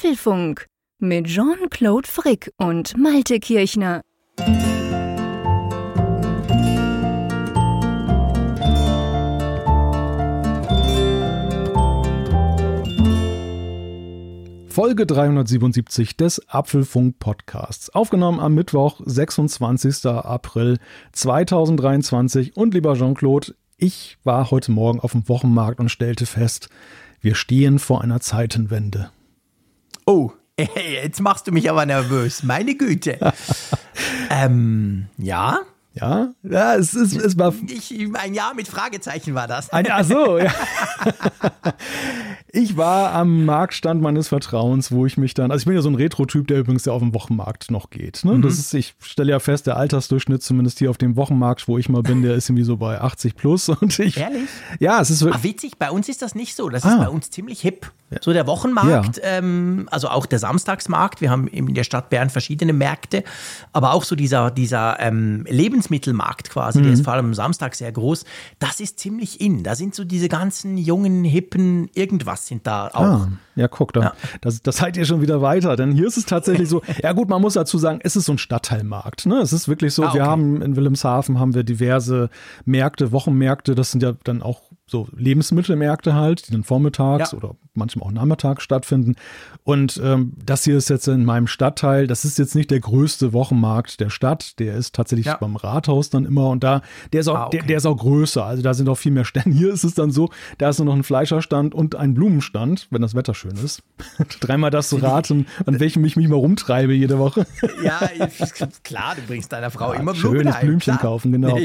Apfelfunk mit Jean-Claude Frick und Malte Kirchner. Folge 377 des Apfelfunk Podcasts. Aufgenommen am Mittwoch, 26. April 2023. Und lieber Jean-Claude, ich war heute Morgen auf dem Wochenmarkt und stellte fest, wir stehen vor einer Zeitenwende. Oh, jetzt machst du mich aber nervös. Meine Güte. ähm, ja, ja, ja, es, ist, es war. Ich, ein Jahr mit Fragezeichen war das. Ein, ach so, ja. Ich war am Marktstand meines Vertrauens, wo ich mich dann, also ich bin ja so ein Retro-Typ, der übrigens ja auf dem Wochenmarkt noch geht. Ne? Mhm. Das ist, ich stelle ja fest, der Altersdurchschnitt zumindest hier auf dem Wochenmarkt, wo ich mal bin, der ist irgendwie so bei 80 plus. Und ich, Ehrlich? Ja, es ist wirklich. Witzig, bei uns ist das nicht so. Das ah. ist bei uns ziemlich hip. So der Wochenmarkt, ja. ähm, also auch der Samstagsmarkt. Wir haben in der Stadt Bern verschiedene Märkte, aber auch so dieser, dieser ähm, Lebensmittelmarkt quasi, mhm. der ist vor allem am Samstag sehr groß. Das ist ziemlich in. Da sind so diese ganzen jungen, hippen, irgendwas sind da auch. Ah, ja, guck, da, ja. Das, das seid ihr schon wieder weiter. Denn hier ist es tatsächlich so, ja gut, man muss dazu sagen, es ist so ein Stadtteilmarkt. Ne? Es ist wirklich so, ah, okay. wir haben in Wilhelmshaven haben wir diverse Märkte, Wochenmärkte, das sind ja dann auch so Lebensmittelmärkte halt, die dann vormittags ja. oder manchmal auch nachmittags stattfinden. Und ähm, das hier ist jetzt in meinem Stadtteil, das ist jetzt nicht der größte Wochenmarkt der Stadt, der ist tatsächlich ja. beim Rathaus dann immer und da, der ist auch, ah, okay. der, der, ist auch größer, also da sind auch viel mehr Stände. Hier ist es dann so, da ist nur noch ein Fleischerstand und ein Blumenstand, wenn das Wetter schön ist. Dreimal das zu raten, an welchem ich mich mal rumtreibe jede Woche. ja, klar, du bringst deiner Frau ja, immer Blumen Schönes Blümchen klar. kaufen, genau.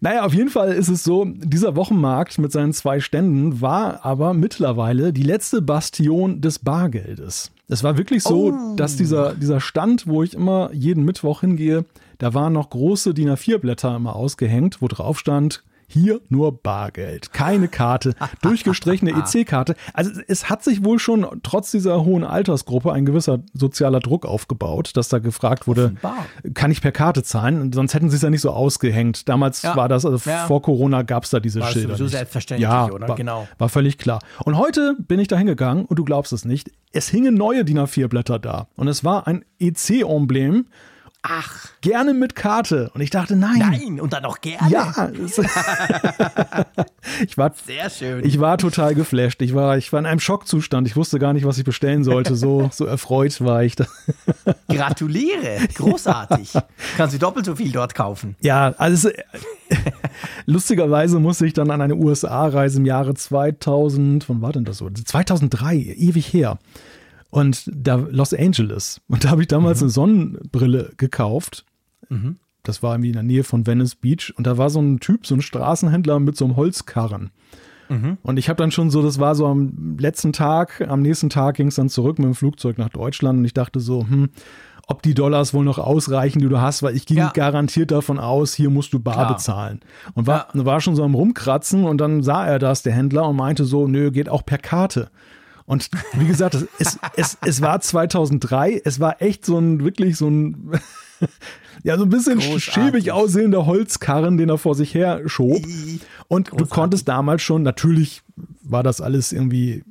naja, auf jeden Fall ist es so, dieser Wochenmarkt mit seinen zwei Ständen war aber mittlerweile die letzte Bastion des Bargeldes. Es war wirklich so, oh. dass dieser, dieser Stand, wo ich immer jeden Mittwoch hingehe, da waren noch große DIN A4-Blätter immer ausgehängt, wo drauf stand, hier nur Bargeld, keine Karte, durchgestrichene EC-Karte. Also es hat sich wohl schon trotz dieser hohen Altersgruppe ein gewisser sozialer Druck aufgebaut, dass da gefragt wurde, Offenbar. kann ich per Karte zahlen? Sonst hätten sie es ja nicht so ausgehängt. Damals ja. war das, also ja. vor Corona gab es da diese war Schilder. So selbstverständlich, ja, oder? War, genau. War völlig klar. Und heute bin ich da hingegangen und du glaubst es nicht, es hingen neue DIN A4-Blätter da. Und es war ein EC-Emblem Ach. Gerne mit Karte. Und ich dachte, nein. Nein, und dann auch gerne. Ja. ich war, Sehr schön. Ich war total geflasht. Ich war, ich war in einem Schockzustand. Ich wusste gar nicht, was ich bestellen sollte. So, so erfreut war ich. Gratuliere. Großartig. Kannst du doppelt so viel dort kaufen. Ja, also lustigerweise musste ich dann an eine USA-Reise im Jahre 2000, wann war denn das so? 2003, ewig her und da Los Angeles. Und da habe ich damals mhm. eine Sonnenbrille gekauft. Mhm. Das war irgendwie in der Nähe von Venice Beach. Und da war so ein Typ, so ein Straßenhändler mit so einem Holzkarren. Mhm. Und ich habe dann schon so, das war so am letzten Tag, am nächsten Tag ging es dann zurück mit dem Flugzeug nach Deutschland. Und ich dachte so, hm, ob die Dollars wohl noch ausreichen, die du hast, weil ich ging ja. garantiert davon aus, hier musst du bar Klar. bezahlen. Und war, ja. war schon so am Rumkratzen und dann sah er das, der Händler, und meinte so, nö, geht auch per Karte. Und wie gesagt, es, es, es war 2003, es war echt so ein, wirklich so ein, ja, so ein bisschen Großartig. schäbig aussehender Holzkarren, den er vor sich her schob. Und Großartig. du konntest damals schon, natürlich war das alles irgendwie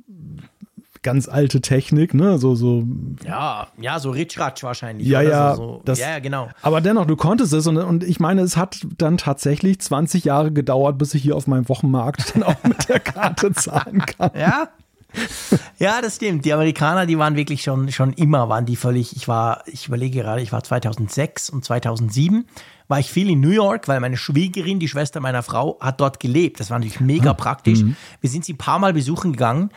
ganz alte Technik, ne? So, so. Ja, ja, so Ritschratsch wahrscheinlich. Ja, ja, so, so. Das, ja, genau. Aber dennoch, du konntest es und, und ich meine, es hat dann tatsächlich 20 Jahre gedauert, bis ich hier auf meinem Wochenmarkt dann auch mit der Karte zahlen kann. Ja, ja, das stimmt. Die Amerikaner, die waren wirklich schon, schon immer, waren die völlig, ich war, ich überlege gerade, ich war 2006 und 2007, war ich viel in New York, weil meine Schwiegerin, die Schwester meiner Frau, hat dort gelebt. Das war natürlich mega ah, praktisch. Mhm. Wir sind sie ein paar Mal besuchen gegangen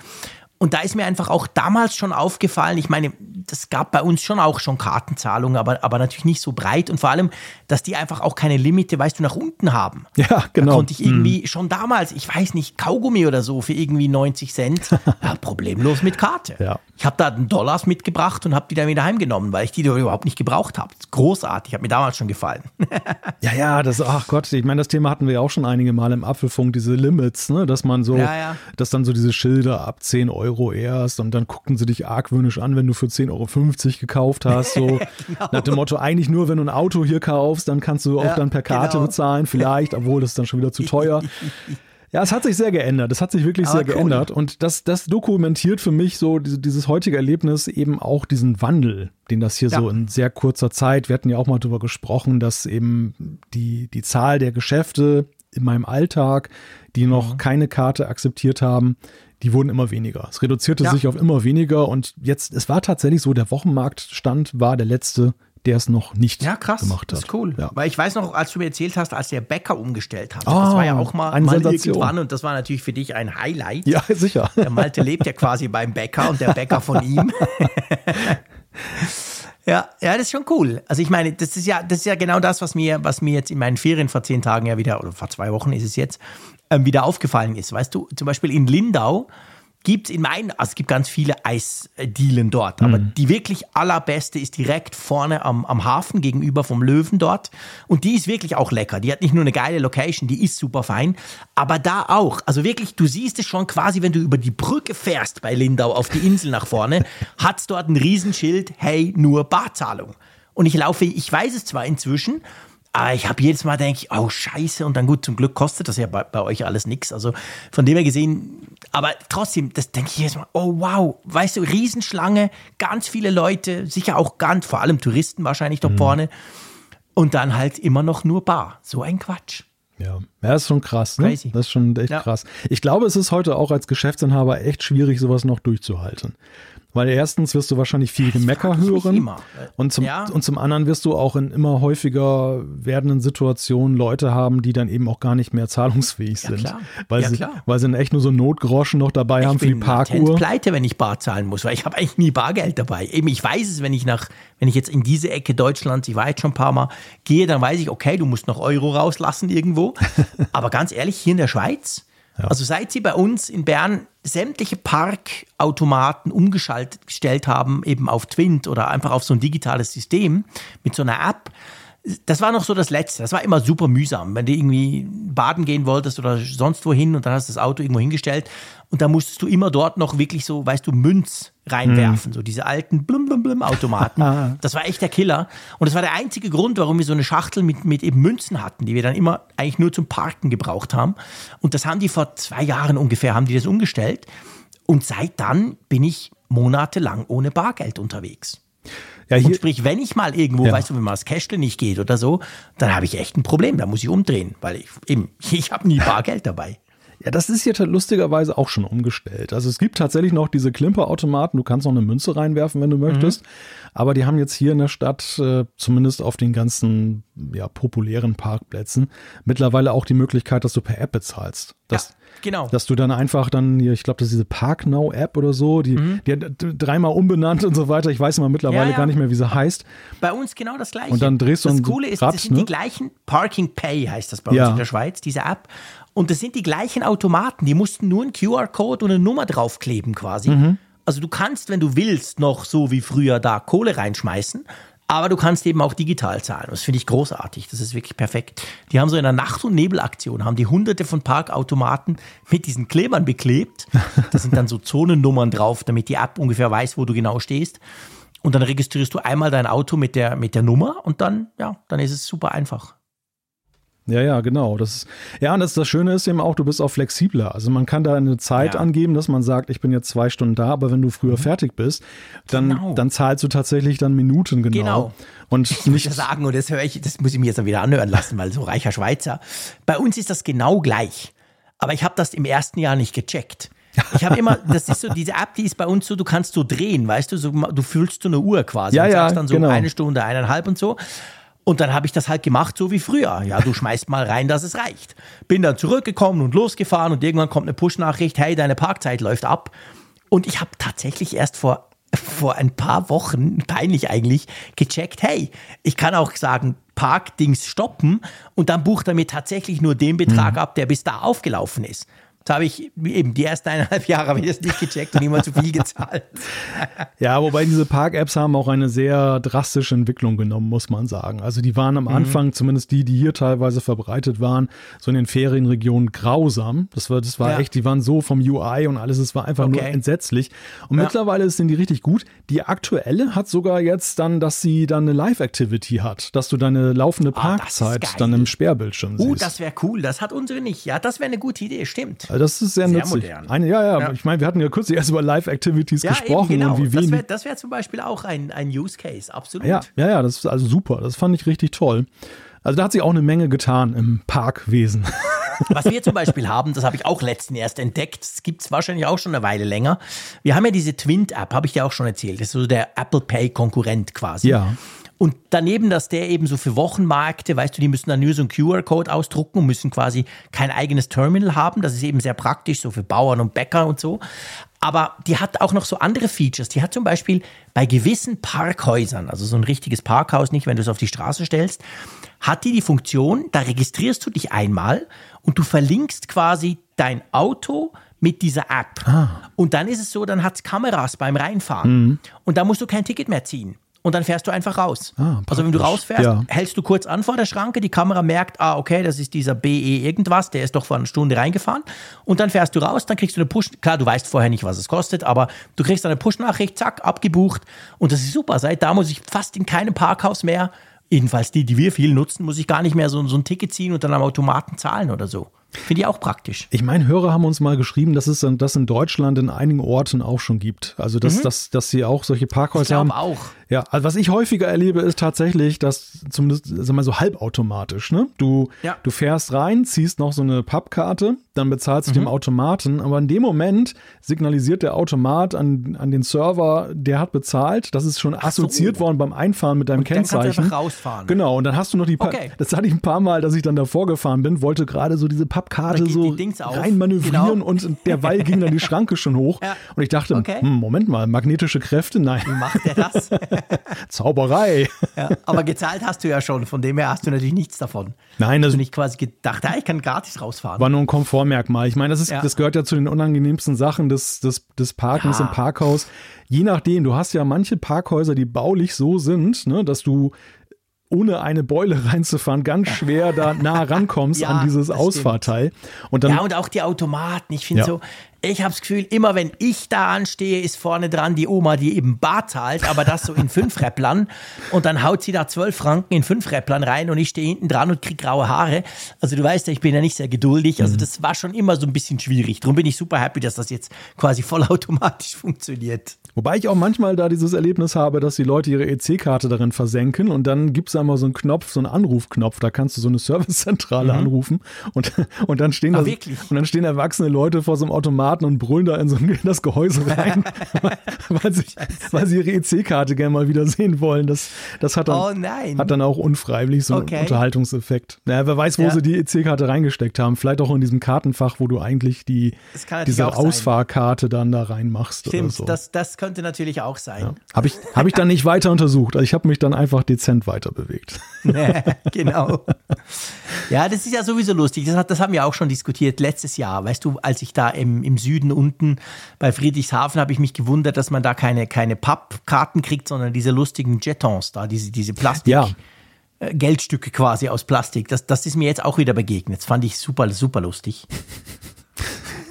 und da ist mir einfach auch damals schon aufgefallen, ich meine, das gab bei uns schon auch schon Kartenzahlungen, aber, aber natürlich nicht so breit und vor allem, dass die einfach auch keine Limite, weißt du, nach unten haben. Ja, genau. Da konnte ich irgendwie hm. schon damals, ich weiß nicht, Kaugummi oder so für irgendwie 90 Cent, ja, problemlos mit Karte. Ja. Ich habe da Dollars mitgebracht und habe die dann wieder heimgenommen, weil ich die überhaupt nicht gebraucht habe. Großartig, hat mir damals schon gefallen. ja, ja, das, ach Gott, ich meine, das Thema hatten wir ja auch schon einige Mal im Apfelfunk, diese Limits, ne, dass man so, ja, ja. dass dann so diese Schilder ab 10 Euro Euro erst und dann guckten sie dich argwöhnisch an, wenn du für 10,50 Euro gekauft hast. So genau. nach dem Motto, eigentlich nur, wenn du ein Auto hier kaufst, dann kannst du auch ja, dann per Karte genau. bezahlen, vielleicht, obwohl das ist dann schon wieder zu teuer. Ja, es hat sich sehr geändert. Es hat sich wirklich Aber sehr cool. geändert. Und das, das dokumentiert für mich so diese, dieses heutige Erlebnis eben auch diesen Wandel, den das hier Ja. so in sehr kurzer Zeit, wir hatten ja auch mal drüber gesprochen, dass eben die, die Zahl der Geschäfte in meinem Alltag, die noch Mhm. keine Karte akzeptiert haben, die wurden immer weniger. Es reduzierte Ja. sich auf immer weniger und jetzt, es war tatsächlich so, der Wochenmarktstand war der letzte, der es noch nicht Ja, krass. gemacht hat. Das ist cool. Ja. Weil ich weiß noch, als du mir erzählt hast, als der Bäcker umgestellt hat. Ah, das war ja auch mal, eine mal Sensation. irgendwann und das war natürlich für dich ein Highlight. ja, sicher. Der Malte lebt ja quasi beim Bäcker und der Bäcker von ihm. ja, ja, das ist schon cool. Also ich meine, das ist ja, das ist ja genau das, was mir, was mir jetzt in meinen Ferien vor zehn Tagen ja wieder, oder vor zwei Wochen ist es jetzt, ähm, wieder aufgefallen ist. Weißt du, zum Beispiel in Lindau gibt es in meinen, also es gibt ganz viele Eisdielen dort, aber die wirklich allerbeste ist direkt vorne am, am Hafen gegenüber vom Löwen dort. Und die ist wirklich auch lecker. Die hat nicht nur eine geile Location, die ist super fein, aber da auch. Also wirklich, du siehst es schon quasi, wenn du über die Brücke fährst bei Lindau auf die Insel nach vorne, hat's dort ein Riesenschild, hey, nur Barzahlung. Und ich laufe, ich weiß es zwar inzwischen, aber ich habe jedes Mal denke ich, oh Scheiße, und dann gut, zum Glück kostet das ja bei, bei euch alles nichts. Also von dem her gesehen, aber trotzdem, das denke ich jedes Mal, oh wow, weißt du, Riesenschlange, ganz viele Leute, sicher auch ganz, vor allem Touristen wahrscheinlich Mhm. dort vorne. Und dann halt immer noch nur Bar. So ein Quatsch. Ja, ja das ist schon krass. Ne? Crazy. Das ist schon echt Ja. krass. Ich glaube, es ist heute auch als Geschäftsinhaber echt schwierig, sowas noch durchzuhalten. Weil erstens wirst du wahrscheinlich viel Gemecker ich hören. Und zum, Ja. und zum anderen wirst du auch in immer häufiger werdenden Situationen Leute haben, die dann eben auch gar nicht mehr zahlungsfähig Ja, sind. klar. Weil, Ja, sie, klar. weil sie dann echt nur so Notgroschen noch dabei haben ich für die Parkuhr. pleite, wenn ich Bar zahlen muss, weil ich habe eigentlich nie Bargeld dabei. Eben, ich weiß es, wenn ich nach, wenn ich jetzt in diese Ecke Deutschlands, ich war jetzt schon ein paar Mal, gehe, dann weiß ich, okay, du musst noch Euro rauslassen irgendwo. Aber ganz ehrlich, hier in der Schweiz, also seit sie bei uns in Bern sämtliche Parkautomaten umgeschaltet gestellt haben, eben auf Twint oder einfach auf so ein digitales System mit so einer App, das war noch so das Letzte. Das war immer super mühsam, wenn du irgendwie baden gehen wolltest oder sonst wohin und dann hast du das Auto irgendwo hingestellt und da musstest du immer dort noch wirklich so, weißt du, Münz reinwerfen, so diese alten blum blum blum Automaten. Das war echt der Killer und das war der einzige Grund, warum wir so eine Schachtel mit mit eben Münzen hatten, die wir dann immer eigentlich nur zum Parken gebraucht haben. Und das haben die vor zwei Jahren ungefähr haben die das umgestellt und seit dann bin ich monatelang ohne Bargeld unterwegs. Ja, Und hier, sprich, wenn ich mal irgendwo, Ja. weißt du, wenn mal das Cashtle nicht geht oder so, dann habe ich echt ein Problem. Da muss ich umdrehen, weil ich eben, ich habe nie Bargeld dabei. Ja, das ist jetzt halt lustigerweise auch schon umgestellt. Also es gibt tatsächlich noch diese Klimperautomaten, du kannst noch eine Münze reinwerfen, wenn du möchtest. Aber die haben jetzt hier in der Stadt, äh, zumindest auf den ganzen ja, populären Parkplätzen, mittlerweile auch die Möglichkeit, dass du per App bezahlst. Dass, ja, genau. dass du dann einfach dann hier, ich glaube, das ist diese Parknow-App oder so, die, die hat dreimal umbenannt und so weiter. Ich weiß immer mittlerweile Mhm. Ja, ja. gar nicht mehr, wie sie heißt. Bei uns genau das Gleiche. Und dann drehst du Das Coole ist, Rad, das sind ne? die gleichen, Parking Pay heißt das bei uns in der Schweiz, diese App. Und das sind die gleichen Automaten, die mussten nur einen QR-Code und eine Nummer draufkleben quasi. Mhm. Also du kannst, wenn du willst, noch so wie früher da Kohle reinschmeißen, aber du kannst eben auch digital zahlen. Das finde ich großartig. Das ist wirklich perfekt. Die haben so in einer Nacht- und Nebelaktion, haben die hunderte von Parkautomaten mit diesen Klebern beklebt. Da sind dann so Zonennummern drauf, damit die App ungefähr weiß, wo du genau stehst. Und dann registrierst du einmal dein Auto mit der, mit der Nummer und dann, ja, dann ist es super einfach. Ja, ja, genau. Das ist, ja, und das, das Schöne ist eben auch, du bist auch flexibler. Also man kann da eine Zeit Ja. angeben, dass man sagt, ich bin jetzt zwei Stunden da, aber wenn du früher fertig bist, dann, Genau. dann zahlst du tatsächlich dann Minuten genau. Genau. Und Ich muss nicht. ja sagen, und das höre ich, das muss ich mir jetzt dann wieder anhören lassen, weil so reicher Schweizer. Bei uns ist das genau gleich. Aber ich habe das im ersten Jahr nicht gecheckt. Ich habe immer, das ist so, diese App, die ist bei uns so, du kannst so drehen, weißt du, so, du füllst so eine Uhr quasi Ja, und ja, sagst dann so genau. eine Stunde, eineinhalb und so. Und dann habe ich das halt gemacht, so wie früher. Ja, du schmeißt mal rein, dass es reicht. Bin dann zurückgekommen und losgefahren und irgendwann kommt eine Push-Nachricht, hey, deine Parkzeit läuft ab. Und ich habe tatsächlich erst vor, vor ein paar Wochen, peinlich eigentlich, gecheckt, hey, ich kann auch sagen, Parkdings stoppen und dann bucht er mir tatsächlich nur den Betrag ab, der bis da aufgelaufen ist. Da habe ich eben die ersten eineinhalb Jahre habe ich das nicht gecheckt und immer zu viel gezahlt. Ja, wobei diese Park-Apps haben auch eine sehr drastische Entwicklung genommen, muss man sagen. Also die waren am Mhm. Anfang, zumindest die, die hier teilweise verbreitet waren, so in den Ferienregionen grausam. Das war, das war Ja. echt, die waren so vom UI und alles, es war einfach nur Okay. entsetzlich. Und Ja. mittlerweile sind die richtig gut. Die aktuelle hat sogar jetzt dann, dass sie dann eine Live-Activity hat, dass du deine laufende Ah, Parkzeit geil. dann im Sperrbildschirm Uh, siehst. das wäre cool. Das hat unsere nicht. Ja, das wäre eine gute Idee, stimmt. Also das ist sehr, Sehr nützlich. modern. Eine, ja, ja, Ja. ich meine, wir hatten ja kürzlich erst über Live-Activities gesprochen eben, genau. und wie das wäre das wär zum Beispiel auch ein, ein Use Case, absolut. Ja, ja, ja, das ist also super. Das fand ich richtig toll. Also da hat sich auch eine Menge getan im Parkwesen. Was wir zum Beispiel haben, das habe ich auch letztens erst entdeckt, das gibt es wahrscheinlich auch schon eine Weile länger. Wir haben ja diese Twint-App, habe ich dir auch schon erzählt. Das ist so der Apple Pay-Konkurrent quasi. Ja. Und daneben, dass der eben so für Wochenmärkte, weißt du, die müssen dann nur so einen QR-Code ausdrucken und müssen quasi kein eigenes Terminal haben. Das ist eben sehr praktisch, so für Bauern und Bäcker und so. Aber die hat auch noch so andere Features. Die hat zum Beispiel bei gewissen Parkhäusern, also so ein richtiges Parkhaus nicht, wenn du es auf die Straße stellst, hat die die Funktion, da registrierst du dich einmal und du verlinkst quasi dein Auto mit dieser App. Und dann ist es so, dann hat es Kameras beim Reinfahren. Und da musst du kein Ticket mehr ziehen. Und dann fährst du einfach raus. Ah, also wenn du rausfährst, Ja. hältst du kurz an vor der Schranke, die Kamera merkt, ah, okay, das ist dieser BE irgendwas, der ist doch vor einer Stunde reingefahren. Und dann fährst du raus, dann kriegst du eine Push, klar, du weißt vorher nicht, was es kostet, aber du kriegst dann eine Push-Nachricht, zack, abgebucht. Und das ist super. Seit da muss ich fast in keinem Parkhaus mehr, jedenfalls die, die wir viel nutzen, muss ich gar nicht mehr so, so ein Ticket ziehen und dann am Automaten zahlen oder so. Finde ich auch praktisch. Ich meine, Hörer haben uns mal geschrieben, dass es das in Deutschland in einigen Orten auch schon gibt. Also dass, dass, dass sie auch solche Parkhäuser Mhm. Ich haben. auch. Ja, also was ich häufiger erlebe, ist tatsächlich, dass zumindest, sag mal so halbautomatisch, ne? Du, Ja. du fährst rein, ziehst noch so eine Pappkarte, dann bezahlst Mhm. du dem Automaten, aber in dem Moment signalisiert der Automat an, an den Server, der hat bezahlt, das ist schon assoziiert worden beim Einfahren mit deinem dann kannst du Kennzeichen. rausfahren. Genau, und dann hast du noch die Pa- Okay. das hatte ich ein paar Mal, dass ich dann davor gefahren bin, wollte gerade so diese Pappkarte so die reinmanövrieren Genau. und derweil ging dann die Schranke schon hoch. Ja. Und ich dachte, Okay. hm, Moment mal, magnetische Kräfte? Nein, Wie macht der das? Zauberei. ja, aber gezahlt hast du ja schon, von dem her hast du natürlich nichts davon. Nein, das Hast du nicht quasi gedacht, ja, ich kann gratis rausfahren. war nur ein Komfortmerkmal. Ich meine, das, ist, Ja. das gehört ja zu den unangenehmsten Sachen des, des, des Parkens Ja. im Parkhaus. Je nachdem, du hast ja manche Parkhäuser, die baulich so sind, ne, dass du ohne eine Beule reinzufahren, ganz schwer da nah rankommst Ja, an dieses. Ausfahrteil. Und dann Ja, und auch die Automaten. Ich finde Ja. so, ich habe das Gefühl, immer wenn ich da anstehe, ist vorne dran die Oma, die eben bar zahlt, aber das so in fünf Räpplern. Und dann haut sie da zwölf Franken in fünf Räpplern rein und ich stehe hinten dran und krieg graue Haare. Also du weißt ja, ich bin ja nicht sehr geduldig. Mhm. Also das war schon immer so ein bisschen schwierig. Darum bin ich super happy, dass das jetzt quasi vollautomatisch funktioniert. Wobei ich auch manchmal da dieses Erlebnis habe, dass die Leute ihre EC-Karte darin versenken und dann gibt es einmal so einen Knopf, so einen Anrufknopf, da kannst du so eine Servicezentrale anrufen und, und dann stehen Mhm. Da, und dann stehen erwachsene Leute vor so einem Automaten und brüllen da in so ein, in das Gehäuse rein, weil, sie, weil sie ihre EC-Karte gerne mal wieder sehen wollen. Das, das hat, dann, Oh hat dann auch unfreiwillig so einen Okay. Unterhaltungseffekt. Naja, wer weiß, wo Ja. sie die EC-Karte reingesteckt haben. Vielleicht auch in diesem Kartenfach, wo du eigentlich die, diese. Ausfahrkarte dann da reinmachst. Stimmt, so. das, das könnte natürlich auch sein. Habe ich, hab ich dann nicht weiter untersucht. Also ich habe mich dann einfach dezent weiter bewegt. genau. Ja, das ist ja sowieso lustig. Das, hat, das haben wir auch schon diskutiert letztes Jahr. Weißt du, als ich da im, im Süden unten bei Friedrichshafen habe ich mich gewundert, dass man da keine, keine Pappkarten kriegt, sondern diese lustigen Jetons da, diese, diese Plastik. Ja. äh, Geldstücke quasi aus Plastik. Das, das ist mir jetzt auch wieder begegnet. Das fand ich super, super lustig.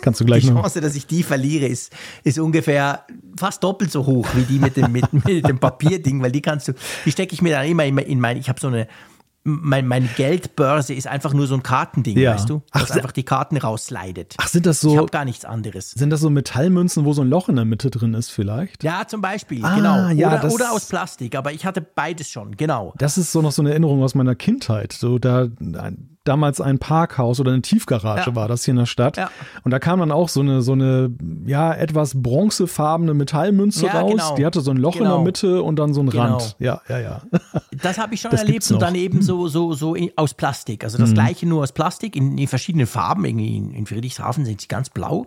Kannst du gleich Die noch. Chance, dass ich die verliere, ist, ist ungefähr fast doppelt so hoch wie die mit dem, mit, mit dem Papierding, weil die kannst du, die stecke ich mir dann immer in, in mein, ich habe so eine, mein, meine Geldbörse ist einfach nur so ein Kartending, Ja. weißt du? Ach, Das einfach die Karten rausslidet. Ach, sind das Ich so, habe gar nichts anderes. sind das so Metallmünzen, wo so ein Loch in der Mitte drin ist vielleicht? Ja, zum Beispiel, Ah, genau. ja, oder, das- oder aus Plastik, aber ich hatte beides schon, genau. Das ist so noch so eine Erinnerung aus meiner Kindheit. So da damals ein Parkhaus oder eine Tiefgarage Ja. war das hier in der Stadt. Ja. Und da kam dann auch so eine, so eine, ja, etwas bronzefarbene Metallmünze Ja, raus. genau. Die hatte so ein Loch in Genau. der Mitte und dann so ein Genau. Rand. Ja, ja, ja. Das habe ich schon Das erlebt und dann eben so, so, so in, aus Plastik. Also das Mhm. gleiche nur aus Plastik in, in verschiedenen Farben. Irgendwie in, in Friedrichshafen sind sie ganz blau.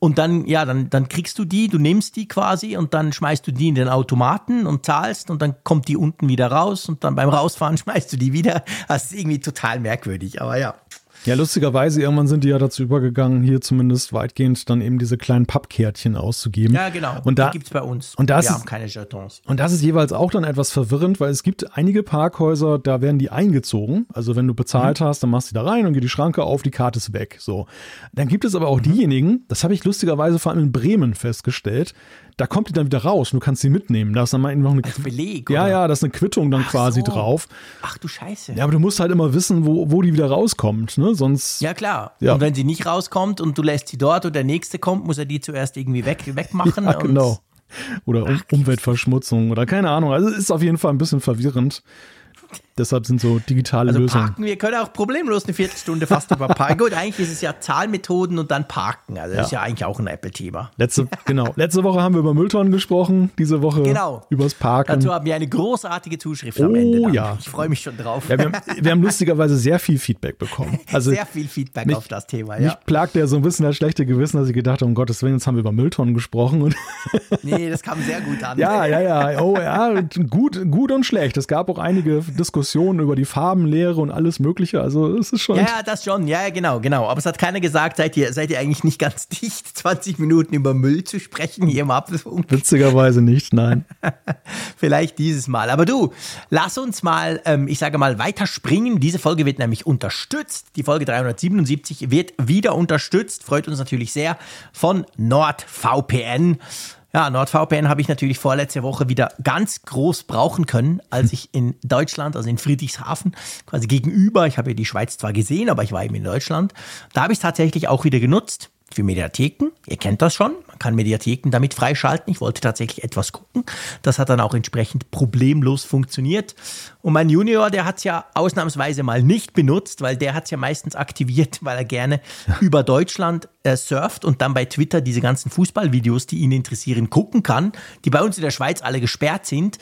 Und dann, ja, dann, dann kriegst du die, du nimmst die quasi und dann schmeißt du die in den Automaten und zahlst und dann kommt die unten wieder raus und dann beim Rausfahren schmeißt du die wieder. Das ist irgendwie total merkwürdig, aber ja. Ja, lustigerweise, irgendwann sind die ja dazu übergegangen, hier zumindest weitgehend dann eben diese kleinen Pappkärtchen auszugeben. Ja, genau. Und da die gibt's bei uns. und das Wir ist- haben keine Jetons. Und das ist jeweils auch dann etwas verwirrend, weil es gibt einige Parkhäuser, da werden die eingezogen. Also wenn du bezahlt hast, dann machst du die da rein und geht die Schranke auf, die Karte ist weg. So. Dann gibt es aber auch diejenigen, das habe ich lustigerweise vor allem in Bremen festgestellt, da kommt die dann wieder raus und du kannst sie mitnehmen. Da ist dann mal noch eine Als Beleg, Ja, oder? ja, da ist eine Quittung dann Ach quasi so. drauf. Ach du Scheiße. Ja, aber du musst halt immer wissen, wo, wo die wieder rauskommt, ne? Sonst. Ja, klar. Ja. Und wenn sie nicht rauskommt und du lässt sie dort und der nächste kommt, muss er die zuerst irgendwie weg, wegmachen. Ja, genau. Oder um, Umweltverschmutzung oder keine Ahnung. Also es ist auf jeden Fall ein bisschen verwirrend. Deshalb sind so digitale Also Lösungen. parken, wir können auch problemlos eine Viertelstunde fast über Parken. Gut, eigentlich ist es ja Zahlmethoden und dann Parken. Also das ist ja eigentlich auch ein Apple-Thema. Letzte, genau. Letzte Woche haben wir über Mülltonnen gesprochen, diese Woche Genau. übers Parken. Dazu haben wir eine großartige Zuschrift am Oh, Ende. dann. ja. Ich freue mich schon drauf. ja, wir, haben, wir haben lustigerweise sehr viel Feedback bekommen. Also Sehr viel Feedback mich- auf das Thema, mich ja. plagt ja so ein bisschen das schlechte Gewissen, dass ich gedacht habe, um Gottes Willen, jetzt haben wir über Mülltonnen gesprochen. Und Nee, das kam sehr gut an. ja, ja, ja, oh ja, gut, gut und schlecht. Es gab auch einige Diskussionen über die Farbenlehre und alles Mögliche. Also es ist schon. Ja, das schon. Ja, ja, genau, genau. Aber es hat keiner gesagt, seid ihr, seid ihr eigentlich nicht ganz dicht, 20 Minuten über Müll zu sprechen hier im Apfelfunk? Witzigerweise nicht, nein. Vielleicht dieses Mal. Aber du, lass uns mal, ähm, ich sage mal, weiterspringen. Diese Folge wird nämlich unterstützt. Die Folge 377 wird wieder unterstützt. Freut uns natürlich sehr von NordVPN. Ja, NordVPN habe ich natürlich vorletzte Woche wieder ganz groß brauchen können, als ich in Deutschland, also in Friedrichshafen, quasi gegenüber, ich habe ja die Schweiz zwar gesehen, aber ich war eben in Deutschland, da habe ich es tatsächlich auch wieder genutzt für Mediatheken. Ihr kennt das schon. Kann Mediatheken damit freischalten. Ich wollte tatsächlich etwas gucken. Das hat dann auch entsprechend problemlos funktioniert. Und mein Junior, der hat es ja ausnahmsweise mal nicht benutzt, weil der hat es ja meistens aktiviert, weil er gerne über Deutschland äh, surft und dann bei Twitter diese ganzen Fußballvideos, die ihn interessieren, gucken kann, die bei uns in der Schweiz alle gesperrt sind.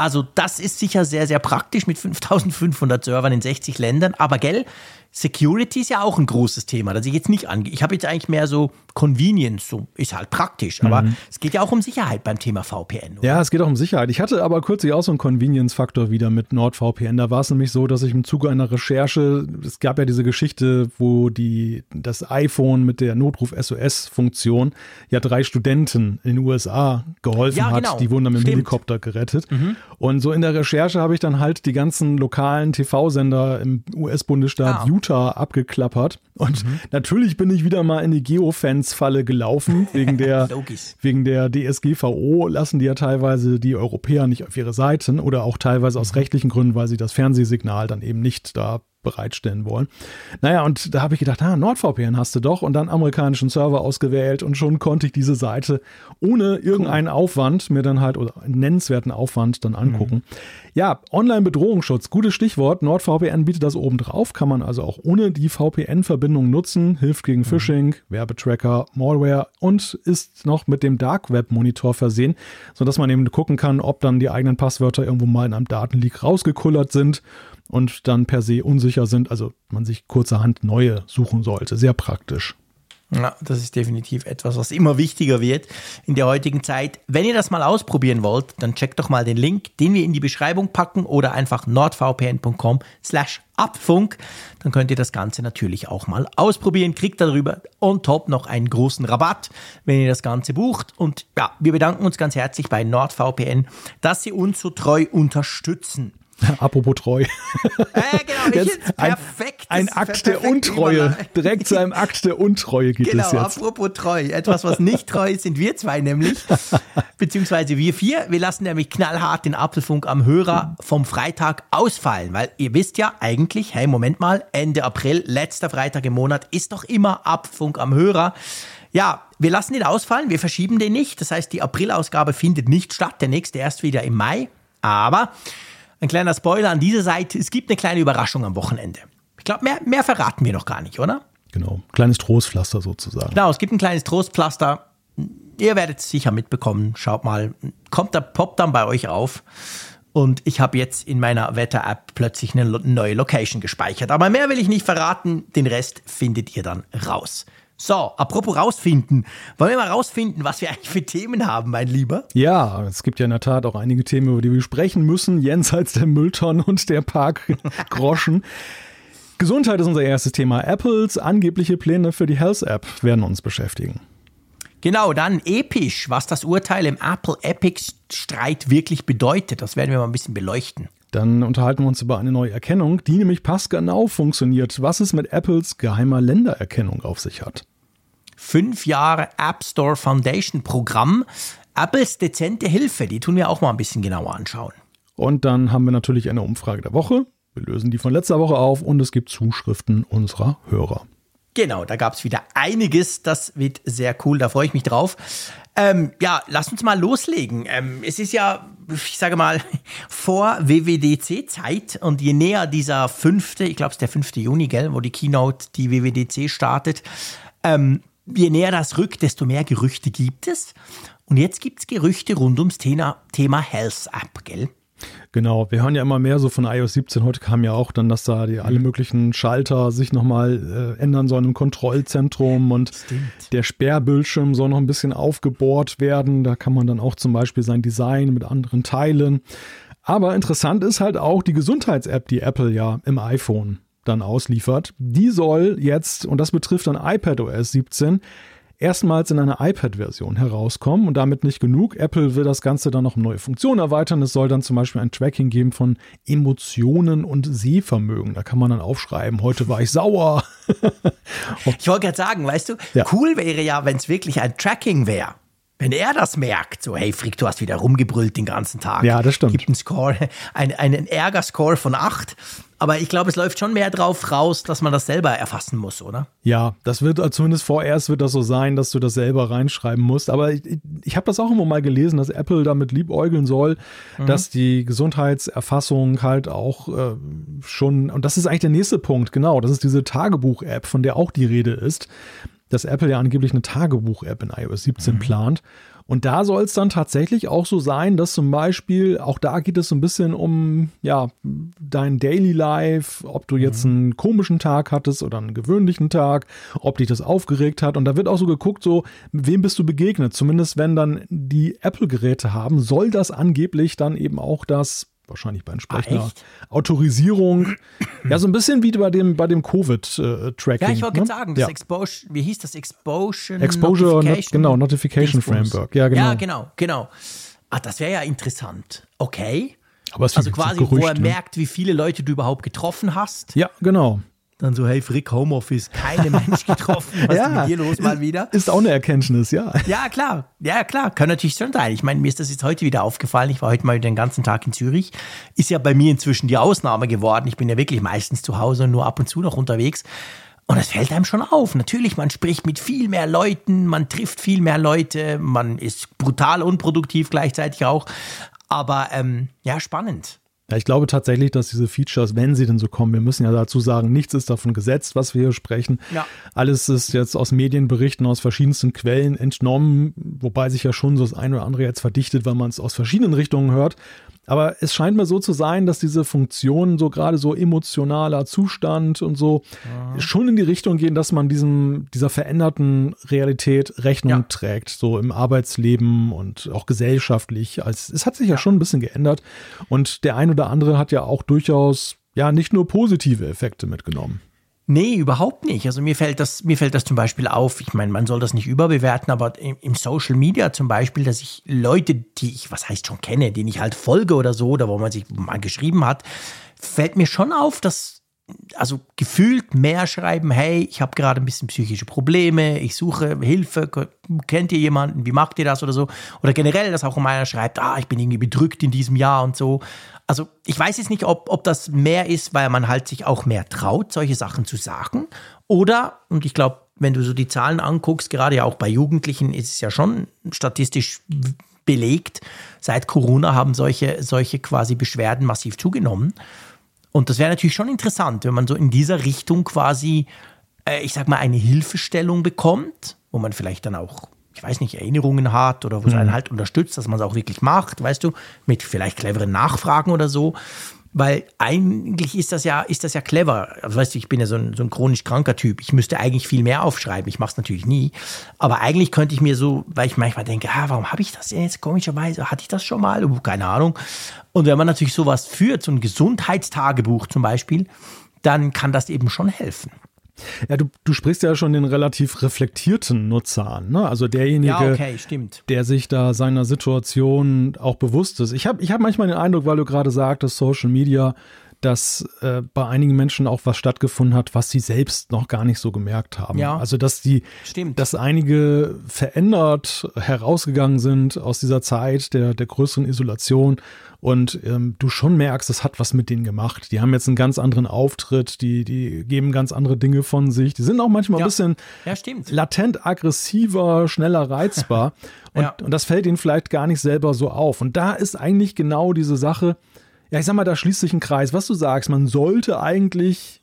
Also das ist sicher sehr, sehr praktisch mit 5500 Servern in 60 Ländern. Aber gell, Security ist ja auch ein großes Thema, das ich jetzt nicht angehe. Ich habe jetzt eigentlich mehr so Convenience, so ist halt praktisch. Aber es geht ja auch um Sicherheit beim Thema VPN. Oder? Ja, es geht auch um Sicherheit. Ich hatte aber kürzlich auch so einen Convenience-Faktor wieder mit NordVPN. Da war es nämlich so, dass ich im Zuge einer Recherche, es gab ja diese Geschichte, wo die, das iPhone mit der Notruf-SOS-Funktion ja drei Studenten in den USA geholfen Ja, hat. genau. Die wurden dann mit dem. Helikopter gerettet. Und so in der Recherche habe ich dann halt die ganzen lokalen TV-Sender im US-Bundesstaat Ah. Utah abgeklappert. Und natürlich bin ich wieder mal in die Geofans-Falle gelaufen, wegen der wegen der DSGVO lassen die ja teilweise die Europäer nicht auf ihre Seiten oder auch teilweise aus rechtlichen Gründen, weil sie das Fernsehsignal dann eben nicht da bereitstellen wollen. Naja, und da habe ich gedacht, ah, NordVPN hast du doch. Und dann amerikanischen Server ausgewählt. Und schon konnte ich diese Seite ohne irgendeinen Aufwand mir dann halt oder nennenswerten Aufwand dann angucken. Ja, Online-Bedrohungsschutz, gutes Stichwort. NordVPN bietet das oben drauf, kann man also auch ohne die VPN-Verbindung nutzen, hilft gegen Phishing, Werbetracker, Malware und ist noch mit dem Dark Web Monitor versehen, sodass man eben gucken kann, ob dann die eigenen Passwörter irgendwo mal in einem Datenleak rausgekullert sind und dann per se unsicher sind, also man sich kurzerhand neue suchen sollte. Sehr praktisch. Ja, das ist definitiv etwas, was immer wichtiger wird in der heutigen Zeit. Wenn ihr das mal ausprobieren wollt, dann checkt doch mal den Link, den wir in die Beschreibung packen oder einfach nordvpn.com slash abfunk. Dann könnt ihr das Ganze natürlich auch mal ausprobieren. Kriegt darüber on top noch einen großen Rabatt, wenn ihr das Ganze bucht. Und ja, wir bedanken uns ganz herzlich bei NordVPN, dass sie uns so treu unterstützen. Apropos treu. Äh, genau, Jetzt ein, perfekt. ein Akt der Untreue. Direkt zu einem Akt der Untreue geht Genau, es jetzt. apropos treu. Etwas, was nicht treu ist, sind wir zwei nämlich. Beziehungsweise wir vier. Wir lassen nämlich knallhart den Apfelfunk am Hörer vom Freitag ausfallen. Weil ihr wisst ja eigentlich, hey, Moment mal, Ende April, letzter Freitag im Monat, ist doch immer Apfelfunk am Hörer. Ja, wir lassen den ausfallen, wir verschieben den nicht. Das heißt, die Aprilausgabe findet nicht statt. Der nächste erst wieder im Mai. Aber ein kleiner Spoiler an dieser Seite, es gibt eine kleine Überraschung am Wochenende. Ich glaube, mehr, mehr verraten wir noch gar nicht, oder? Genau. Kleines Trostpflaster sozusagen. Genau, es gibt ein kleines Trostpflaster. Ihr werdet es sicher mitbekommen. Schaut mal, kommt da, poppt dann bei euch auf. Und ich habe jetzt in meiner Wetter-App plötzlich eine neue Location gespeichert. Aber mehr will ich nicht verraten. Den Rest findet ihr dann raus. So, apropos rausfinden. Wollen wir mal rausfinden, was wir eigentlich für Themen haben, mein Lieber? Ja, es gibt ja in der Tat auch einige Themen, über die wir sprechen müssen, jenseits der Mülltonnen und der Parkgroschen. Gesundheit ist unser erstes Thema. Apples angebliche Pläne für die Health App werden uns beschäftigen. Genau, dann episch, was das Urteil im Apple-Epic-Streit wirklich bedeutet. Das werden wir mal ein bisschen beleuchten. Dann unterhalten wir uns über eine neue Erkennung, die nämlich passgenau funktioniert, was es mit Apples geheimer Ländererkennung auf sich hat. Fünf Jahre App Store Foundation Programm. Apples dezente Hilfe, die tun wir auch mal ein bisschen genauer anschauen. Und dann haben wir natürlich eine Umfrage der Woche. Wir lösen die von letzter Woche auf und es gibt Zuschriften unserer Hörer. Genau, da gab es wieder einiges. Das wird sehr cool, da freue ich mich drauf. Ähm, ja, lass uns mal loslegen. Ähm, es ist ja, ich sage mal, vor WWDC-Zeit und je näher dieser fünfte, ich glaube es ist der 5. Juni, gell, wo die Keynote die WWDC startet, ähm, je näher das rückt, desto mehr Gerüchte gibt es. Und jetzt gibt es Gerüchte rund ums Thema, Thema Health App, gell? Genau, wir hören ja immer mehr so von iOS 17. Heute kam ja auch dann, dass da die alle möglichen Schalter sich nochmal äh, ändern sollen im Kontrollzentrum und Stimmt. der Sperrbildschirm soll noch ein bisschen aufgebohrt werden. Da kann man dann auch zum Beispiel sein Design mit anderen teilen. Aber interessant ist halt auch die Gesundheits-App, die Apple ja im iPhone dann ausliefert. Die soll jetzt, und das betrifft dann iPadOS 17, erstmals in einer iPad-Version herauskommen und damit nicht genug. Apple will das Ganze dann noch um neue Funktionen erweitern. Es soll dann zum Beispiel ein Tracking geben von Emotionen und Sehvermögen. Da kann man dann aufschreiben, heute war ich sauer. ich wollte gerade sagen, weißt du, ja. cool wäre ja, wenn es wirklich ein Tracking wäre. Wenn er das merkt, so, hey Frick, du hast wieder rumgebrüllt den ganzen Tag. Ja, das stimmt. Gibt einen Score, einen, einen Ärger-Score von acht. Aber ich glaube, es läuft schon mehr drauf raus, dass man das selber erfassen muss, oder? Ja, das wird zumindest vorerst wird das so sein, dass du das selber reinschreiben musst. Aber ich, ich habe das auch immer mal gelesen, dass Apple damit liebäugeln soll, mhm. dass die Gesundheitserfassung halt auch äh, schon, und das ist eigentlich der nächste Punkt, genau, das ist diese Tagebuch-App, von der auch die Rede ist dass Apple ja angeblich eine Tagebuch-App in iOS 17 mhm. plant. Und da soll es dann tatsächlich auch so sein, dass zum Beispiel, auch da geht es so ein bisschen um, ja, dein Daily Life, ob du jetzt mhm. einen komischen Tag hattest oder einen gewöhnlichen Tag, ob dich das aufgeregt hat. Und da wird auch so geguckt, so, wem bist du begegnet? Zumindest wenn dann die Apple-Geräte haben, soll das angeblich dann eben auch das wahrscheinlich bei entsprechender ah, Autorisierung. Ja, so ein bisschen wie bei dem, bei dem Covid-Tracking. ja, ich wollte ne? sagen, das ja. Exposure, wie hieß das? Exposure, Exposure Notification, genau, Notification Framework. Ja, genau. Ja, genau, genau. Ah, das wäre ja interessant. Okay. Aber es also quasi, Gerücht, wo er ne? merkt, wie viele Leute du überhaupt getroffen hast. Ja, genau. Dann so, hey Frick, Homeoffice, keine Mensch getroffen. Was ja, ist mit dir los mal wieder? Ist auch eine Erkenntnis, ja. Ja, klar. Ja, klar. Kann natürlich schon sein. Ich meine, mir ist das jetzt heute wieder aufgefallen. Ich war heute mal den ganzen Tag in Zürich. Ist ja bei mir inzwischen die Ausnahme geworden. Ich bin ja wirklich meistens zu Hause und nur ab und zu noch unterwegs. Und es fällt einem schon auf. Natürlich, man spricht mit viel mehr Leuten, man trifft viel mehr Leute, man ist brutal unproduktiv gleichzeitig auch. Aber ähm, ja, spannend. Ja, ich glaube tatsächlich, dass diese Features, wenn sie denn so kommen, wir müssen ja dazu sagen, nichts ist davon gesetzt, was wir hier sprechen. Ja. Alles ist jetzt aus Medienberichten aus verschiedensten Quellen entnommen, wobei sich ja schon so das eine oder andere jetzt verdichtet, weil man es aus verschiedenen Richtungen hört. Aber es scheint mir so zu sein, dass diese Funktionen so gerade so emotionaler Zustand und so ja. schon in die Richtung gehen, dass man diesem, dieser veränderten Realität Rechnung ja. trägt, so im Arbeitsleben und auch gesellschaftlich. Also es hat sich ja, ja schon ein bisschen geändert und der ein oder andere hat ja auch durchaus ja nicht nur positive Effekte mitgenommen. Nee, überhaupt nicht. Also mir fällt das, mir fällt das zum Beispiel auf. Ich meine, man soll das nicht überbewerten, aber im, im, Social Media zum Beispiel, dass ich Leute, die ich, was heißt schon kenne, denen ich halt folge oder so, oder wo man sich mal geschrieben hat, fällt mir schon auf, dass also gefühlt mehr schreiben, hey, ich habe gerade ein bisschen psychische Probleme, ich suche Hilfe, kennt ihr jemanden, wie macht ihr das oder so? Oder generell, dass auch einer schreibt, ah, ich bin irgendwie bedrückt in diesem Jahr und so also ich weiß jetzt nicht, ob, ob das mehr ist, weil man halt sich auch mehr traut, solche Sachen zu sagen. Oder, und ich glaube, wenn du so die Zahlen anguckst, gerade ja auch bei Jugendlichen ist es ja schon statistisch belegt, seit Corona haben solche, solche quasi Beschwerden massiv zugenommen. Und das wäre natürlich schon interessant, wenn man so in dieser Richtung quasi, äh, ich sag mal, eine Hilfestellung bekommt, wo man vielleicht dann auch ich weiß nicht, Erinnerungen hat oder wo es mhm. einen halt unterstützt, dass man es auch wirklich macht, weißt du, mit vielleicht cleveren Nachfragen oder so. Weil eigentlich ist das ja, ist das ja clever. Also, weißt du, ich bin ja so ein, so ein chronisch kranker Typ. Ich müsste eigentlich viel mehr aufschreiben. Ich mache es natürlich nie. Aber eigentlich könnte ich mir so, weil ich manchmal denke, ah, warum habe ich das denn jetzt komischerweise? Hatte ich das schon mal? Keine Ahnung. Und wenn man natürlich sowas führt, so ein Gesundheitstagebuch zum Beispiel, dann kann das eben schon helfen. Ja, du, du sprichst ja schon den relativ reflektierten Nutzer an, ne? Also derjenige, Ja, okay, der sich da seiner Situation auch bewusst ist. Ich habe ich hab manchmal den Eindruck, weil du gerade sagtest, Social Media, dass äh, bei einigen Menschen auch was stattgefunden hat, was sie selbst noch gar nicht so gemerkt haben. Ja. Also dass die, Stimmt. dass einige verändert herausgegangen sind aus dieser Zeit der, der größeren Isolation und ähm, du schon merkst, das hat was mit denen gemacht. Die haben jetzt einen ganz anderen Auftritt, die, die geben ganz andere Dinge von sich. Die sind auch manchmal Ja. ein bisschen Ja, latent aggressiver, schneller reizbar. Und, Ja. und das fällt ihnen vielleicht gar nicht selber so auf. Und da ist eigentlich genau diese Sache, ja, ich sag mal, da schließt sich ein Kreis. Was du sagst, man sollte eigentlich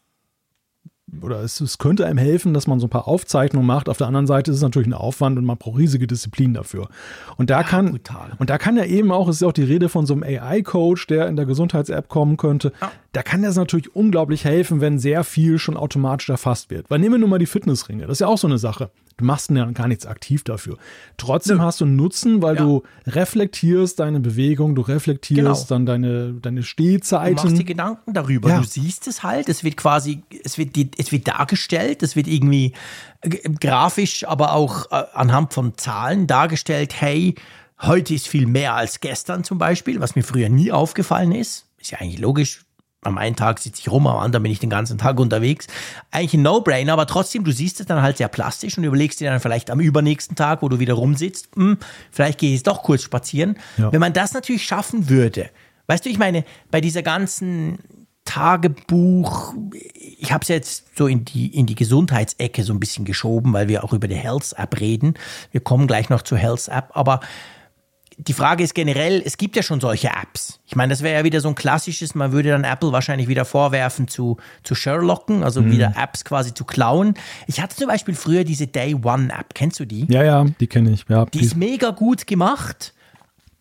oder es, es könnte einem helfen, dass man so ein paar Aufzeichnungen macht. Auf der anderen Seite ist es natürlich ein Aufwand und man braucht riesige Disziplin dafür. Und da kann brutal. und da kann ja eben auch, es ist ja auch die Rede von so einem AI-Coach, der in der Gesundheits-App kommen könnte. Da kann das natürlich unglaublich helfen, wenn sehr viel schon automatisch erfasst wird. Weil nehmen wir nur mal die Fitnessringe. Das ist ja auch so eine Sache. Du machst ja gar nichts aktiv dafür. Trotzdem hast du einen Nutzen, weil Ja. du reflektierst deine Bewegung, du reflektierst Genau. dann deine, deine Du Stehzeiten. machst dir Gedanken darüber. Ja. Du siehst es halt. Es wird quasi, es wird, die, es wird dargestellt. Es wird irgendwie äh, grafisch, aber auch äh, anhand von Zahlen dargestellt. Hey, heute ist viel mehr als gestern zum Beispiel, was mir früher nie aufgefallen ist. Ist ja eigentlich logisch. Am einen Tag sitze ich rum, am anderen bin ich den ganzen Tag unterwegs. Eigentlich ein No-Brainer, aber trotzdem, du siehst es dann halt sehr plastisch und überlegst dir dann vielleicht am übernächsten Tag, wo du wieder rumsitzt, hm, vielleicht gehe ich jetzt doch kurz spazieren. Ja. Wenn man das natürlich schaffen würde, weißt du, ich meine, bei dieser ganzen Tagebuch, ich habe es jetzt so in die, in die Gesundheitsecke so ein bisschen geschoben, weil wir auch über die Health-App reden. Wir kommen gleich noch zur Health-App, aber die Frage ist generell, es gibt ja schon solche Apps. Ich meine, das wäre ja wieder so ein klassisches, man würde dann Apple wahrscheinlich wieder vorwerfen zu, zu Sherlocken, also wieder Apps quasi zu klauen. Ich hatte zum Beispiel früher diese Day One App, kennst du die? ja, ja, die kenne ich. Ja, Die ist mega gut gemacht.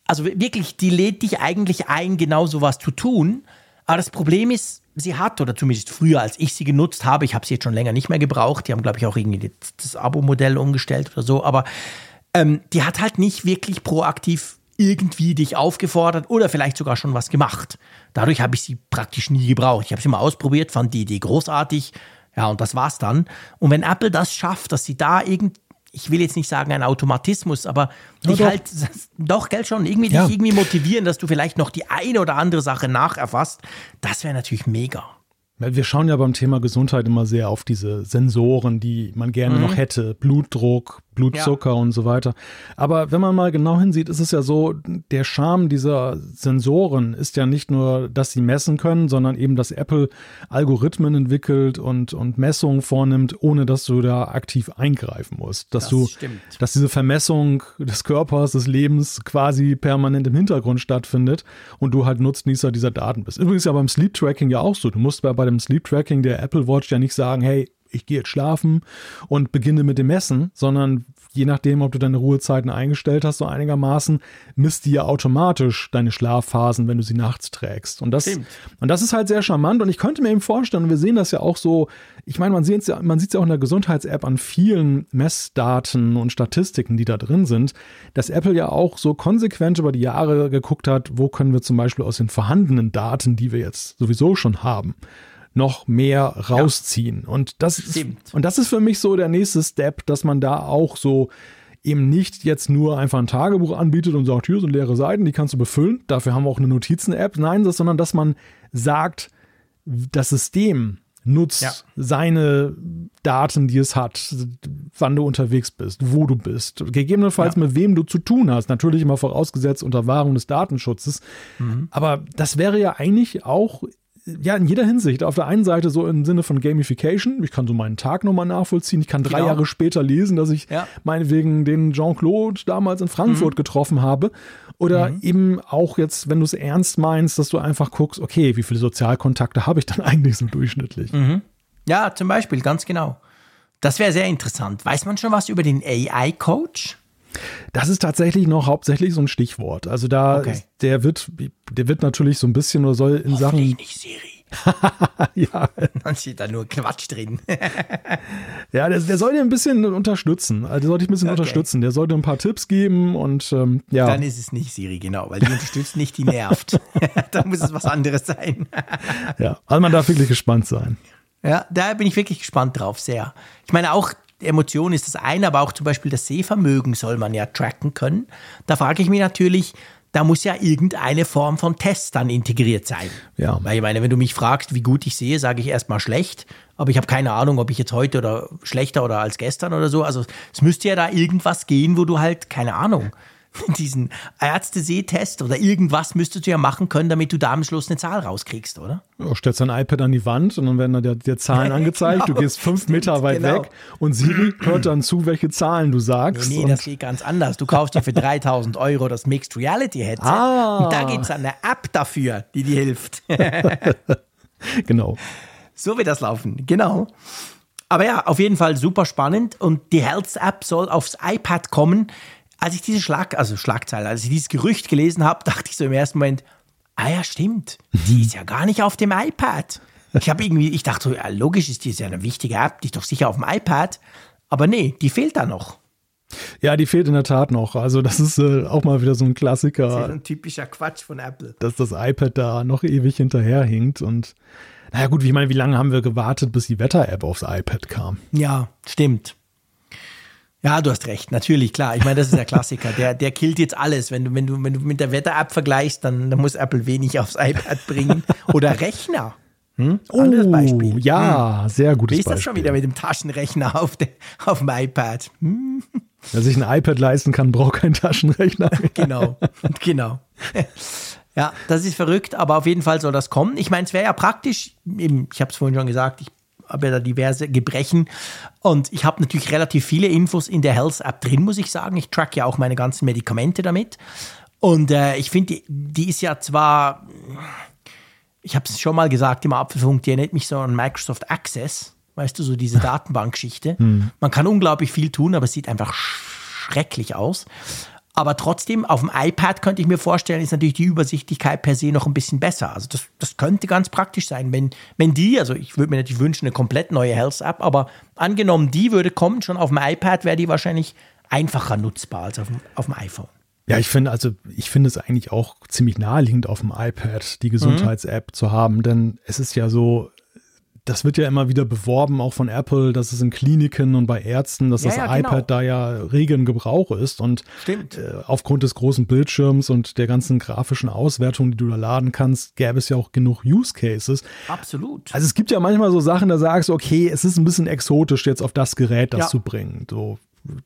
Also wirklich, die lädt dich eigentlich ein, genau sowas zu tun. Aber das Problem ist, sie hat, oder zumindest früher, als ich sie genutzt habe, ich habe sie jetzt schon länger nicht mehr gebraucht, die haben, glaube ich, auch irgendwie das Abo-Modell umgestellt oder so, aber ähm, die hat halt nicht wirklich proaktiv irgendwie dich aufgefordert oder vielleicht sogar schon was gemacht. Dadurch habe ich sie praktisch nie gebraucht. Ich habe sie mal ausprobiert, fand die Idee großartig. Ja, und das war's dann. Und wenn Apple das schafft, dass sie da irgend, ich will jetzt nicht sagen ein Automatismus, aber dich doch. halt, doch, gell, schon, irgendwie Ja. dich irgendwie motivieren, dass du vielleicht noch die eine oder andere Sache nacherfasst, das wäre natürlich mega. Wir schauen ja beim Thema Gesundheit immer sehr auf diese Sensoren, die man gerne noch hätte. Blutdruck, Blutzucker und so weiter. Aber wenn man mal genau hinsieht, ist es ja so, der Charme dieser Sensoren ist ja nicht nur, dass sie messen können, sondern eben, dass Apple Algorithmen entwickelt und, und Messungen vornimmt, ohne dass du da aktiv eingreifen musst. Dass Das du, stimmt. dass diese Vermessung des Körpers, des Lebens quasi permanent im Hintergrund stattfindet und du halt Nutznießer dieser Daten bist. Übrigens ja beim Sleep Tracking ja auch so. Du musst bei, bei dem Sleep Tracking der Apple Watch ja nicht sagen, hey, ich gehe jetzt schlafen und beginne mit dem Messen, sondern je nachdem, ob du deine Ruhezeiten eingestellt hast, so einigermaßen, misst die ja automatisch deine Schlafphasen, wenn du sie nachts trägst. Und das, Stimmt. und das ist halt sehr charmant. Und ich könnte mir eben vorstellen, und wir sehen das ja auch so, ich meine, man sieht es ja, man sieht ja auch in der Gesundheits-App an vielen Messdaten und Statistiken, die da drin sind, dass Apple ja auch so konsequent über die Jahre geguckt hat, wo können wir zum Beispiel aus den vorhandenen Daten, die wir jetzt sowieso schon haben, noch mehr rausziehen. Und das ist, Stimmt. und das ist für mich so der nächste Step, dass man da auch so eben nicht jetzt nur einfach ein Tagebuch anbietet und sagt, hier sind leere Seiten, die kannst du befüllen. Dafür haben wir auch eine Notizen-App. Nein, das, sondern dass man sagt, das System nutzt Ja. seine Daten, die es hat, wann du unterwegs bist, wo du bist, gegebenenfalls Ja. mit wem du zu tun hast. Natürlich immer vorausgesetzt unter Wahrung des Datenschutzes. Mhm. Aber das wäre ja eigentlich auch ja, in jeder Hinsicht. Auf der einen Seite so im Sinne von Gamification. Ich kann so meinen Tag nochmal nachvollziehen. Ich kann drei Genau. Jahre später lesen, dass ich Ja. Mhm. meinetwegen den Jean-Claude damals in Frankfurt getroffen habe. Oder eben auch jetzt, wenn du es ernst meinst, dass du einfach guckst, okay, wie viele Sozialkontakte habe ich dann eigentlich so durchschnittlich? Mhm. Ja, zum Beispiel, ganz genau. Das wäre sehr interessant. Weiß man schon was über den AI-Coach? Das ist tatsächlich noch hauptsächlich so ein Stichwort. Also da, Okay. ist, der wird, der wird natürlich so ein bisschen oder soll in Sachen, nicht Siri. ja, Dann steht da nur Quatsch drin. ja der, der soll dir ein bisschen unterstützen. Also der soll dich ein bisschen Okay. unterstützen. Der soll dir ein paar Tipps geben und ähm, ja. Dann ist es nicht Siri, genau, weil die unterstützt nicht, die nervt. da muss es was anderes sein. ja. Also man darf wirklich gespannt sein. Ja, da bin ich wirklich gespannt drauf, sehr. Ich meine, auch Emotion ist das eine, aber auch zum Beispiel das Sehvermögen soll man ja tracken können. Da frage ich mich natürlich, da muss ja irgendeine Form von Test dann integriert sein. Ja. Weil ich meine, wenn du mich fragst, wie gut ich sehe, sage ich erstmal schlecht, aber ich habe keine Ahnung, ob ich jetzt heute oder schlechter oder als gestern oder so. Also es müsste ja da irgendwas gehen, wo du halt, keine Ahnung, diesen Ärzte-Sehtest oder irgendwas müsstest du ja machen können, damit du da am Schluss eine Zahl rauskriegst, oder? Du stellst dein iPad an die Wand und dann werden da dir, Zahlen angezeigt. Du Genau. gehst fünf Stimmt, Meter weit genau. weg und Siri hört dann zu, welche Zahlen du sagst. Nee, und das geht ganz anders. Du kaufst dir für 3000 Euro das Mixed Reality Headset Ah. und da gibt es eine App dafür, die dir hilft. genau. so wird das laufen, genau. Aber ja, auf jeden Fall super spannend und die Health App soll aufs iPad kommen. Als ich diese Schlag, also Schlagzeile, als ich dieses Gerücht gelesen habe, dachte ich so im ersten Moment, ah ja, stimmt, die ist ja gar nicht auf dem iPad. Ich habe irgendwie, ich dachte so, ja, logisch ist die ist ja eine wichtige App, die ist doch sicher auf dem iPad. Aber nee, die fehlt da noch. Ja, die fehlt in der Tat noch. Also das ist äh, auch mal wieder so ein Das ist Klassiker, ein typischer Quatsch von Apple. dass das iPad da noch ewig hinterherhinkt. Und naja gut, ich meine, wie lange haben wir gewartet, bis die Wetter-App aufs iPad kam? Ja, stimmt. Ja, du hast recht, natürlich, klar. Ich meine, das ist der Klassiker. Der, der killt jetzt alles. Wenn du, wenn du, wenn du mit der Wetter-App vergleichst, dann, dann muss Apple wenig aufs iPad bringen. Oder Rechner. Hm? Anderes Beispiel. Oh, ja, sehr Wie gutes ist das Beispiel. schon wieder mit dem Taschenrechner auf, de, auf dem iPad? Hm? Wer sich ein iPad leisten kann, braucht keinen Taschenrechner. Genau, genau. Ja, das ist verrückt, aber auf jeden Fall soll das kommen. Ich meine, es wäre ja praktisch, eben, ich habe es vorhin schon gesagt, ich habe ja da diverse Gebrechen und ich habe natürlich relativ viele Infos in der Health App drin, muss ich sagen. Ich track ja auch meine ganzen Medikamente damit. Und äh, ich finde, die, die ist ja zwar, ich habe es schon mal gesagt im Apfelfunk, die erinnert mich so an Microsoft Access, weißt du, so diese Datenbankgeschichte. Man kann unglaublich viel tun, aber es sieht einfach schrecklich aus. Aber trotzdem, auf dem iPad könnte ich mir vorstellen, ist natürlich die Übersichtlichkeit per se noch ein bisschen besser. Also das, das könnte ganz praktisch sein, wenn, wenn die, also ich würde mir natürlich wünschen, eine komplett neue Health-App, aber angenommen, die würde kommen, schon auf dem iPad wäre die wahrscheinlich einfacher nutzbar als auf dem, auf dem iPhone. Ja, ich finde, also ich finde es eigentlich auch ziemlich naheliegend auf dem iPad, die Gesundheits-App zu haben, denn es ist ja so, das wird ja immer wieder beworben, auch von Apple, dass es in Kliniken und bei Ärzten, dass Ja, das ja, genau. iPad da ja rege Gebrauch ist und Stimmt. äh, aufgrund des großen Bildschirms und der ganzen grafischen Auswertung, die du da laden kannst, gäbe es ja auch genug Use Cases. Absolut. Also es gibt ja manchmal so Sachen, da sagst du, okay, es ist ein bisschen exotisch, jetzt auf das Gerät das Ja. zu bringen. So,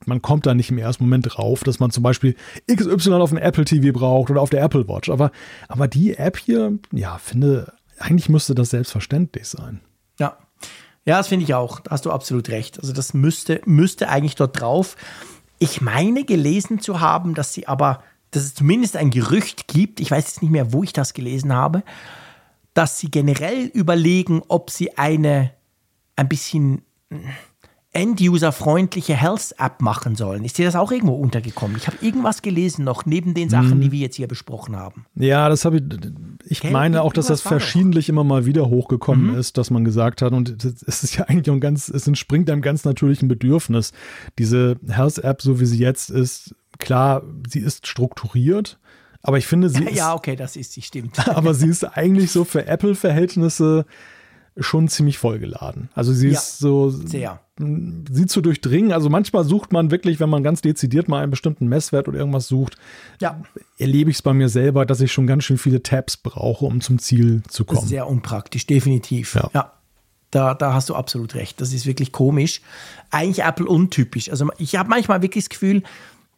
man kommt da nicht im ersten Moment drauf, dass man zum Beispiel XY auf dem Apple TV braucht oder auf der Apple Watch. Aber, aber die App hier, ja, finde, eigentlich müsste das selbstverständlich sein. Ja. Das finde ich auch. Da hast du absolut recht. Also das müsste, müsste eigentlich dort drauf. Ich meine gelesen zu haben, dass sie aber, dass es zumindest ein Gerücht gibt, ich weiß jetzt nicht mehr, wo ich das gelesen habe, dass sie generell überlegen, ob sie eine ein bisschen End-User-freundliche Health-App machen sollen. Ist dir das auch irgendwo untergekommen? Ich habe irgendwas gelesen noch, neben den Sachen, die wir jetzt hier besprochen haben. Ja, das habe ich. Ich Gell? meine auch, dass das verschiedentlich immer mal wieder hochgekommen Mhm. ist, dass man gesagt hat, und es ist ja eigentlich ein ganz, es entspringt einem ganz natürlichen Bedürfnis. Diese Health-App, so wie sie jetzt ist, klar, sie ist strukturiert, aber ich finde, sie ist, Ja, okay, das ist sie, stimmt. aber sie ist eigentlich so für Apple-Verhältnisse schon ziemlich vollgeladen. Also sie Ja, ist so, Sehr. Sie zu durchdringen. Also manchmal sucht man wirklich, wenn man ganz dezidiert mal einen bestimmten Messwert oder irgendwas sucht, Ja, erlebe ich es bei mir selber, dass ich schon ganz schön viele Tabs brauche, um zum Ziel zu kommen. sehr unpraktisch, definitiv. Ja. Ja. Da, da hast du absolut recht. Das ist wirklich komisch. Eigentlich Apple untypisch. Also ich habe manchmal wirklich das Gefühl,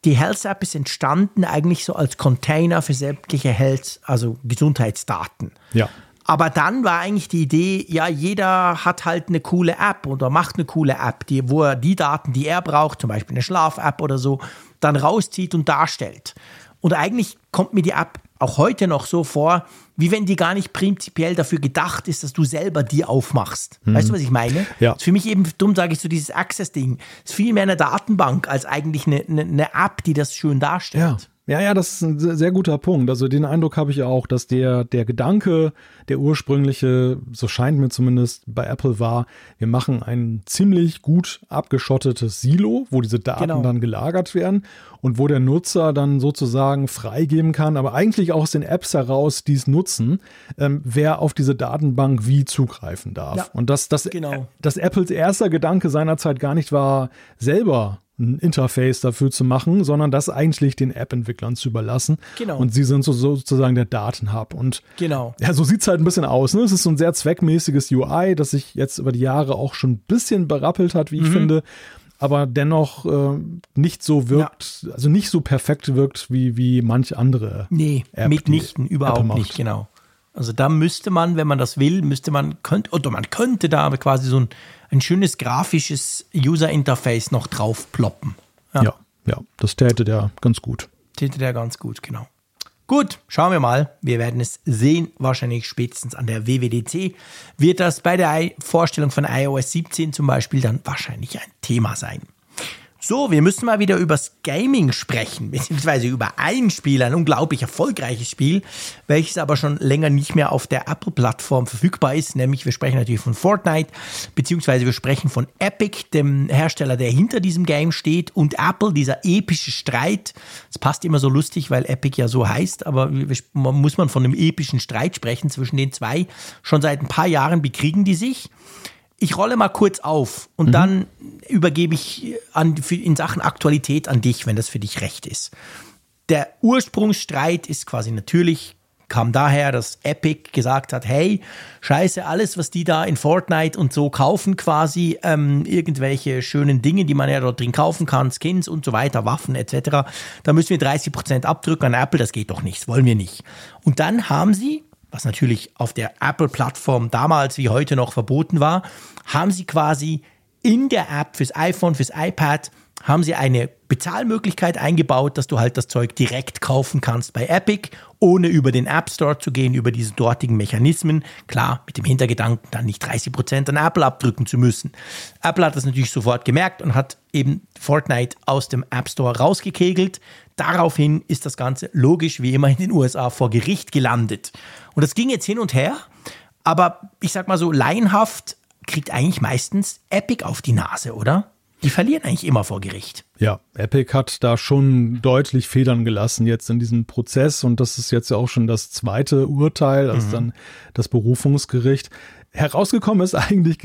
die Health App ist entstanden eigentlich so als Container für sämtliche Health, also Gesundheitsdaten. Ja. Aber dann war eigentlich die Idee, ja, jeder hat halt eine coole App oder macht eine coole App, die, wo er die Daten, die er braucht, zum Beispiel eine Schlaf-App oder so, dann rauszieht und darstellt. Und eigentlich kommt mir die App auch heute noch so vor, wie wenn die gar nicht prinzipiell dafür gedacht ist, dass du selber die aufmachst. Weißt du, was ich meine? Ja. Ist für mich eben, dumm sage ich so, dieses Access-Ding, ist viel mehr eine Datenbank als eigentlich eine, eine, eine App, die das schön darstellt. Ja. Ja, ja, das ist ein sehr guter Punkt. Also den Eindruck habe ich auch, dass der, der Gedanke, der ursprüngliche, so scheint mir zumindest bei Apple war, wir machen ein ziemlich gut abgeschottetes Silo, wo diese Daten genau. dann gelagert werden und wo der Nutzer dann sozusagen freigeben kann, aber eigentlich auch aus den Apps heraus dies nutzen, ähm, wer auf diese Datenbank wie zugreifen darf. Ja, und dass, dass, genau. dass Apples erster Gedanke seinerzeit gar nicht war, selber ein Interface dafür zu machen, sondern das eigentlich den App-Entwicklern zu überlassen. Genau. Und sie sind so, sozusagen der Datenhub. Und genau. ja, so sieht es halt ein bisschen aus. Ne? Es ist so ein sehr zweckmäßiges UI, das sich jetzt über die Jahre auch schon ein bisschen berappelt hat, wie ich mhm. finde. Aber dennoch äh, nicht so wirkt, ja. also nicht so perfekt wirkt wie, wie manch andere. Nee, App, mitnichten, überhaupt nicht, genau. Also da müsste man, wenn man das will, müsste man, könnte, oder man könnte da quasi so ein, ein schönes grafisches User-Interface noch drauf ploppen. Ja. ja, ja, das täte der ganz gut. Täte der ganz gut, genau. Gut, schauen wir mal. Wir werden es sehen. Wahrscheinlich spätestens an der WWDC wird das bei der Vorstellung von iOS 17 zum Beispiel dann wahrscheinlich ein Thema sein. So, wir müssen mal wieder übers Gaming sprechen, beziehungsweise über ein Spiel, ein unglaublich erfolgreiches Spiel, welches aber schon länger nicht mehr auf der Apple-Plattform verfügbar ist. Nämlich, wir sprechen natürlich von Fortnite, beziehungsweise wir sprechen von Epic, dem Hersteller, der hinter diesem Game steht, und Apple, dieser epische Streit. Es passt immer so lustig, weil Epic ja so heißt, aber muss man von einem epischen Streit sprechen zwischen den zwei. Schon seit ein paar Jahren bekriegen die sich ich rolle mal kurz auf und mhm. dann übergebe ich an, für, in Sachen Aktualität an dich, wenn das für dich recht ist. Der Ursprungsstreit ist quasi natürlich, kam daher, dass Epic gesagt hat, hey, scheiße, alles, was die da in Fortnite und so kaufen, quasi ähm, irgendwelche schönen Dinge, die man ja dort drin kaufen kann, Skins und so weiter, Waffen etc., da müssen wir 30% abdrücken an Apple, das geht doch nicht, das wollen wir nicht. Und dann haben sie was natürlich auf der Apple-Plattform damals wie heute noch verboten war, haben sie quasi in der App fürs iPhone, fürs iPad, haben sie eine Bezahlmöglichkeit eingebaut, dass du halt das Zeug direkt kaufen kannst bei Epic, ohne über den App Store zu gehen, über diese dortigen Mechanismen. Klar, mit dem Hintergedanken, dann nicht 30% an Apple abdrücken zu müssen. Apple hat das natürlich sofort gemerkt und hat eben Fortnite aus dem App Store rausgekegelt. Daraufhin ist das Ganze logisch wie immer in den USA vor Gericht gelandet. Und das ging jetzt hin und her, aber ich sag mal so, laienhaft kriegt eigentlich meistens Epic auf die Nase, oder? Die verlieren eigentlich immer vor Gericht. Ja, Epic hat da schon deutlich Federn gelassen jetzt in diesem Prozess und das ist jetzt ja auch schon das zweite Urteil, also mhm. dann das Berufungsgericht. Herausgekommen ist eigentlich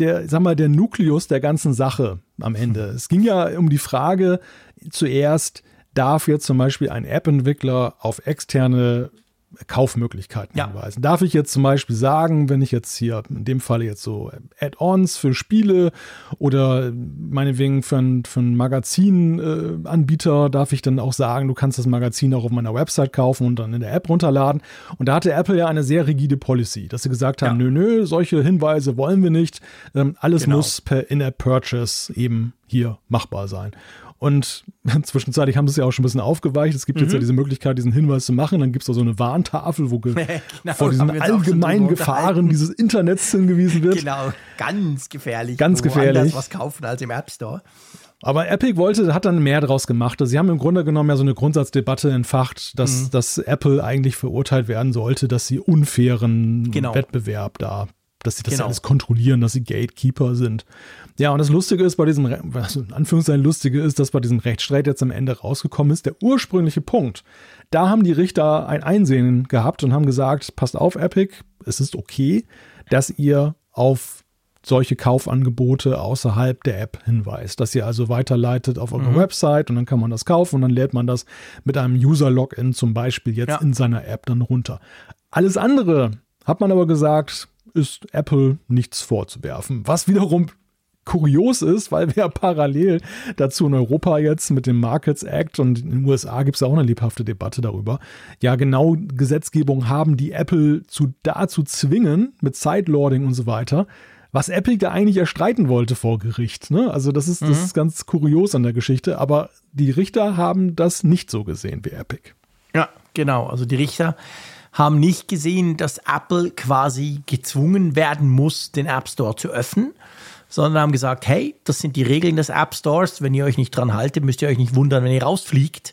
der, sag mal, der Nukleus der ganzen Sache am Ende. Es ging ja um die Frage zuerst, darf jetzt zum Beispiel ein App-Entwickler auf externe Kaufmöglichkeiten ja. hinweisen. Darf ich jetzt zum Beispiel sagen, wenn ich jetzt hier in dem Fall jetzt so Add-ons für Spiele oder meinetwegen für einen für ein Magazinanbieter, äh, darf ich dann auch sagen, du kannst das Magazin auch auf meiner Website kaufen und dann in der App runterladen. Und da hatte Apple ja eine sehr rigide Policy, dass sie gesagt haben, ja. nö, nö, solche Hinweise wollen wir nicht. Ähm, alles genau. muss per In-App-Purchase eben hier machbar sein. Und zwischenzeitlich haben sie es ja auch schon ein bisschen aufgeweicht. Es gibt mhm. jetzt ja diese Möglichkeit, diesen Hinweis zu machen. Dann gibt es da so eine Warntafel, wo genau, vor diesen allgemeinen Gefahren dieses Internets hingewiesen wird. Genau, ganz gefährlich. Ganz gefährlich. was kaufen als im App Store. Aber Epic wollte, hat dann mehr draus gemacht. Also sie haben im Grunde genommen ja so eine Grundsatzdebatte entfacht, dass, mhm. dass Apple eigentlich verurteilt werden sollte, dass sie unfairen genau. Wettbewerb da, dass sie das genau. alles kontrollieren, dass sie Gatekeeper sind. Ja, und das Lustige ist bei diesem, also in Anführungszeichen Lustige ist, dass bei diesem Rechtsstreit jetzt am Ende rausgekommen ist, der ursprüngliche Punkt. Da haben die Richter ein Einsehen gehabt und haben gesagt, passt auf, Epic, es ist okay, dass ihr auf solche Kaufangebote außerhalb der App hinweist, dass ihr also weiterleitet auf eure mhm. Website und dann kann man das kaufen und dann lädt man das mit einem User-Login zum Beispiel jetzt ja. in seiner App dann runter. Alles andere hat man aber gesagt, ist Apple nichts vorzuwerfen, was wiederum kurios ist, weil wir parallel dazu in Europa jetzt mit dem Markets Act und in den USA gibt es auch eine lebhafte Debatte darüber, ja genau Gesetzgebung haben, die Apple zu, dazu zwingen, mit Sideloading und so weiter, was Epic da eigentlich erstreiten wollte vor Gericht. Ne? Also das ist, mhm. das ist ganz kurios an der Geschichte, aber die Richter haben das nicht so gesehen wie Epic. Ja, genau. Also die Richter haben nicht gesehen, dass Apple quasi gezwungen werden muss, den App Store zu öffnen, sondern haben gesagt, hey, das sind die Regeln des App Stores. Wenn ihr euch nicht dran haltet, müsst ihr euch nicht wundern, wenn ihr rausfliegt.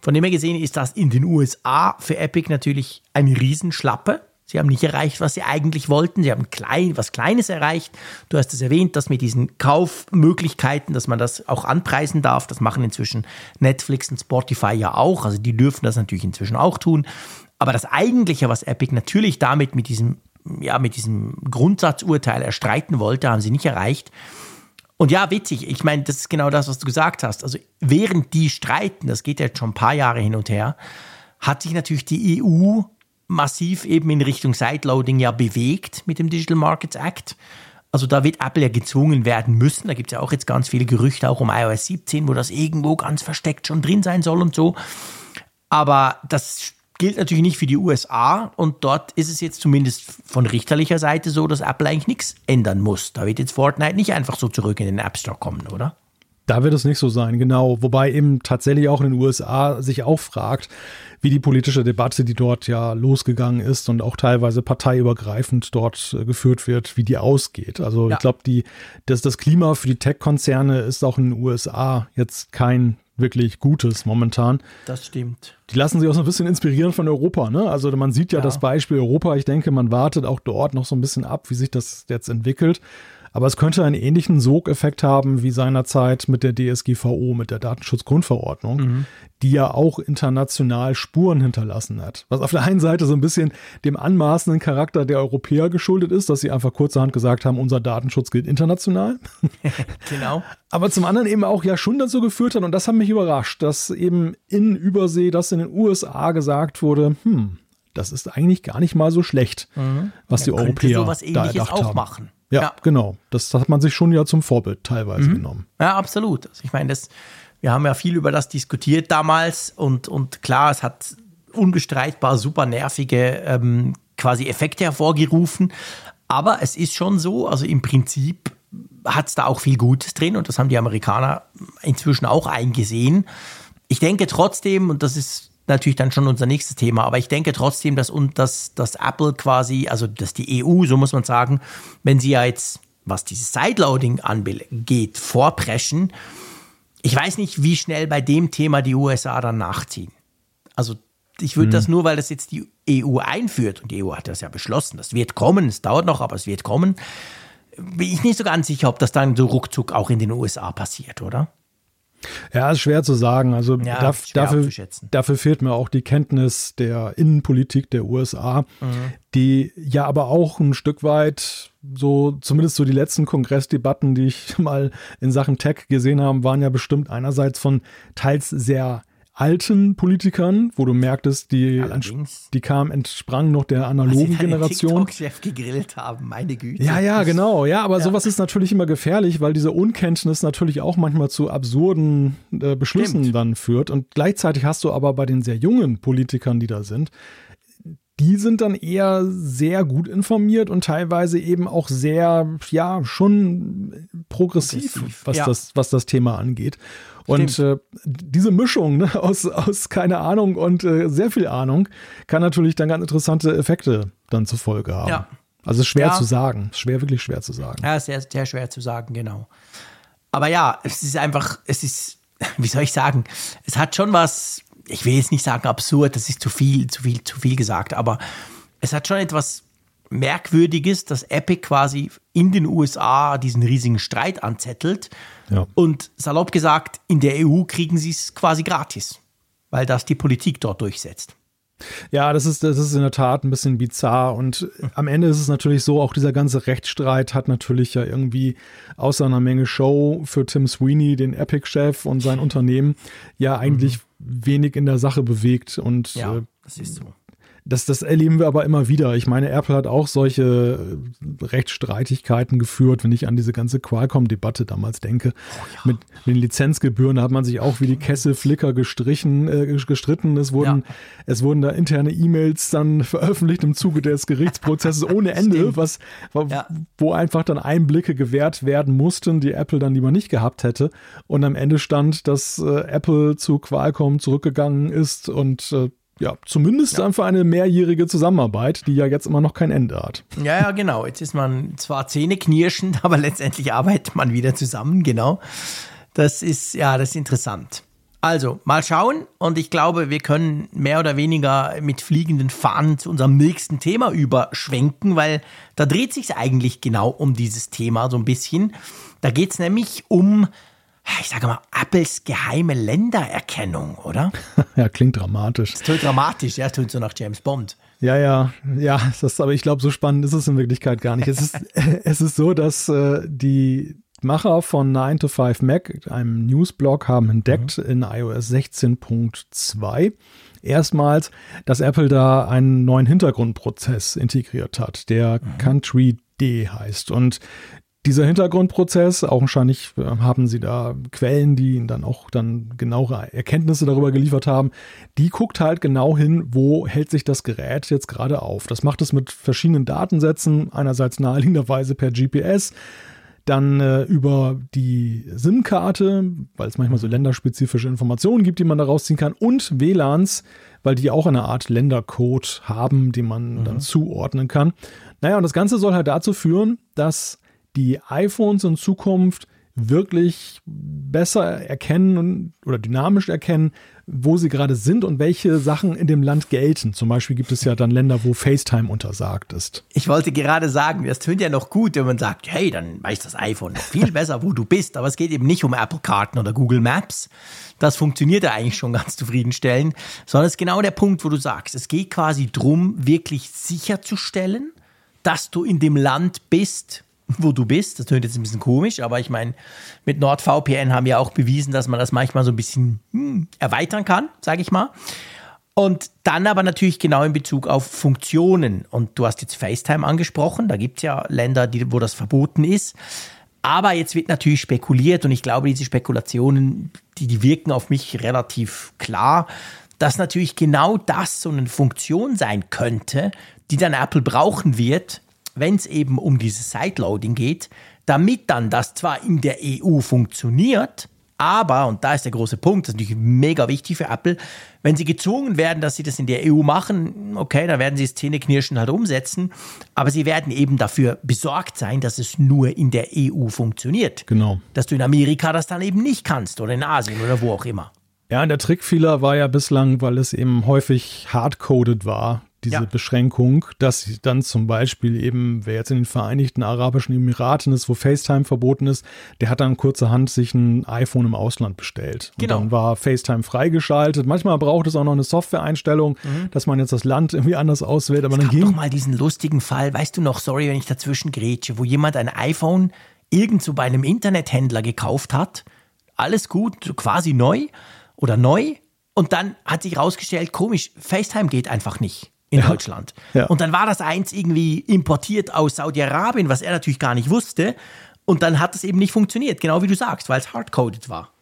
Von dem her gesehen ist das in den USA für Epic natürlich eine Riesenschlappe. Sie haben nicht erreicht, was sie eigentlich wollten. Sie haben klein, was Kleines erreicht. Du hast es erwähnt, dass mit diesen Kaufmöglichkeiten, dass man das auch anpreisen darf. Das machen inzwischen Netflix und Spotify ja auch. Also die dürfen das natürlich inzwischen auch tun. Aber das Eigentliche, was Epic natürlich damit mit diesem, ja, mit diesem Grundsatzurteil erstreiten wollte, haben sie nicht erreicht. Und ja, witzig, ich meine, das ist genau das, was du gesagt hast. Also während die streiten, das geht jetzt schon ein paar Jahre hin und her, hat sich natürlich die EU massiv eben in Richtung Sideloading ja bewegt mit dem Digital Markets Act. Also da wird Apple ja gezwungen werden müssen. Da gibt es ja auch jetzt ganz viele Gerüchte auch um iOS 17, wo das irgendwo ganz versteckt schon drin sein soll und so. Aber das gilt natürlich nicht für die USA und dort ist es jetzt zumindest von richterlicher Seite so, dass Apple eigentlich nichts ändern muss. Da wird jetzt Fortnite nicht einfach so zurück in den App Store kommen, oder? Da wird es nicht so sein, genau. Wobei eben tatsächlich auch in den USA sich auch fragt, wie die politische Debatte, die dort ja losgegangen ist und auch teilweise parteiübergreifend dort äh, geführt wird, wie die ausgeht. Also ja. ich glaube, die, das, das Klima für die Tech-Konzerne ist auch in den USA jetzt kein wirklich Gutes momentan. Das stimmt. Die lassen sich auch so ein bisschen inspirieren von Europa. Ne? Also man sieht ja, ja das Beispiel Europa. Ich denke, man wartet auch dort noch so ein bisschen ab, wie sich das jetzt entwickelt. Aber es könnte einen ähnlichen Sogeffekt haben wie seinerzeit mit der DSGVO, mit der Datenschutzgrundverordnung, mhm. die ja auch international Spuren hinterlassen hat. Was auf der einen Seite so ein bisschen dem anmaßenden Charakter der Europäer geschuldet ist, dass sie einfach kurzerhand gesagt haben, unser Datenschutz gilt international. genau. Aber zum anderen eben auch ja schon dazu geführt hat, und das hat mich überrascht, dass eben in Übersee, dass in den USA gesagt wurde, hm, das ist eigentlich gar nicht mal so schlecht, mhm. was ja, die Europäer sowas da erdacht auch haben. machen. Ja, ja, genau. Das hat man sich schon ja zum Vorbild teilweise mhm. genommen. Ja, absolut. Also ich meine, das, wir haben ja viel über das diskutiert damals und, und klar, es hat unbestreitbar super nervige ähm, quasi Effekte hervorgerufen. Aber es ist schon so, also im Prinzip hat es da auch viel Gutes drin und das haben die Amerikaner inzwischen auch eingesehen. Ich denke trotzdem, und das ist natürlich dann schon unser nächstes Thema. Aber ich denke trotzdem, dass, dass, dass Apple quasi, also dass die EU, so muss man sagen, wenn sie ja jetzt, was dieses Sideloading angeht, vorpreschen, ich weiß nicht, wie schnell bei dem Thema die USA dann nachziehen. Also ich würde hm. das nur, weil das jetzt die EU einführt und die EU hat das ja beschlossen, das wird kommen, es dauert noch, aber es wird kommen, bin ich nicht so ganz sicher, ob das dann so ruckzuck auch in den USA passiert, oder? Ja, ist schwer zu sagen. Also ja, da, dafür, dafür fehlt mir auch die Kenntnis der Innenpolitik der USA, mhm. die ja aber auch ein Stück weit so, zumindest so die letzten Kongressdebatten, die ich mal in Sachen Tech gesehen habe, waren ja bestimmt einerseits von teils sehr alten Politikern, wo du merktest, die, die kamen, entsprangen noch der analogen Was Generation. chef gegrillt haben, meine Güte. Ja, ja, genau. Ja, aber ja. sowas ist natürlich immer gefährlich, weil diese Unkenntnis natürlich auch manchmal zu absurden äh, Beschlüssen Stimmt. dann führt. Und gleichzeitig hast du aber bei den sehr jungen Politikern, die da sind, die sind dann eher sehr gut informiert und teilweise eben auch sehr, ja, schon progressiv, progressiv was, ja. das, was das Thema angeht. Und äh, diese Mischung ne, aus, aus keine Ahnung und äh, sehr viel Ahnung kann natürlich dann ganz interessante Effekte dann zur Folge haben. Ja. Also schwer ja. zu sagen. Schwer, wirklich schwer zu sagen. Ja, sehr, sehr schwer zu sagen, genau. Aber ja, es ist einfach, es ist, wie soll ich sagen, es hat schon was, ich will jetzt nicht sagen absurd, das ist zu viel, zu viel, zu viel gesagt, aber es hat schon etwas Merkwürdiges, dass Epic quasi in den USA diesen riesigen Streit anzettelt ja. Und salopp gesagt, in der EU kriegen sie es quasi gratis, weil das die Politik dort durchsetzt. Ja, das ist, das ist in der Tat ein bisschen bizarr. Und am Ende ist es natürlich so, auch dieser ganze Rechtsstreit hat natürlich ja irgendwie außer einer Menge Show für Tim Sweeney, den Epic-Chef und sein Unternehmen, ja eigentlich mhm. wenig in der Sache bewegt. Und ja, das ist so. Das, das erleben wir aber immer wieder. Ich meine, Apple hat auch solche äh, Rechtsstreitigkeiten geführt, wenn ich an diese ganze Qualcomm-Debatte damals denke. Oh ja. mit, den Lizenzgebühren hat man sich auch wie die Kesselflicker gestrichen, äh, gestritten. Es wurden, ja. es wurden da interne E-Mails dann veröffentlicht im Zuge des Gerichtsprozesses ohne Ende, was, ja. wo einfach dann Einblicke gewährt werden mussten, die Apple dann lieber nicht gehabt hätte. Und am Ende stand, dass äh, Apple zu Qualcomm zurückgegangen ist und äh, ja, zumindest ja. einfach eine mehrjährige Zusammenarbeit, die ja jetzt immer noch kein Ende hat. Ja, ja, genau. Jetzt ist man zwar zähneknirschend, aber letztendlich arbeitet man wieder zusammen, genau. Das ist, ja, das ist interessant. Also, mal schauen. Und ich glaube, wir können mehr oder weniger mit fliegenden Fahnen zu unserem nächsten Thema überschwenken, weil da dreht sich eigentlich genau um dieses Thema so ein bisschen. Da geht es nämlich um, ich sage mal, Apples geheime Ländererkennung, oder? ja, klingt dramatisch. Das klingt dramatisch, ja, tut so nach James Bond. Ja, ja, ja, das, aber ich glaube, so spannend ist es in Wirklichkeit gar nicht. Es ist, es ist so, dass äh, die Macher von 9 to 5 Mac, einem Newsblog, haben entdeckt mhm. in iOS 16.2 erstmals, dass Apple da einen neuen Hintergrundprozess integriert hat, der mhm. Country D heißt. Und dieser Hintergrundprozess, augenscheinlich äh, haben sie da Quellen, die ihnen dann auch dann genauere Erkenntnisse darüber geliefert haben, die guckt halt genau hin, wo hält sich das Gerät jetzt gerade auf. Das macht es mit verschiedenen Datensätzen, einerseits naheliegenderweise per GPS, dann äh, über die SIM-Karte, weil es manchmal so länderspezifische Informationen gibt, die man da rausziehen kann, und WLANs, weil die auch eine Art Ländercode haben, die man mhm. dann zuordnen kann. Naja, und das Ganze soll halt dazu führen, dass die iPhones in Zukunft wirklich besser erkennen oder dynamisch erkennen, wo sie gerade sind und welche Sachen in dem Land gelten. Zum Beispiel gibt es ja dann Länder, wo FaceTime untersagt ist. Ich wollte gerade sagen, das tönt ja noch gut, wenn man sagt, hey, dann weiß das iPhone viel besser, wo du bist. Aber es geht eben nicht um Apple-Karten oder Google Maps. Das funktioniert ja eigentlich schon ganz zufriedenstellend, sondern es ist genau der Punkt, wo du sagst, es geht quasi darum, wirklich sicherzustellen, dass du in dem Land bist, wo du bist. Das klingt jetzt ein bisschen komisch, aber ich meine, mit NordVPN haben wir auch bewiesen, dass man das manchmal so ein bisschen hm, erweitern kann, sage ich mal. Und dann aber natürlich genau in Bezug auf Funktionen. Und du hast jetzt FaceTime angesprochen. Da gibt es ja Länder, die, wo das verboten ist. Aber jetzt wird natürlich spekuliert und ich glaube, diese Spekulationen, die, die wirken auf mich relativ klar, dass natürlich genau das so eine Funktion sein könnte, die dann Apple brauchen wird, wenn es eben um dieses Sideloading geht, damit dann das zwar in der EU funktioniert, aber, und da ist der große Punkt, das ist natürlich mega wichtig für Apple, wenn sie gezwungen werden, dass sie das in der EU machen, okay, dann werden sie es Zähneknirschen halt umsetzen, aber sie werden eben dafür besorgt sein, dass es nur in der EU funktioniert. Genau. Dass du in Amerika das dann eben nicht kannst oder in Asien oder wo auch immer. Ja, der Trickfehler war ja bislang, weil es eben häufig hardcoded war, diese ja. Beschränkung, dass dann zum Beispiel eben, wer jetzt in den Vereinigten Arabischen Emiraten ist, wo FaceTime verboten ist, der hat dann kurzerhand sich ein iPhone im Ausland bestellt. Und genau. dann war FaceTime freigeschaltet. Manchmal braucht es auch noch eine Software-Einstellung, mhm. dass man jetzt das Land irgendwie anders auswählt. Aber es dann gab doch mal diesen lustigen Fall, weißt du noch, sorry, wenn ich dazwischen grätsche, wo jemand ein iPhone irgendwo bei einem Internethändler gekauft hat. Alles gut, quasi neu oder neu. Und dann hat sich herausgestellt, komisch, FaceTime geht einfach nicht in ja. Deutschland. Ja. Und dann war das eins irgendwie importiert aus Saudi-Arabien, was er natürlich gar nicht wusste. Und dann hat es eben nicht funktioniert, genau wie du sagst, weil es hardcoded war.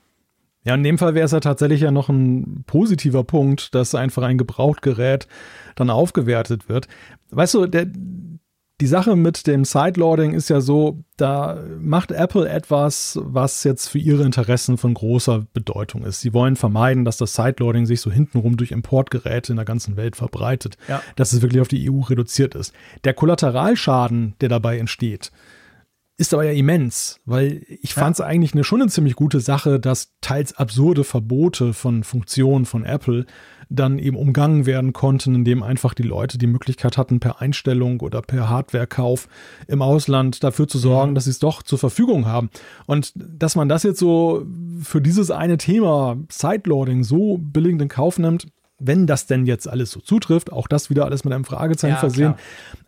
Ja, in dem Fall wäre es ja tatsächlich ja noch ein positiver Punkt, dass einfach ein Gebrauchtgerät dann aufgewertet wird. Weißt du, der, die Sache mit dem Sideloading ist ja so, da macht Apple etwas, was jetzt für ihre Interessen von großer Bedeutung ist. Sie wollen vermeiden, dass das Sideloading sich so hintenrum durch Importgeräte in der ganzen Welt verbreitet, ja. dass es wirklich auf die EU reduziert ist. Der Kollateralschaden, der dabei entsteht, ist aber ja immens, weil ich ja. fand es eigentlich eine, schon eine ziemlich gute Sache, dass teils absurde Verbote von Funktionen von Apple dann eben umgangen werden konnten, indem einfach die Leute die Möglichkeit hatten, per Einstellung oder per Hardwarekauf im Ausland dafür zu sorgen, mhm. dass sie es doch zur Verfügung haben. Und dass man das jetzt so für dieses eine Thema Sideloading so billig in Kauf nimmt, wenn das denn jetzt alles so zutrifft, auch das wieder alles mit einem Fragezeichen ja, versehen. Klar.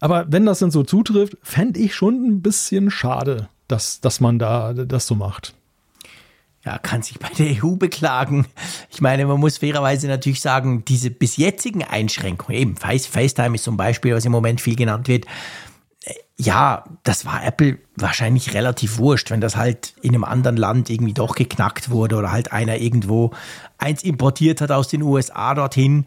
Aber wenn das denn so zutrifft, fände ich schon ein bisschen schade, dass, dass man da das so macht ja, kann sich bei der EU beklagen. Ich meine, man muss fairerweise natürlich sagen, diese bis jetzigen Einschränkungen, eben FaceTime ist zum Beispiel, was im Moment viel genannt wird, äh, ja, das war Apple wahrscheinlich relativ wurscht, wenn das halt in einem anderen Land irgendwie doch geknackt wurde oder halt einer irgendwo eins importiert hat aus den USA dorthin.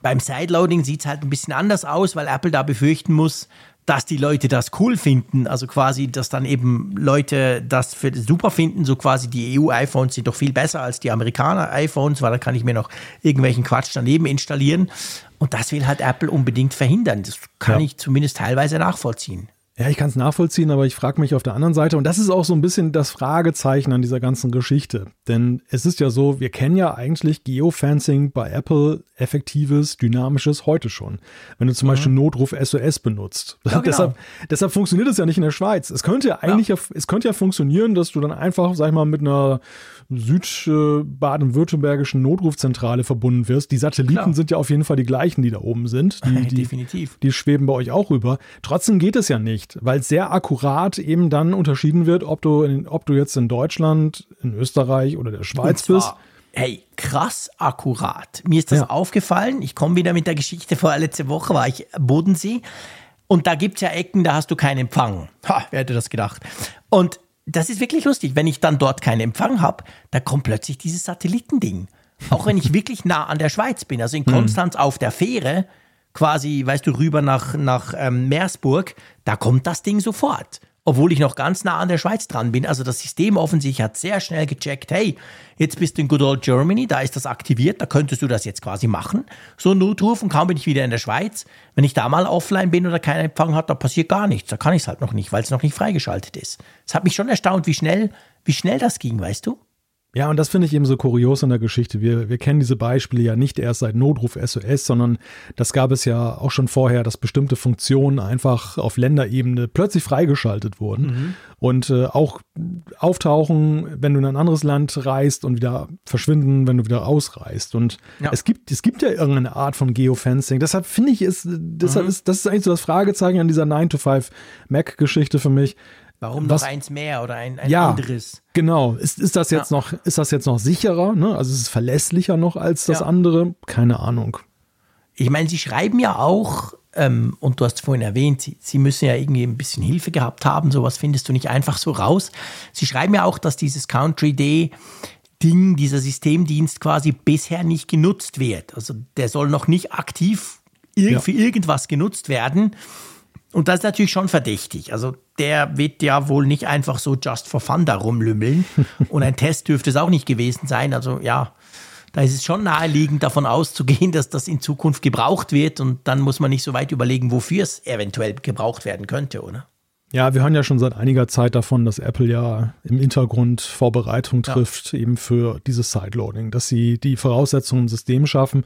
Beim Sideloading sieht es halt ein bisschen anders aus, weil Apple da befürchten muss, dass die Leute das cool finden. Also quasi, dass dann eben Leute das für super finden. So quasi die EU-iPhones sind doch viel besser als die Amerikaner-iPhones, weil da kann ich mir noch irgendwelchen Quatsch daneben installieren. Und das will halt Apple unbedingt verhindern. Das kann ja. ich zumindest teilweise nachvollziehen. Ja, ich kann es nachvollziehen, aber ich frage mich auf der anderen Seite, und das ist auch so ein bisschen das Fragezeichen an dieser ganzen Geschichte. Denn es ist ja so, wir kennen ja eigentlich Geofencing bei Apple effektives, dynamisches heute schon. Wenn du zum mhm. Beispiel Notruf SOS benutzt. Ja, genau. deshalb, deshalb funktioniert es ja nicht in der Schweiz. Es könnte ja eigentlich ja. ja. es könnte ja funktionieren, dass du dann einfach, sag ich mal, mit einer süd-baden-württembergischen Notrufzentrale verbunden wirst. Die Satelliten Klar. sind ja auf jeden Fall die gleichen, die da oben sind. Die, die, Definitiv. Die schweben bei euch auch rüber. Trotzdem geht es ja nicht, weil es sehr akkurat eben dann unterschieden wird, ob du, in, ob du jetzt in Deutschland, in Österreich oder der Schweiz bist. Hey, krass akkurat. Mir ist das ja. aufgefallen. Ich komme wieder mit der Geschichte vor letzte Woche, war ich Bodensee. Und da gibt es ja Ecken, da hast du keinen Empfang. Ha, wer hätte das gedacht? Und das ist wirklich lustig. Wenn ich dann dort keinen Empfang habe, da kommt plötzlich dieses Satellitending. Auch wenn ich wirklich nah an der Schweiz bin. Also in hm. Konstanz auf der Fähre, quasi, weißt du, rüber nach, nach ähm, Meersburg, da kommt das Ding sofort obwohl ich noch ganz nah an der Schweiz dran bin. Also das System offensichtlich hat sehr schnell gecheckt, hey, jetzt bist du in Good Old Germany, da ist das aktiviert, da könntest du das jetzt quasi machen. So ein Notruf und kaum bin ich wieder in der Schweiz. Wenn ich da mal offline bin oder keinen Empfang hat, da passiert gar nichts. Da kann ich es halt noch nicht, weil es noch nicht freigeschaltet ist. Es hat mich schon erstaunt, wie schnell, wie schnell das ging, weißt du? Ja, und das finde ich eben so kurios in der Geschichte. Wir, wir kennen diese Beispiele ja nicht erst seit Notruf SOS, sondern das gab es ja auch schon vorher, dass bestimmte Funktionen einfach auf Länderebene plötzlich freigeschaltet wurden mhm. und äh, auch auftauchen, wenn du in ein anderes Land reist und wieder verschwinden, wenn du wieder ausreist. Und ja. es gibt, es gibt ja irgendeine Art von Geofencing. Deshalb finde ich, ist, deshalb mhm. ist, das ist eigentlich so das Fragezeichen an dieser 9 to 5 Mac-Geschichte für mich. Warum Was, noch eins mehr oder ein, ein ja, anderes? Genau. Ist, ist das jetzt ja. noch, ist das jetzt noch sicherer? Ne? Also ist es verlässlicher noch als das ja. andere? Keine Ahnung. Ich meine, Sie schreiben ja auch, ähm, und du hast vorhin erwähnt, Sie, Sie müssen ja irgendwie ein bisschen Hilfe gehabt haben. Sowas findest du nicht einfach so raus. Sie schreiben ja auch, dass dieses Country Day Ding, dieser Systemdienst quasi bisher nicht genutzt wird. Also der soll noch nicht aktiv ir ja. für irgendwas genutzt werden. Und das ist natürlich schon verdächtig. Also der wird ja wohl nicht einfach so just for fun da rumlümmeln. Und ein Test dürfte es auch nicht gewesen sein. Also ja, da ist es schon naheliegend davon auszugehen, dass das in Zukunft gebraucht wird. Und dann muss man nicht so weit überlegen, wofür es eventuell gebraucht werden könnte, oder? Ja, wir hören ja schon seit einiger Zeit davon, dass Apple ja im Hintergrund Vorbereitung trifft, ja. eben für dieses Sideloading, dass sie die Voraussetzungen im System schaffen.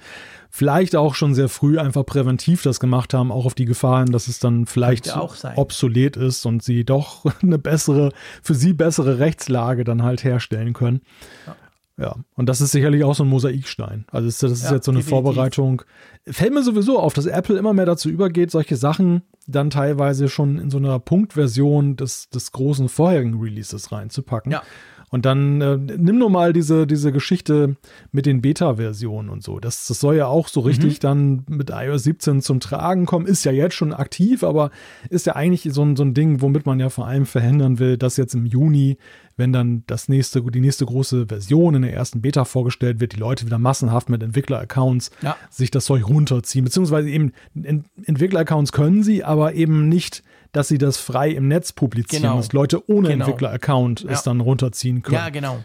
Vielleicht auch schon sehr früh einfach präventiv das gemacht haben, auch auf die Gefahren, dass es dann vielleicht obsolet ist und sie doch eine bessere, für sie bessere Rechtslage dann halt herstellen können. Ja. Ja, und das ist sicherlich auch so ein Mosaikstein. Also das ist ja, jetzt so eine definitiv. Vorbereitung. Fällt mir sowieso auf, dass Apple immer mehr dazu übergeht, solche Sachen dann teilweise schon in so einer Punktversion des, des großen vorherigen Releases reinzupacken. Ja. Und dann äh, nimm nur mal diese, diese Geschichte mit den Beta-Versionen und so. Das, das soll ja auch so richtig mhm. dann mit iOS 17 zum Tragen kommen. Ist ja jetzt schon aktiv, aber ist ja eigentlich so ein, so ein Ding, womit man ja vor allem verhindern will, dass jetzt im Juni, wenn dann das nächste, die nächste große Version in der ersten Beta vorgestellt wird, die Leute wieder massenhaft mit Entwickler-Accounts ja. sich das Zeug runterziehen. Beziehungsweise eben Entwickler-Accounts können sie, aber eben nicht dass sie das frei im Netz publizieren, genau. dass Leute ohne genau. Entwickler-Account ja. es dann runterziehen können. Ja, genau.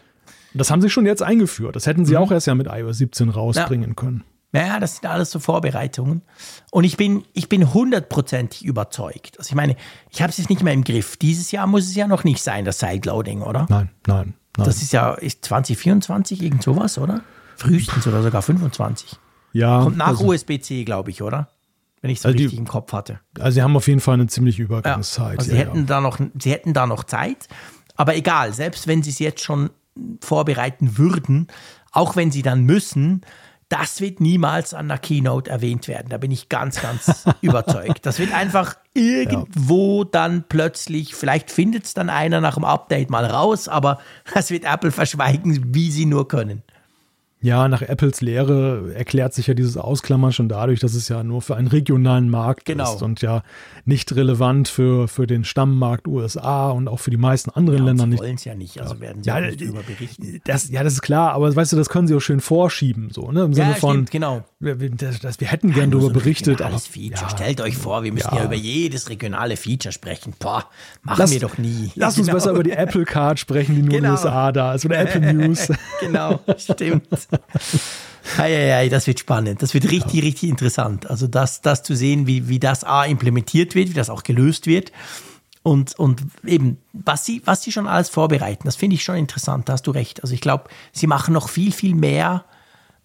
Das haben sie schon jetzt eingeführt. Das hätten sie mhm. auch erst ja mit iOS 17 rausbringen ja. können. Ja, das sind alles so Vorbereitungen. Und ich bin, ich bin hundertprozentig überzeugt. Also ich meine, ich habe es jetzt nicht mehr im Griff. Dieses Jahr muss es ja noch nicht sein, das Sideloading, oder? Nein, nein, nein. Das ist ja ist 2024 irgend sowas, oder? Frühestens oder sogar 25. Ja. Kommt nach also, USB-C, glaube ich, oder? Wenn ich es also richtig die, im Kopf hatte. Also sie haben auf jeden Fall eine ziemliche Übergangszeit. Ja, also sie, ja, hätten ja. Da noch, sie hätten da noch Zeit. Aber egal, selbst wenn sie es jetzt schon vorbereiten würden, auch wenn sie dann müssen, das wird niemals an der Keynote erwähnt werden. Da bin ich ganz, ganz überzeugt. Das wird einfach irgendwo ja. dann plötzlich, vielleicht findet es dann einer nach dem Update mal raus, aber das wird Apple verschweigen, wie sie nur können. Ja, nach Apples Lehre erklärt sich ja dieses Ausklammern schon dadurch, dass es ja nur für einen regionalen Markt genau. ist und ja nicht relevant für, für den Stammmarkt USA und auch für die meisten anderen ja, Länder sie nicht. wollen es ja nicht, also werden sie ja, nicht darüber berichten. Das, ja, das ist klar, aber weißt du, das können sie auch schön vorschieben, so, ne? Im Sinne ja, von, stimmt, genau. Wir, das, das, wir hätten gern darüber so berichtet. Aber, Feature. Stellt euch vor, wir müssen ja. über jedes regionale Feature sprechen. Boah, machen lass, wir doch nie. Lass uns genau. besser über die Apple Card sprechen, die nur genau. in den USA da ist, oder Apple News. genau, stimmt. Eieiei, das wird spannend. Das wird richtig, ja. richtig interessant. Also das, das zu sehen, wie, wie das A implementiert wird, wie das auch gelöst wird. und, und eben, was sie, was sie schon alles vorbereiten, das finde ich schon interessant, da hast du recht. Also ich glaube, sie machen noch viel, viel mehr,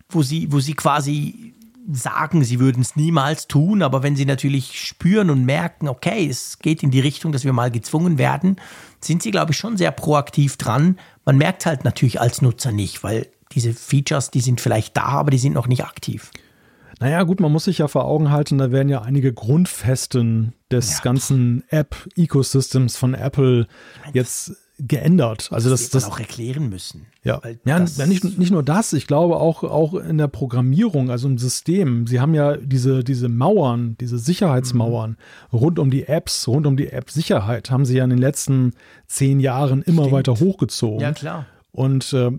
wo sie, wo sie quasi sagen, sie würden es niemals tun, aber wenn sie natürlich spüren und merken, okay, es geht in die Richtung, dass wir mal gezwungen werden, sind sie, glaube ich, schon sehr proaktiv dran. Man merkt halt natürlich als Nutzer nicht, weil diese Features, die sind vielleicht da, aber die sind noch nicht aktiv. Naja, gut, man muss sich ja vor Augen halten, da werden ja einige Grundfesten des ja. ganzen App-Ecosystems von Apple jetzt geändert. Also das, das, das auch erklären müssen. Ja, ja nicht, nicht nur das, ich glaube auch, auch in der Programmierung, also im System. Sie haben ja diese, diese Mauern, diese Sicherheitsmauern mhm. rund um die Apps, rund um die App-Sicherheit, haben sie ja in den letzten zehn Jahren immer Stimmt. weiter hochgezogen. Ja, klar. Und äh,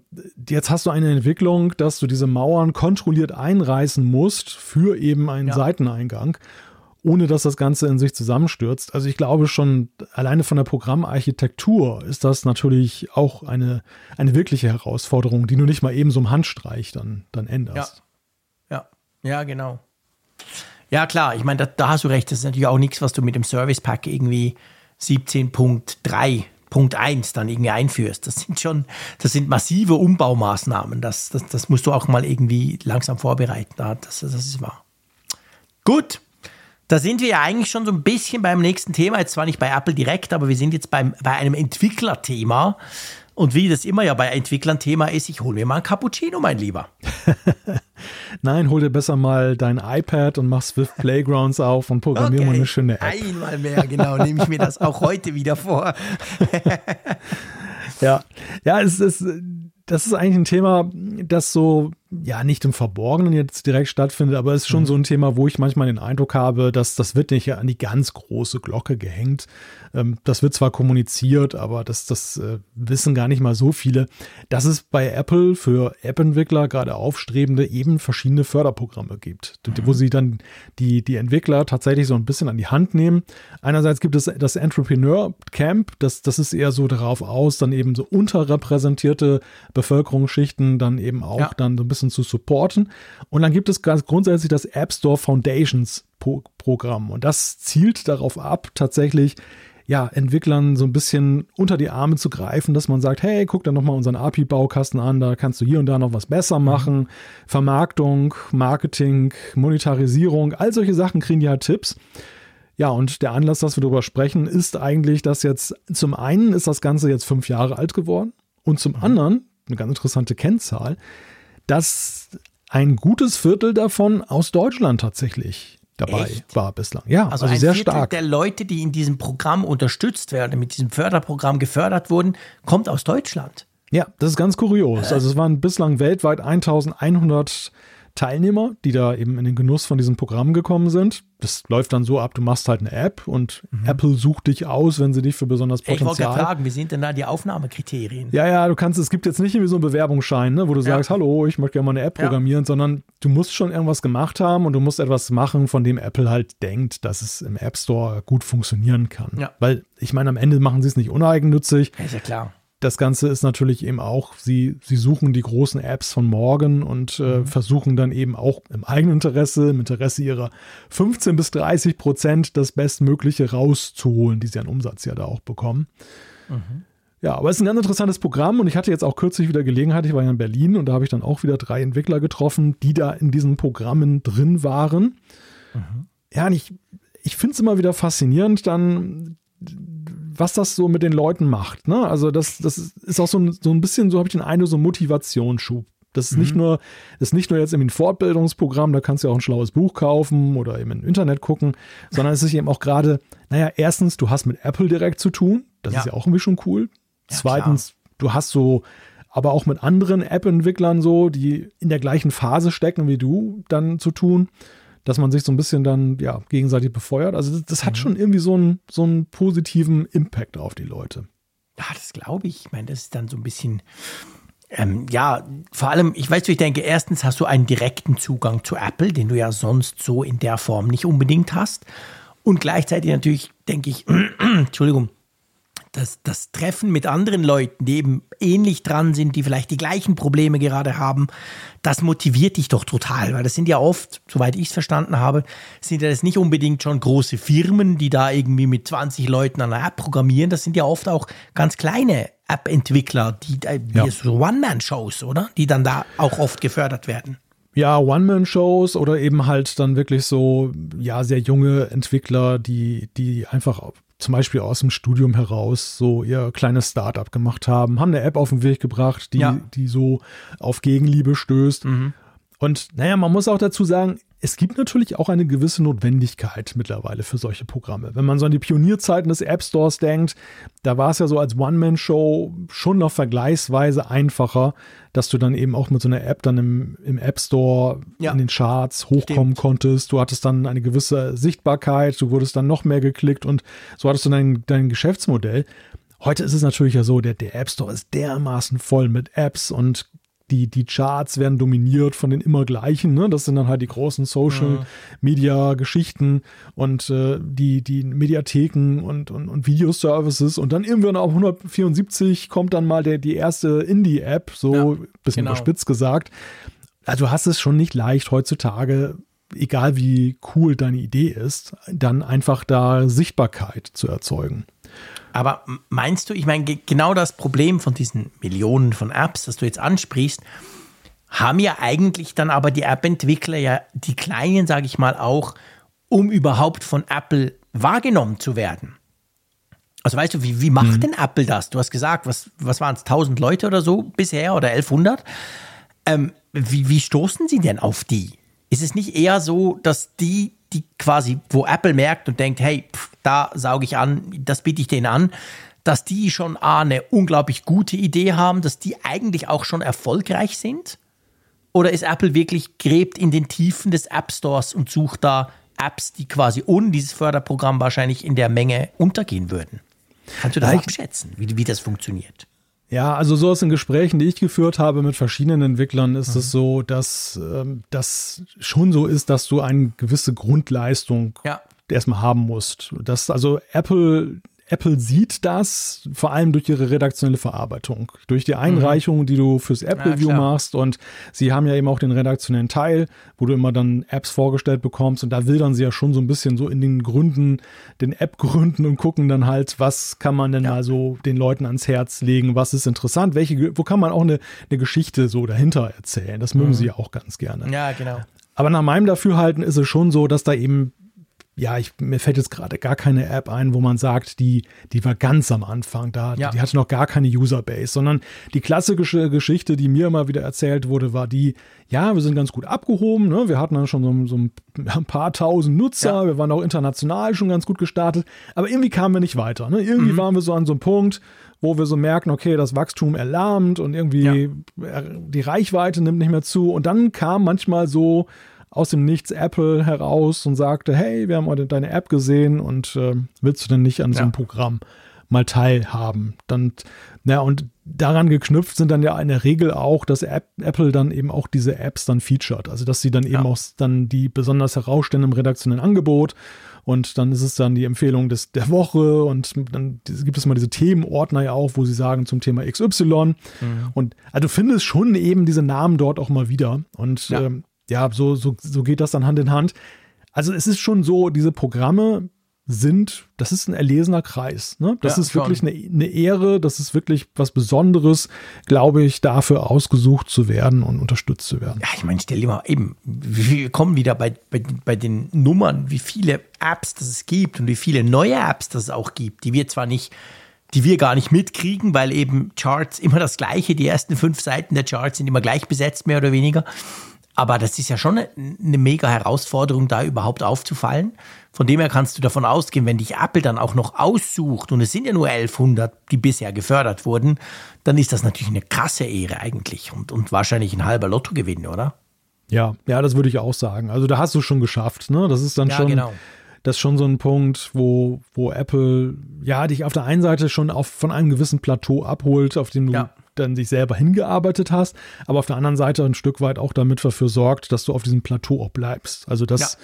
jetzt hast du eine Entwicklung, dass du diese Mauern kontrolliert einreißen musst für eben einen ja. Seiteneingang ohne dass das Ganze in sich zusammenstürzt. Also ich glaube schon, alleine von der Programmarchitektur ist das natürlich auch eine, eine wirkliche Herausforderung, die du nicht mal eben so im Handstreich dann, dann änderst. Ja, ja, ja genau. Ja, klar, ich meine, da, da, hast du recht, das ist natürlich auch nichts, was du mit dem Service Pack irgendwie 17.3 Punkt 1 dann irgendwie einführst. Das sind schon, das sind massive Umbaumaßnahmen. Das, das, das musst du auch mal irgendwie langsam vorbereiten. Das, das ist wahr. Gut, da sind wir ja eigentlich schon so ein bisschen beim nächsten Thema. Jetzt zwar nicht bei Apple direkt, aber wir sind jetzt beim, bei einem Entwicklerthema. Und wie das immer ja bei Entwicklern Thema ist, ich hole mir mal ein Cappuccino, mein Lieber. Nein, hol dir besser mal dein iPad und mach Swift Playgrounds auf und programmier okay. mal eine schöne App. Einmal mehr, genau, nehme ich mir das auch heute wieder vor. ja, ja, es ist das ist eigentlich ein Thema, das so, ja, nicht im Verborgenen jetzt direkt stattfindet, aber es ist schon mhm. so ein Thema, wo ich manchmal den Eindruck habe, dass das wird nicht an die ganz große Glocke gehängt. Ähm, das wird zwar kommuniziert, aber das, das äh, wissen gar nicht mal so viele, dass es bei Apple für App-Entwickler, gerade Aufstrebende, eben verschiedene Förderprogramme gibt, mhm. wo sie dann die, die Entwickler tatsächlich so ein bisschen an die Hand nehmen. Einerseits gibt es das Entrepreneur Camp, das, das ist eher so darauf aus, dann eben so unterrepräsentierte Bevölkerungsschichten dann eben auch ja. dann so ein bisschen zu supporten. Und dann gibt es ganz grundsätzlich das App Store Foundations Programm. Und das zielt darauf ab, tatsächlich ja, Entwicklern so ein bisschen unter die Arme zu greifen, dass man sagt, hey, guck dir nochmal unseren API-Baukasten an, da kannst du hier und da noch was besser machen. Vermarktung, Marketing, Monetarisierung, all solche Sachen kriegen die halt Tipps. Ja, und der Anlass, dass wir darüber sprechen, ist eigentlich, dass jetzt zum einen ist das Ganze jetzt fünf Jahre alt geworden und zum mhm. anderen, eine ganz interessante Kennzahl, dass ein gutes Viertel davon aus Deutschland tatsächlich dabei Echt? war bislang. Ja, also, also sehr Viertel stark. Der Leute, die in diesem Programm unterstützt werden, mit diesem Förderprogramm gefördert wurden, kommt aus Deutschland. Ja, das ist ganz kurios. Also es waren bislang weltweit 1100 Teilnehmer, die da eben in den Genuss von diesem Programm gekommen sind. Das läuft dann so ab, du machst halt eine App und mhm. Apple sucht dich aus, wenn sie dich für besonders Potenzial... Ich wollte fragen, wie sind denn da die Aufnahmekriterien? Ja, ja, du kannst, es gibt jetzt nicht irgendwie so einen Bewerbungsschein, ne, wo du ja. sagst, hallo, ich möchte gerne mal eine App programmieren, ja. sondern du musst schon irgendwas gemacht haben und du musst etwas machen, von dem Apple halt denkt, dass es im App Store gut funktionieren kann. Ja. Weil, ich meine, am Ende machen sie es nicht uneigennützig. Ja, ist ja klar das Ganze ist natürlich eben auch, sie, sie suchen die großen Apps von morgen und äh, mhm. versuchen dann eben auch im eigenen Interesse, im Interesse ihrer 15 bis 30 Prozent das Bestmögliche rauszuholen, die sie an Umsatz ja da auch bekommen. Mhm. Ja, aber es ist ein ganz interessantes Programm und ich hatte jetzt auch kürzlich wieder Gelegenheit, ich war ja in Berlin und da habe ich dann auch wieder drei Entwickler getroffen, die da in diesen Programmen drin waren. Mhm. Ja, und ich, ich finde es immer wieder faszinierend, dann was das so mit den Leuten macht. Ne? Also das, das ist auch so ein, so ein bisschen, so habe ich den Eindruck, so ein Motivationsschub. Das ist mhm. nicht nur, das ist nicht nur jetzt irgendwie ein Fortbildungsprogramm, da kannst du auch ein schlaues Buch kaufen oder eben im Internet gucken, sondern es ist eben auch gerade, naja, erstens, du hast mit Apple direkt zu tun, das ja. ist ja auch irgendwie schon cool. Ja, Zweitens, klar. du hast so, aber auch mit anderen App-Entwicklern so, die in der gleichen Phase stecken wie du, dann zu tun dass man sich so ein bisschen dann ja gegenseitig befeuert. Also das, das hat mhm. schon irgendwie so einen, so einen positiven Impact auf die Leute. Ja, das glaube ich. Ich meine, das ist dann so ein bisschen, ähm, ja, vor allem, ich weiß, ich denke, erstens hast du einen direkten Zugang zu Apple, den du ja sonst so in der Form nicht unbedingt hast. Und gleichzeitig natürlich, denke ich, Entschuldigung, das, das Treffen mit anderen Leuten, die eben ähnlich dran sind, die vielleicht die gleichen Probleme gerade haben, das motiviert dich doch total, weil das sind ja oft, soweit ich es verstanden habe, sind ja das nicht unbedingt schon große Firmen, die da irgendwie mit 20 Leuten an einer App programmieren, das sind ja oft auch ganz kleine App-Entwickler, die, äh, ja. so One-Man-Shows, oder? Die dann da auch oft gefördert werden. Ja, One-Man-Shows oder eben halt dann wirklich so, ja, sehr junge Entwickler, die, die einfach zum Beispiel aus dem Studium heraus so ihr kleines Startup gemacht haben, haben eine App auf den Weg gebracht, die, ja. die so auf Gegenliebe stößt. Mhm. Und naja, man muss auch dazu sagen, es gibt natürlich auch eine gewisse Notwendigkeit mittlerweile für solche Programme. Wenn man so an die Pionierzeiten des App Stores denkt, da war es ja so als One-Man-Show schon noch vergleichsweise einfacher, dass du dann eben auch mit so einer App dann im, im App Store ja. in den Charts hochkommen Stimmt. konntest. Du hattest dann eine gewisse Sichtbarkeit, du wurdest dann noch mehr geklickt und so hattest du dein, dein Geschäftsmodell. Heute ist es natürlich ja so, der, der App Store ist dermaßen voll mit Apps und die, die Charts werden dominiert von den immer gleichen. Ne? Das sind dann halt die großen Social Media Geschichten und äh, die, die Mediatheken und, und, und Videoservices. Und dann irgendwann auf 174 kommt dann mal der, die erste Indie-App, so ja, bisschen genau. überspitzt gesagt. Also du hast es schon nicht leicht heutzutage, egal wie cool deine Idee ist, dann einfach da Sichtbarkeit zu erzeugen. Aber meinst du, ich meine, genau das Problem von diesen Millionen von Apps, das du jetzt ansprichst, haben ja eigentlich dann aber die App-Entwickler ja, die kleinen, sage ich mal, auch, um überhaupt von Apple wahrgenommen zu werden. Also weißt du, wie, wie macht mhm. denn Apple das? Du hast gesagt, was, was waren es, 1000 Leute oder so bisher oder 1100? Ähm, wie, wie stoßen sie denn auf die? Ist es nicht eher so, dass die die quasi, wo Apple merkt und denkt, hey, pff, da sauge ich an, das biete ich denen an, dass die schon A, eine unglaublich gute Idee haben, dass die eigentlich auch schon erfolgreich sind? Oder ist Apple wirklich gräbt in den Tiefen des App Stores und sucht da Apps, die quasi ohne dieses Förderprogramm wahrscheinlich in der Menge untergehen würden? Kannst du das abschätzen, wie, wie das funktioniert? Ja, also so aus den Gesprächen, die ich geführt habe mit verschiedenen Entwicklern, ist mhm. es so, dass ähm, das schon so ist, dass du eine gewisse Grundleistung ja. erstmal haben musst. Dass also Apple Apple sieht das vor allem durch ihre redaktionelle Verarbeitung, durch die Einreichungen, die du fürs App-Review ja, machst. Und sie haben ja eben auch den redaktionellen Teil, wo du immer dann Apps vorgestellt bekommst. Und da wildern sie ja schon so ein bisschen so in den Gründen, den App-Gründen und gucken dann halt, was kann man denn ja. mal so den Leuten ans Herz legen, was ist interessant, welche, wo kann man auch eine, eine Geschichte so dahinter erzählen. Das mögen mhm. sie ja auch ganz gerne. Ja, genau. Aber nach meinem Dafürhalten ist es schon so, dass da eben ja, ich, mir fällt jetzt gerade gar keine App ein, wo man sagt, die, die war ganz am Anfang da, ja. die hatte noch gar keine Userbase, sondern die klassische Geschichte, die mir immer wieder erzählt wurde, war die, ja, wir sind ganz gut abgehoben, ne? wir hatten dann schon so, so ein paar tausend Nutzer, ja. wir waren auch international schon ganz gut gestartet, aber irgendwie kamen wir nicht weiter. Ne? Irgendwie mhm. waren wir so an so einem Punkt, wo wir so merken, okay, das Wachstum erlahmt und irgendwie ja. die Reichweite nimmt nicht mehr zu und dann kam manchmal so aus dem Nichts Apple heraus und sagte, hey, wir haben heute deine App gesehen und äh, willst du denn nicht an so einem ja. Programm mal teilhaben? Dann, na, und daran geknüpft sind dann ja in der Regel auch, dass App, Apple dann eben auch diese Apps dann featured. Also, dass sie dann eben ja. auch dann die besonders herausstellen im redaktionellen Angebot. Und dann ist es dann die Empfehlung des, der Woche und dann gibt es mal diese Themenordner ja auch, wo sie sagen zum Thema XY. Mhm. Und also du findest schon eben diese Namen dort auch mal wieder. Und ja. ähm, ja, so, so, so geht das dann Hand in Hand. Also es ist schon so, diese Programme sind, das ist ein erlesener Kreis. Ne? Das ja, ist wirklich eine, eine, Ehre, das ist wirklich was Besonderes, glaube ich, dafür ausgesucht zu werden und unterstützt zu werden. Ja, ich meine, stell dir mal eben, wir kommen wieder bei, bei, bei den Nummern, wie viele Apps das es gibt und wie viele neue Apps das es auch gibt, die wir zwar nicht die wir gar nicht mitkriegen, weil eben Charts immer das gleiche, die ersten fünf Seiten der Charts sind immer gleich besetzt, mehr oder weniger. Aber das ist ja schon eine, eine, mega Herausforderung, da überhaupt aufzufallen. Von dem her kannst du davon ausgehen, wenn dich Apple dann auch noch aussucht, und es sind ja nur 1100, die bisher gefördert wurden, dann ist das natürlich eine krasse Ehre eigentlich und, und wahrscheinlich ein halber Lottogewinn, oder? Ja, ja, das würde ich auch sagen. Also da hast du schon geschafft, ne? Das ist dann ja, schon. Genau das ist schon so ein Punkt, wo, wo Apple ja dich auf der einen Seite schon auf, von einem gewissen Plateau abholt, auf dem du ja dann sich selber hingearbeitet hast, aber auf der anderen Seite ein Stück weit auch damit dafür sorgt, dass du auf diesem Plateau auch bleibst. Also das,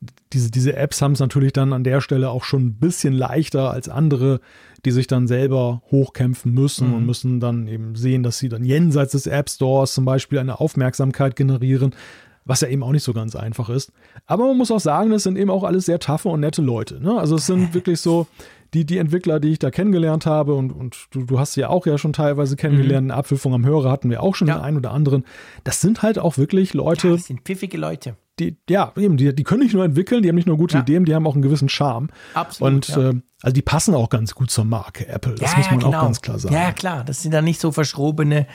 ja. diese, diese Apps haben es natürlich dann an der Stelle auch schon ein bisschen leichter als andere, die sich dann selber hochkämpfen müssen mhm. und müssen dann eben sehen, dass sie dann jenseits des App Stores zum Beispiel eine Aufmerksamkeit generieren, was ja eben auch nicht so ganz einfach ist. Aber man muss auch sagen, das sind eben auch alles sehr taffe und nette Leute. Ne? Also es sind wirklich so, die, die Entwickler, die ich da kennengelernt habe, und, und du, du hast sie ja auch ja schon teilweise kennengelernt, mhm. Apfelfunk am Hörer hatten wir auch schon ja. den einen oder anderen. Das sind halt auch wirklich Leute. Ja, das sind pfiffige Leute. Die, ja, eben, die, die können nicht nur entwickeln, die haben nicht nur gute ja. Ideen, die haben auch einen gewissen Charme. Absolut. Und ja. äh, also die passen auch ganz gut zur Marke Apple, das muss man genau. auch ganz klar sagen. Ja, klar, das sind dann nicht so verschrobene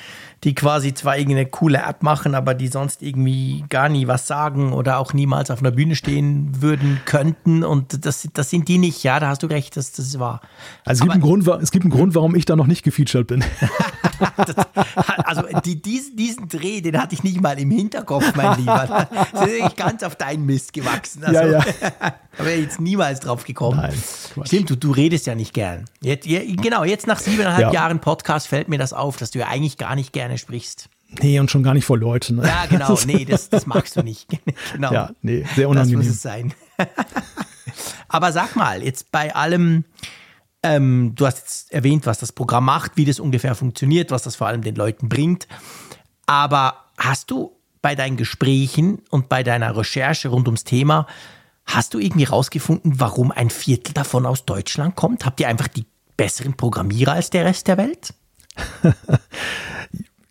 die quasi zwar irgendeine coole App machen, aber die sonst irgendwie gar nie was sagen oder auch niemals auf einer Bühne stehen würden könnten. Und das, das sind die nicht. Ja, da hast du recht, das, das ist wahr. Also es gibt, einen Grund, es gibt einen Grund, warum ich da noch nicht gefeatured bin. das, also die, diesen, diesen Dreh, den hatte ich nicht mal im Hinterkopf, mein Lieber. Das ist ganz auf deinen Mist gewachsen. Also, ja, ja. Da wäre jetzt niemals drauf gekommen. Nein, Stimmt, du, du redest ja nicht gern. Jetzt, ja, genau, jetzt nach siebeneinhalb ja. Jahren Podcast fällt mir das auf, dass du ja eigentlich gar nicht gerne sprichst. Nee, und schon gar nicht vor Leuten. Ne? Ja, genau, nee, das, das magst du nicht. genau. Ja, nee, sehr unangenehm. Das muss es sein. Aber sag mal, jetzt bei allem, ähm, du hast jetzt erwähnt, was das Programm macht, wie das ungefähr funktioniert, was das vor allem den Leuten bringt. Aber hast du bei deinen Gesprächen und bei deiner Recherche rund ums Thema Hast du irgendwie rausgefunden, warum ein Viertel davon aus Deutschland kommt? Habt ihr einfach die besseren Programmierer als der Rest der Welt?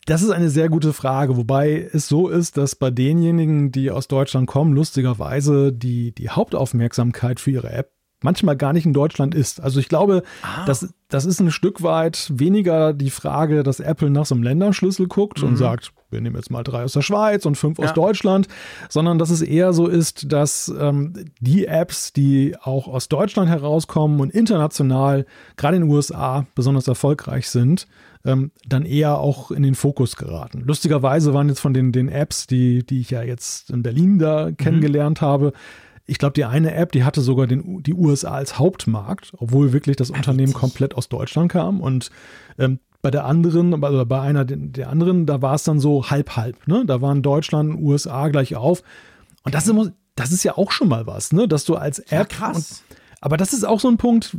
Das ist eine sehr gute Frage, wobei es so ist, dass bei denjenigen, die aus Deutschland kommen, lustigerweise die, die Hauptaufmerksamkeit für ihre App manchmal gar nicht in Deutschland ist. Also ich glaube, ah. das, das ist ein Stück weit weniger die Frage, dass Apple nach so einem Länderschlüssel guckt mhm. und sagt, wir nehmen jetzt mal drei aus der Schweiz und fünf ja. aus Deutschland, sondern dass es eher so ist, dass ähm, die Apps, die auch aus Deutschland herauskommen und international, gerade in den USA, besonders erfolgreich sind, ähm, dann eher auch in den Fokus geraten. Lustigerweise waren jetzt von den, den Apps, die, die ich ja jetzt in Berlin da mhm. kennengelernt habe, ich glaube, die eine App, die hatte sogar den, die USA als Hauptmarkt, obwohl wirklich das Unternehmen komplett aus Deutschland kam. Und ähm, bei der anderen, also bei einer der anderen, da war es dann so halb-halb. Ne? Da waren Deutschland und USA gleich auf. Und das ist, immer, das ist ja auch schon mal was, ne? dass du als App. Ja, krass. Und, aber das ist auch so ein Punkt,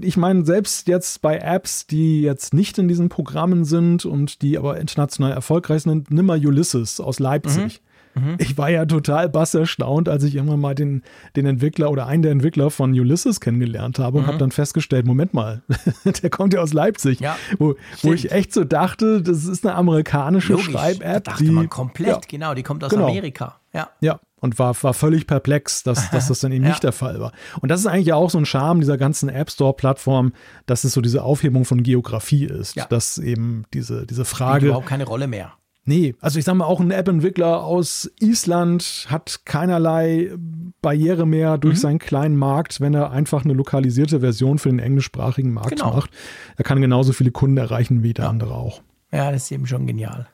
ich meine, selbst jetzt bei Apps, die jetzt nicht in diesen Programmen sind und die aber international erfolgreich sind, nimm mal Ulysses aus Leipzig. Mhm. Mhm. Ich war ja total bass erstaunt, als ich irgendwann mal den, den Entwickler oder einen der Entwickler von Ulysses kennengelernt habe und mhm. habe dann festgestellt, Moment mal, der kommt ja aus Leipzig. Ja, wo, wo ich echt so dachte, das ist eine amerikanische Schreib-App. dachte die, man komplett, ja, genau, die kommt aus genau. Amerika. Ja. Ja, und war, war völlig perplex, dass, dass das dann eben ja. nicht der Fall war. Und das ist eigentlich auch so ein Charme dieser ganzen App Store-Plattform, dass es so diese Aufhebung von Geografie ist, ja. dass eben diese, diese Frage. Spielt überhaupt keine Rolle mehr. Nee, also ich sage mal, auch ein App-Entwickler aus Island hat keinerlei Barriere mehr durch mhm. seinen kleinen Markt, wenn er einfach eine lokalisierte Version für den englischsprachigen Markt genau. macht. Er kann genauso viele Kunden erreichen wie der ja. andere auch. Ja, das ist eben schon genial.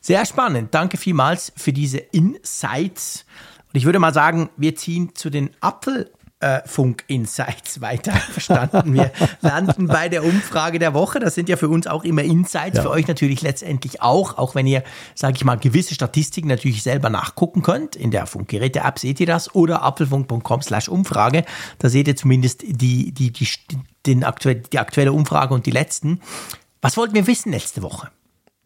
Sehr spannend. Danke vielmals für diese Insights. Und ich würde mal sagen, wir ziehen zu den Apfel äh, Funk-Insights weiter. Verstanden? Wir landen bei der Umfrage der Woche. Das sind ja für uns auch immer Insights, ja. für euch natürlich letztendlich auch, auch wenn ihr, sage ich mal, gewisse Statistiken natürlich selber nachgucken könnt. In der Funkgeräte-App seht ihr das oder apfelfunk.com slash Umfrage. Da seht ihr zumindest die, die, die, den aktuell, die aktuelle Umfrage und die letzten. Was wollten wir wissen letzte Woche?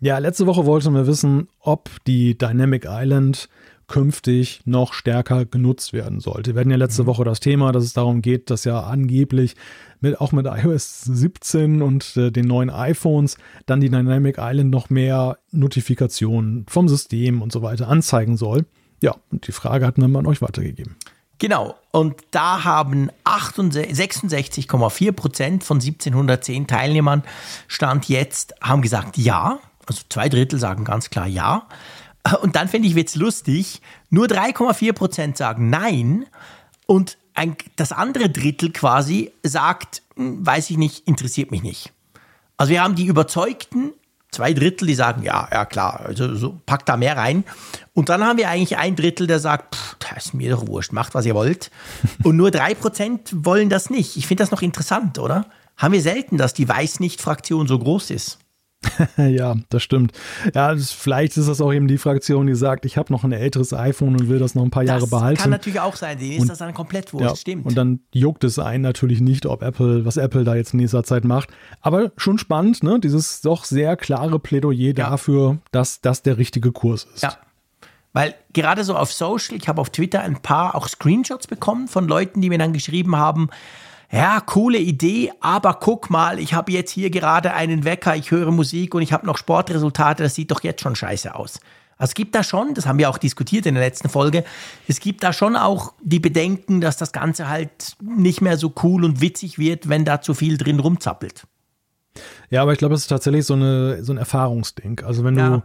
Ja, letzte Woche wollten wir wissen, ob die Dynamic Island künftig noch stärker genutzt werden sollte. Wir hatten ja letzte mhm. Woche das Thema, dass es darum geht, dass ja angeblich mit, auch mit iOS 17 und äh, den neuen iPhones dann die Dynamic Island noch mehr Notifikationen vom System und so weiter anzeigen soll. Ja, und die Frage hatten wir mal an euch weitergegeben. Genau, und da haben 66,4 Prozent von 1710 Teilnehmern Stand jetzt, haben gesagt ja. Also zwei Drittel sagen ganz klar ja. Und dann finde ich es lustig, nur 3,4 Prozent sagen Nein und ein, das andere Drittel quasi sagt, hm, weiß ich nicht, interessiert mich nicht. Also wir haben die Überzeugten, zwei Drittel, die sagen, ja, ja klar, also so, packt da mehr rein. Und dann haben wir eigentlich ein Drittel, der sagt, pff, das ist mir doch wurscht, macht, was ihr wollt. Und nur drei Prozent wollen das nicht. Ich finde das noch interessant, oder? Haben wir selten, dass die Weiß-Nicht-Fraktion so groß ist. ja, das stimmt. Ja, das, vielleicht ist das auch eben die Fraktion, die sagt, ich habe noch ein älteres iPhone und will das noch ein paar das Jahre behalten. Das kann natürlich auch sein, denen ist das dann komplett wurscht, ja, stimmt. Und dann juckt es einen natürlich nicht, ob Apple, was Apple da jetzt in nächster Zeit macht. Aber schon spannend, ne? Dieses doch sehr klare Plädoyer ja. dafür, dass das der richtige Kurs ist. Ja. Weil gerade so auf Social, ich habe auf Twitter ein paar auch Screenshots bekommen von Leuten, die mir dann geschrieben haben, ja, coole Idee, aber guck mal, ich habe jetzt hier gerade einen Wecker, ich höre Musik und ich habe noch Sportresultate, das sieht doch jetzt schon scheiße aus. Also es gibt da schon, das haben wir auch diskutiert in der letzten Folge, es gibt da schon auch die Bedenken, dass das Ganze halt nicht mehr so cool und witzig wird, wenn da zu viel drin rumzappelt. Ja, aber ich glaube, es ist tatsächlich so, eine, so ein Erfahrungsding. Also wenn ja. du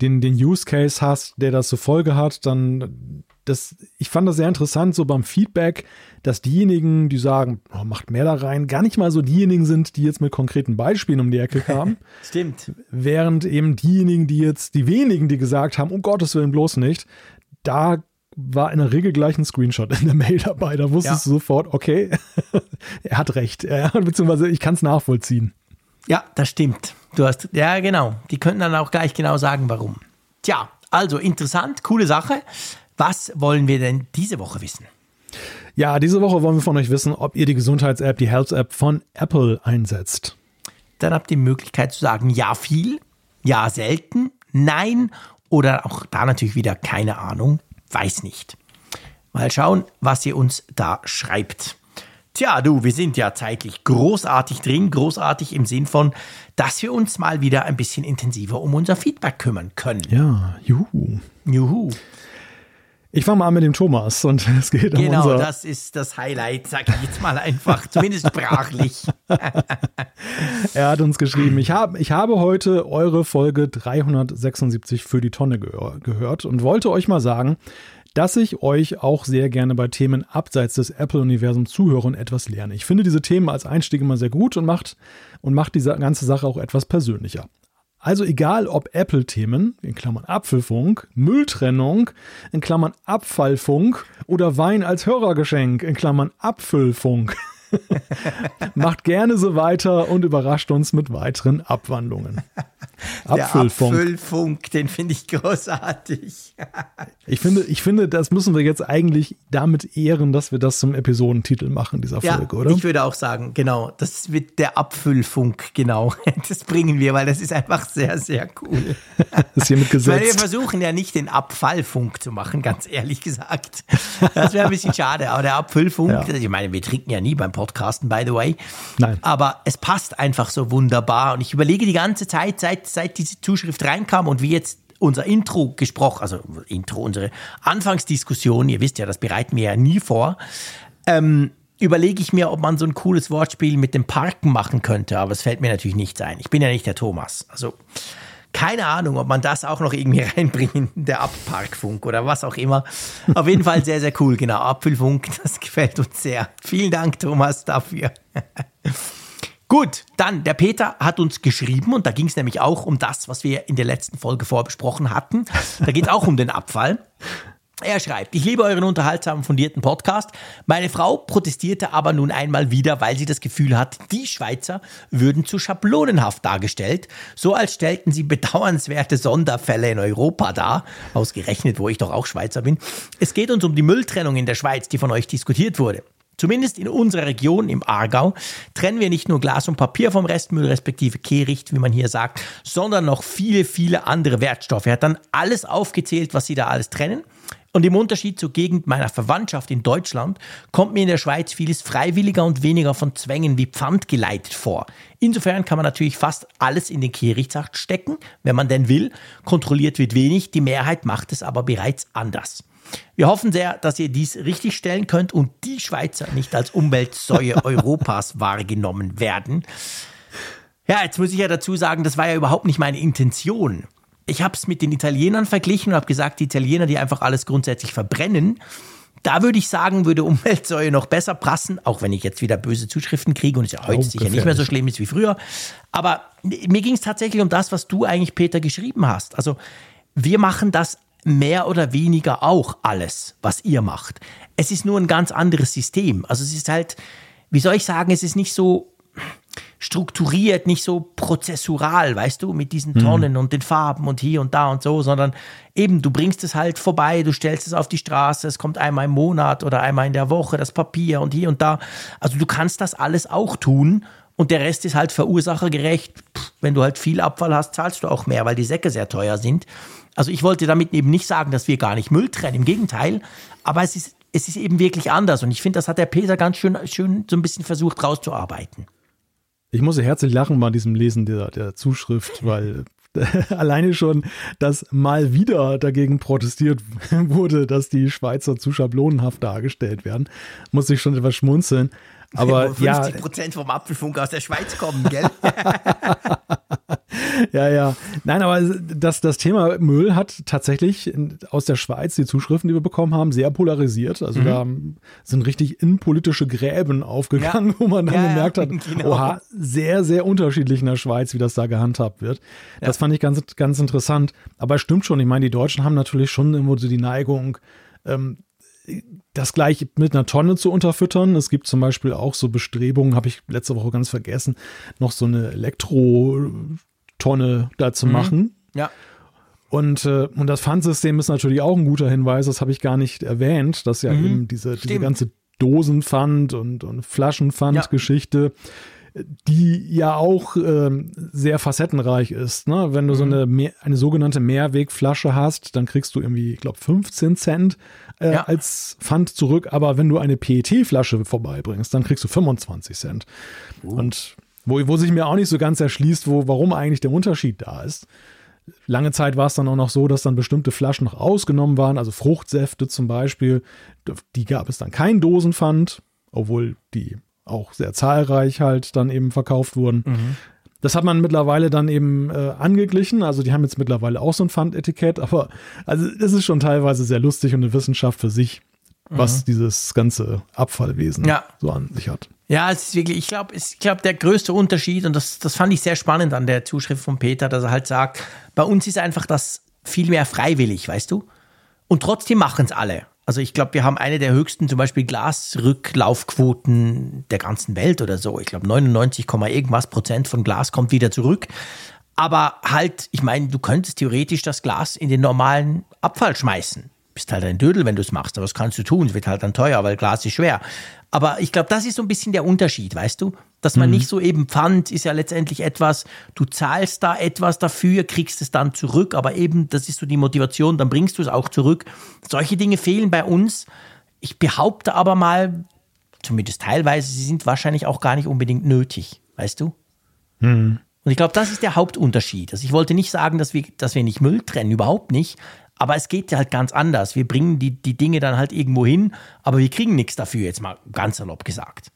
den, den Use Case hast, der das zur Folge hat, dann das, ich fand das sehr interessant, so beim Feedback, dass diejenigen, die sagen, oh, macht mehr da rein, gar nicht mal so diejenigen sind, die jetzt mit konkreten Beispielen um die Ecke kamen. Stimmt. Während eben diejenigen, die jetzt, die wenigen, die gesagt haben, um Gottes Willen bloß nicht, da war in der Regel gleich ein Screenshot in der Mail dabei. Da wusstest ja. du sofort, okay, er hat recht. Beziehungsweise ich kann es nachvollziehen. Ja, das stimmt. Du hast, ja, genau. Die könnten dann auch gleich genau sagen, warum. Tja, also interessant, coole Sache. Was wollen wir denn diese Woche wissen? Ja, diese Woche wollen wir von euch wissen, ob ihr die Gesundheits-App, die Health-App von Apple einsetzt. Dann habt ihr die Möglichkeit zu sagen, ja viel, ja selten, nein oder auch da natürlich wieder keine Ahnung, weiß nicht. Mal schauen, was ihr uns da schreibt. Tja, du, wir sind ja zeitlich großartig drin, großartig im Sinn von, dass wir uns mal wieder ein bisschen intensiver um unser Feedback kümmern können. Ja, juhu. Juhu. Ich fange mal an mit dem Thomas und es geht genau, um unser... Genau, das ist das Highlight, sag ich jetzt mal einfach, zumindest sprachlich. er hat uns geschrieben, ich, hab, ich habe heute eure Folge 376 für die Tonne gehör, gehört und wollte euch mal sagen, dass ich euch auch sehr gerne bei Themen abseits des Apple-Universums zuhöre und etwas lerne. Ich finde diese Themen als Einstieg immer sehr gut und macht, und macht diese ganze Sache auch etwas persönlicher. Also egal ob Apple-Themen, in Klammern Apfelfunk, Mülltrennung, in Klammern Abfallfunk oder Wein als Hörergeschenk, in Klammern Apfelfunk. Macht gerne so weiter und überrascht uns mit weiteren Abwandlungen. Apfelfunk. Der Apfelfunk, den finde ich großartig. ich, finde, ich finde, das müssen wir jetzt eigentlich damit ehren, dass wir das zum Episodentitel machen, dieser Folge, ja, oder? Ich würde auch sagen, genau, das wird der Apfelfunk, genau. Das bringen wir, weil das ist einfach sehr, sehr cool. das ist hiermit gesetzt. Weil wir versuchen ja nicht den Abfallfunk zu machen, ganz ehrlich gesagt. Das wäre ein bisschen schade, aber der Apfelfunk, ja. ich meine, wir trinken ja nie beim Podcasten, by the way. Nein. Aber es passt einfach so wunderbar und ich überlege die ganze Zeit, seit seit, diese Zuschrift reinkam und wie jetzt unser Intro gesprochen, also Intro, unsere Anfangsdiskussion, ihr wisst ja, das bereiten wir ja nie vor, ähm, überlege ich mir, ob man so ein cooles Wortspiel mit dem Parken machen könnte, aber es fällt mir natürlich nichts ein. Ich bin ja nicht der Thomas. Also keine Ahnung, ob man das auch noch irgendwie reinbringen, der Abparkfunk oder was auch immer. Auf jeden Fall sehr, sehr cool, genau. Apfelfunk, das gefällt uns sehr. Vielen Dank, Thomas, dafür. Gut, dann der Peter hat uns geschrieben und da ging es nämlich auch um das, was wir in der letzten Folge vorbesprochen hatten. Da geht es auch um den Abfall. Er schreibt, ich liebe euren unterhaltsamen, fundierten Podcast. Meine Frau protestierte aber nun einmal wieder, weil sie das Gefühl hat, die Schweizer würden zu schablonenhaft dargestellt, so als stellten sie bedauernswerte Sonderfälle in Europa dar, ausgerechnet, wo ich doch auch Schweizer bin. Es geht uns um die Mülltrennung in der Schweiz, die von euch diskutiert wurde. Zumindest in unserer Region im Aargau trennen wir nicht nur Glas und Papier vom Restmüll, respektive Kehricht, wie man hier sagt, sondern noch viele, viele andere Wertstoffe. Er hat dann alles aufgezählt, was sie da alles trennen. Und im Unterschied zur Gegend meiner Verwandtschaft in Deutschland kommt mir in der Schweiz vieles freiwilliger und weniger von Zwängen wie Pfand geleitet vor. Insofern kann man natürlich fast alles in den Kehrichtssacht stecken, wenn man denn will. Kontrolliert wird wenig, die Mehrheit macht es aber bereits anders. Wir hoffen sehr, dass ihr dies richtig stellen könnt und die Schweizer nicht als Umweltsäue Europas wahrgenommen werden. Ja, jetzt muss ich ja dazu sagen, das war ja überhaupt nicht meine Intention. Ich habe es mit den Italienern verglichen und habe gesagt, die Italiener, die einfach alles grundsätzlich verbrennen, da würde ich sagen, würde Umweltsäue noch besser passen, auch wenn ich jetzt wieder böse Zuschriften kriege und es ja heute oh, sicher nicht mehr so schlimm ist wie früher. Aber mir ging es tatsächlich um das, was du eigentlich, Peter, geschrieben hast. Also wir machen das mehr oder weniger auch alles, was ihr macht. Es ist nur ein ganz anderes System. Also es ist halt, wie soll ich sagen, es ist nicht so, strukturiert, nicht so prozessural, weißt du, mit diesen Tonnen mhm. und den Farben und hier und da und so, sondern eben, du bringst es halt vorbei, du stellst es auf die Straße, es kommt einmal im Monat oder einmal in der Woche das Papier und hier und da. Also du kannst das alles auch tun und der Rest ist halt verursachergerecht. Pff, wenn du halt viel Abfall hast, zahlst du auch mehr, weil die Säcke sehr teuer sind. Also ich wollte damit eben nicht sagen, dass wir gar nicht Müll trennen, im Gegenteil. Aber es ist, es ist eben wirklich anders. Und ich finde, das hat der Peter ganz schön, schön so ein bisschen versucht rauszuarbeiten. Ich muss herzlich lachen bei diesem Lesen der, der Zuschrift, weil alleine schon, dass mal wieder dagegen protestiert wurde, dass die Schweizer zu schablonenhaft dargestellt werden, muss ich schon etwas schmunzeln. Aber 50 ja, Prozent vom Apfelfunk aus der Schweiz kommen, gell? ja, ja. Nein, aber das, das Thema Müll hat tatsächlich aus der Schweiz die Zuschriften, die wir bekommen haben, sehr polarisiert. Also mhm. da sind richtig innenpolitische Gräben aufgegangen, ja. wo man dann ja, gemerkt hat, genau. oha, sehr, sehr unterschiedlich in der Schweiz, wie das da gehandhabt wird. Das fand ich ganz, ganz interessant. Aber es stimmt schon. Ich meine, die Deutschen haben natürlich schon immer so die Neigung, ähm, das gleich mit einer Tonne zu unterfüttern. Es gibt zum Beispiel auch so Bestrebungen, habe ich letzte Woche ganz vergessen, noch so eine Elektrotonne da zu mhm. machen. Ja. Und, äh, und das Pfandsystem ist natürlich auch ein guter Hinweis, das habe ich gar nicht erwähnt, dass ja mhm. eben diese, diese ganze Dosenpfand und, und Flaschenpfand-Geschichte, ja. Die ja auch äh, sehr facettenreich ist. Ne? Wenn du mhm. so eine, eine sogenannte Mehrwegflasche hast, dann kriegst du irgendwie, ich glaube, 15 Cent äh, ja. als Pfand zurück. Aber wenn du eine PET-Flasche vorbeibringst, dann kriegst du 25 Cent. Uh. Und wo, wo sich mir auch nicht so ganz erschließt, wo, warum eigentlich der Unterschied da ist. Lange Zeit war es dann auch noch so, dass dann bestimmte Flaschen noch ausgenommen waren, also Fruchtsäfte zum Beispiel. Die gab es dann kein Dosenpfand, obwohl die auch sehr zahlreich halt dann eben verkauft wurden. Mhm. Das hat man mittlerweile dann eben äh, angeglichen. Also die haben jetzt mittlerweile auch so ein Pfandetikett, aber also das ist schon teilweise sehr lustig und eine Wissenschaft für sich, was mhm. dieses ganze Abfallwesen ja. so an sich hat. Ja, es ist wirklich, ich glaube, ich glaube, der größte Unterschied, und das, das fand ich sehr spannend an der Zuschrift von Peter, dass er halt sagt, bei uns ist einfach das viel mehr freiwillig, weißt du? Und trotzdem machen es alle. Also ich glaube, wir haben eine der höchsten zum Beispiel Glasrücklaufquoten der ganzen Welt oder so. Ich glaube 99, irgendwas Prozent von Glas kommt wieder zurück. Aber halt, ich meine, du könntest theoretisch das Glas in den normalen Abfall schmeißen. Bist halt ein Dödel, wenn du es machst, aber das kannst du tun. Es wird halt dann teuer, weil Glas ist schwer. Aber ich glaube, das ist so ein bisschen der Unterschied, weißt du? Dass man mhm. nicht so eben Pfand ist ja letztendlich etwas, du zahlst da etwas dafür, kriegst es dann zurück, aber eben, das ist so die Motivation, dann bringst du es auch zurück. Solche Dinge fehlen bei uns. Ich behaupte aber mal, zumindest teilweise, sie sind wahrscheinlich auch gar nicht unbedingt nötig, weißt du? Mhm. Und ich glaube, das ist der Hauptunterschied. Also ich wollte nicht sagen, dass wir, dass wir nicht Müll trennen, überhaupt nicht. Aber es geht halt ganz anders. Wir bringen die, die Dinge dann halt irgendwo hin, aber wir kriegen nichts dafür, jetzt mal ganz salopp gesagt.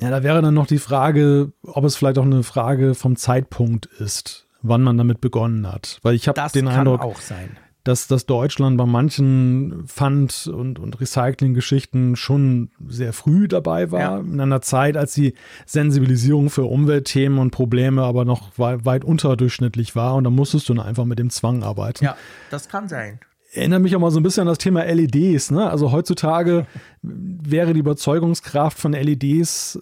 Ja, da wäre dann noch die Frage, ob es vielleicht auch eine Frage vom Zeitpunkt ist, wann man damit begonnen hat. Weil ich habe den Eindruck, auch sein dass, dass Deutschland bei manchen Pfand- und, und Recycling-Geschichten schon sehr früh dabei war. Ja. In einer Zeit, als die Sensibilisierung für Umweltthemen und Probleme aber noch weit, weit unterdurchschnittlich war. Und da musstest du dann einfach mit dem Zwang arbeiten. Ja, das kann sein erinnert mich auch mal so ein bisschen an das Thema LEDs. Ne? Also heutzutage wäre die Überzeugungskraft von LEDs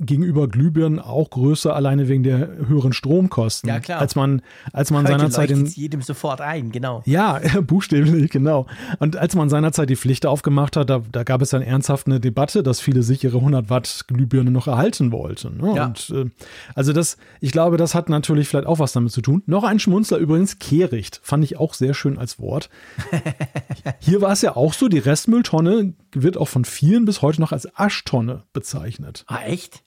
gegenüber Glühbirnen auch größer, alleine wegen der höheren Stromkosten. Ja, klar. Als man, als man seinerzeit in. jedem sofort ein, genau. Ja, buchstäblich, genau. Und als man seinerzeit die Pflicht aufgemacht hat, da, da gab es dann ernsthaft eine Debatte, dass viele sich ihre 100 Watt Glühbirne noch erhalten wollten. Ne? Ja. Und, äh, also das, ich glaube, das hat natürlich vielleicht auch was damit zu tun. Noch ein Schmunzler übrigens, Kehricht, fand ich auch sehr schön als Wort. Hier war es ja auch so, die Restmülltonne wird auch von vielen bis heute noch als Aschtonne bezeichnet. Ah, echt?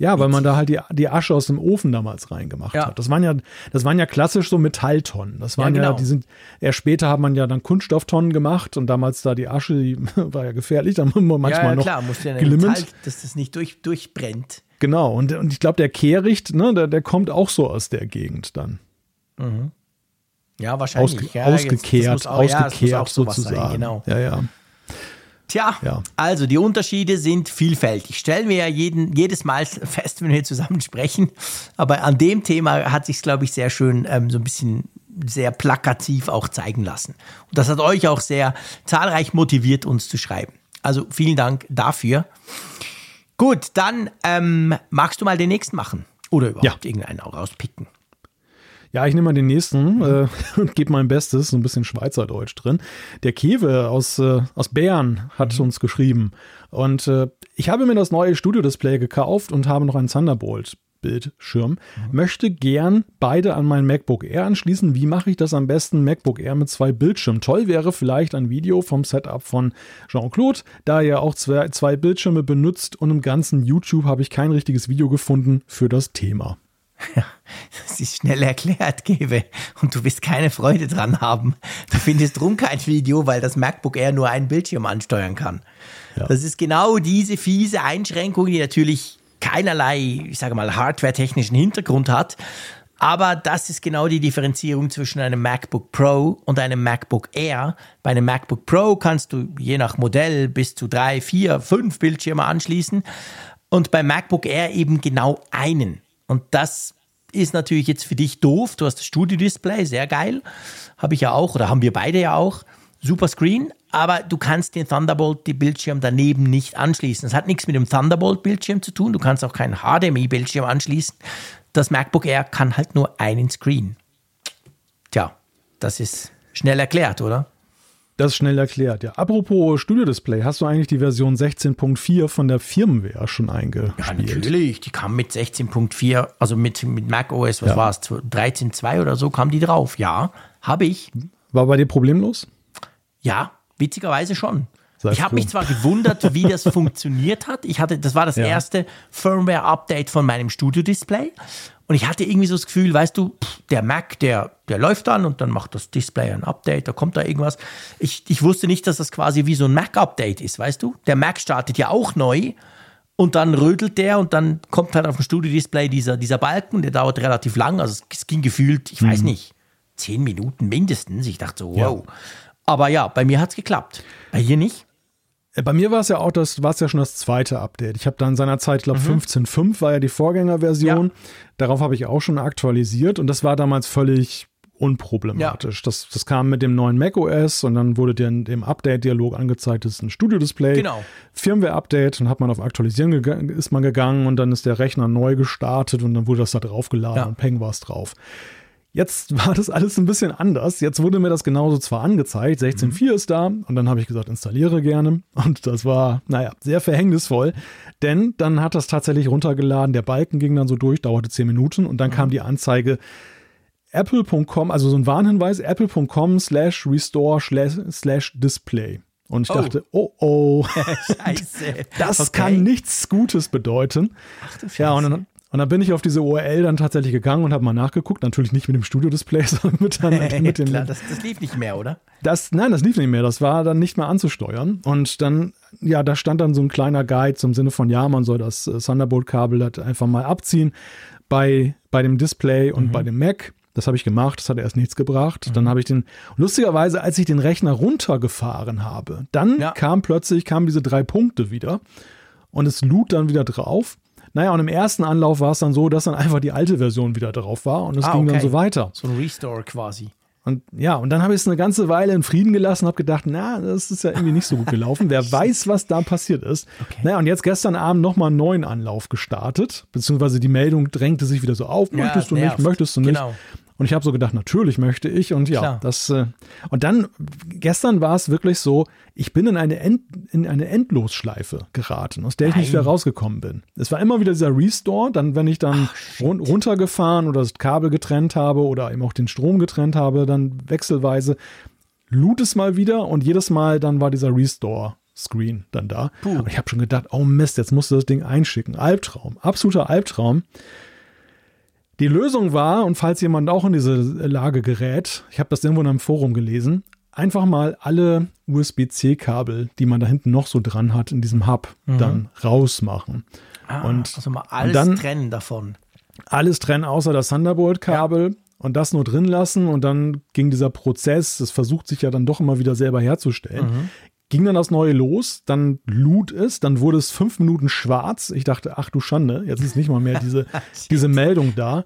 Ja, weil man da halt die, die Asche aus dem Ofen damals reingemacht ja. hat. Das waren ja, das waren ja klassisch so Metalltonnen. Das waren ja, genau. ja, die sind, eher später hat man ja dann Kunststofftonnen gemacht und damals da die Asche, die war ja gefährlich, da man manchmal ja, ja, noch klar, muss ja Metall, dass das nicht durch, durchbrennt. Genau, und, und ich glaube, der Kehricht, ne, der, der kommt auch so aus der Gegend dann. Mhm. Ja, wahrscheinlich. Ausge, ja, ausgekehrt, auch, ausgekehrt ja, sozusagen. Sein, genau. Ja, ja. Tja, ja. also die Unterschiede sind vielfältig. Stellen wir ja jeden, jedes Mal fest, wenn wir zusammen sprechen. Aber an dem Thema hat sich glaube ich, sehr schön ähm, so ein bisschen sehr plakativ auch zeigen lassen. Und das hat euch auch sehr zahlreich motiviert, uns zu schreiben. Also vielen Dank dafür. Gut, dann ähm, magst du mal den nächsten machen. Oder überhaupt ja. irgendeinen auch rauspicken. Ja, ich nehme mal den nächsten äh, und gebe mein Bestes, so ein bisschen Schweizerdeutsch drin. Der Kewe aus, äh, aus Bern hat mhm. uns geschrieben. Und äh, ich habe mir das neue Studio-Display gekauft und habe noch einen Thunderbolt. Bildschirm. Mhm. Möchte gern beide an mein MacBook Air anschließen. Wie mache ich das am besten? MacBook Air mit zwei Bildschirmen. Toll wäre vielleicht ein Video vom Setup von Jean-Claude, da er auch zwei, zwei Bildschirme benutzt und im ganzen YouTube habe ich kein richtiges Video gefunden für das Thema. Das ist schnell erklärt, Gebe. Und du wirst keine Freude dran haben. Du findest drum kein Video, weil das MacBook Air nur einen Bildschirm ansteuern kann. Ja. Das ist genau diese fiese Einschränkung, die natürlich keinerlei, ich sage mal, hardware-technischen Hintergrund hat. Aber das ist genau die Differenzierung zwischen einem MacBook Pro und einem MacBook Air. Bei einem MacBook Pro kannst du je nach Modell bis zu drei, vier, fünf Bildschirme anschließen und beim MacBook Air eben genau einen. Und das ist natürlich jetzt für dich doof. Du hast das Studio-Display, sehr geil. Habe ich ja auch oder haben wir beide ja auch. Super Screen, aber du kannst den Thunderbolt, die Bildschirm daneben nicht anschließen. Das hat nichts mit dem Thunderbolt-Bildschirm zu tun. Du kannst auch keinen HDMI-Bildschirm anschließen. Das MacBook Air kann halt nur einen Screen. Tja, das ist schnell erklärt, oder? Das ist schnell erklärt, ja. Apropos Studio-Display, hast du eigentlich die Version 16.4 von der Firmware schon eingespielt? Ja, natürlich. Die kam mit 16.4, also mit, mit Mac OS, was ja. war es, 13.2 oder so, kam die drauf. Ja, habe ich. War bei dir problemlos? Ja, witzigerweise schon. Sei ich habe mich zwar gewundert, wie das funktioniert hat. Ich hatte, das war das ja. erste Firmware-Update von meinem Studio-Display. Und ich hatte irgendwie so das Gefühl, weißt du, der Mac, der, der läuft dann und dann macht das Display ein Update, da kommt da irgendwas. Ich, ich wusste nicht, dass das quasi wie so ein Mac-Update ist, weißt du? Der Mac startet ja auch neu und dann rödelt der und dann kommt halt auf dem Studio-Display dieser, dieser Balken, der dauert relativ lang. Also es, ging gefühlt, ich weiß mhm. nicht, zehn Minuten mindestens. Ich dachte so, wow. Ja. Aber ja, bei mir hat es geklappt. Bei dir nicht? Äh, bei mir war es ja auch das, war es ja schon das zweite Update. Ich habe dann seinerzeit, ich glaube, mhm. 15.5 war ja die Vorgängerversion. Ja. Darauf habe ich auch schon aktualisiert und das war damals völlig unproblematisch. Ja. Das, das kam mit dem neuen macOS und dann wurde dir in dem Update-Dialog angezeigt, das ist ein Studio-Display. Genau. Firmware-Update, dann hat man auf Aktualisieren ist man gegangen und dann ist der Rechner neu gestartet und dann wurde das da draufgeladen ja. und peng war es drauf. Jetzt war das alles ein bisschen anders. Jetzt wurde mir das genauso zwar angezeigt, 16.4 mhm. ist da und dann habe ich gesagt, installiere gerne und das war, naja, sehr verhängnisvoll, denn dann hat das tatsächlich runtergeladen, der Balken ging dann so durch, dauerte 10 Minuten und dann mhm. kam die Anzeige apple.com, also so ein Warnhinweis, apple.com slash restore slash display. Und ich oh. dachte, oh oh, Scheiße. das okay. kann nichts Gutes bedeuten. Ach. Ja, und dann und dann bin ich auf diese URL dann tatsächlich gegangen und habe mal nachgeguckt. Natürlich nicht mit dem Studio-Display, sondern mit, dann, mit dem. Klar, das, das, lief nicht mehr, oder? Das, nein, das lief nicht mehr. Das war dann nicht mehr anzusteuern. Und dann, ja, da stand dann so ein kleiner Guide zum Sinne von, ja, man soll das äh, Thunderbolt-Kabel halt einfach mal abziehen bei, bei dem Display und mhm. bei dem Mac. Das habe ich gemacht, das hat erst nichts gebracht. Mhm. Dann habe ich den, lustigerweise, als ich den Rechner runtergefahren habe, dann ja. kam plötzlich, kamen diese drei Punkte wieder und es lud dann wieder drauf. Naja, und im ersten Anlauf war es dann so, dass dann einfach die alte Version wieder drauf war und es ah, ging okay. dann so weiter. So ein Restore quasi. Und ja, und dann habe ich es eine ganze Weile in Frieden gelassen und habe gedacht, na, das ist ja irgendwie nicht so gut gelaufen. Wer weiß, was da passiert ist. Okay. Naja, und jetzt gestern Abend nochmal einen neuen Anlauf gestartet, beziehungsweise die Meldung drängte sich wieder so auf, möchtest ja, du nicht, möchtest du nicht. Genau. Und ich habe so gedacht, natürlich möchte ich. Und ja, Klar. das. Äh, und dann, gestern war es wirklich so, ich bin in eine, End, in eine Endlosschleife geraten, aus der ich Nein. nicht wieder rausgekommen bin. Es war immer wieder dieser Restore, dann, wenn ich dann Ach, run runtergefahren oder das Kabel getrennt habe oder eben auch den Strom getrennt habe, dann wechselweise lud es mal wieder und jedes Mal dann war dieser Restore. Screen dann da. Puh. Und ich habe schon gedacht, oh Mist, jetzt musst du das Ding einschicken. Albtraum, absoluter Albtraum. Die Lösung war, und falls jemand auch in diese Lage gerät, ich habe das irgendwo in einem Forum gelesen, einfach mal alle USB-C-Kabel, die man da hinten noch so dran hat in diesem Hub, mhm. dann rausmachen. Ah, und, also mal alles dann trennen davon. Alles trennen, außer das Thunderbolt-Kabel. Ja. Und das nur drin lassen und dann ging dieser Prozess, das versucht sich ja dann doch immer wieder selber herzustellen, mhm ging dann das Neue los, dann lud es, dann wurde es fünf Minuten schwarz. Ich dachte, ach du Schande, jetzt ist nicht mal mehr diese, diese Meldung da.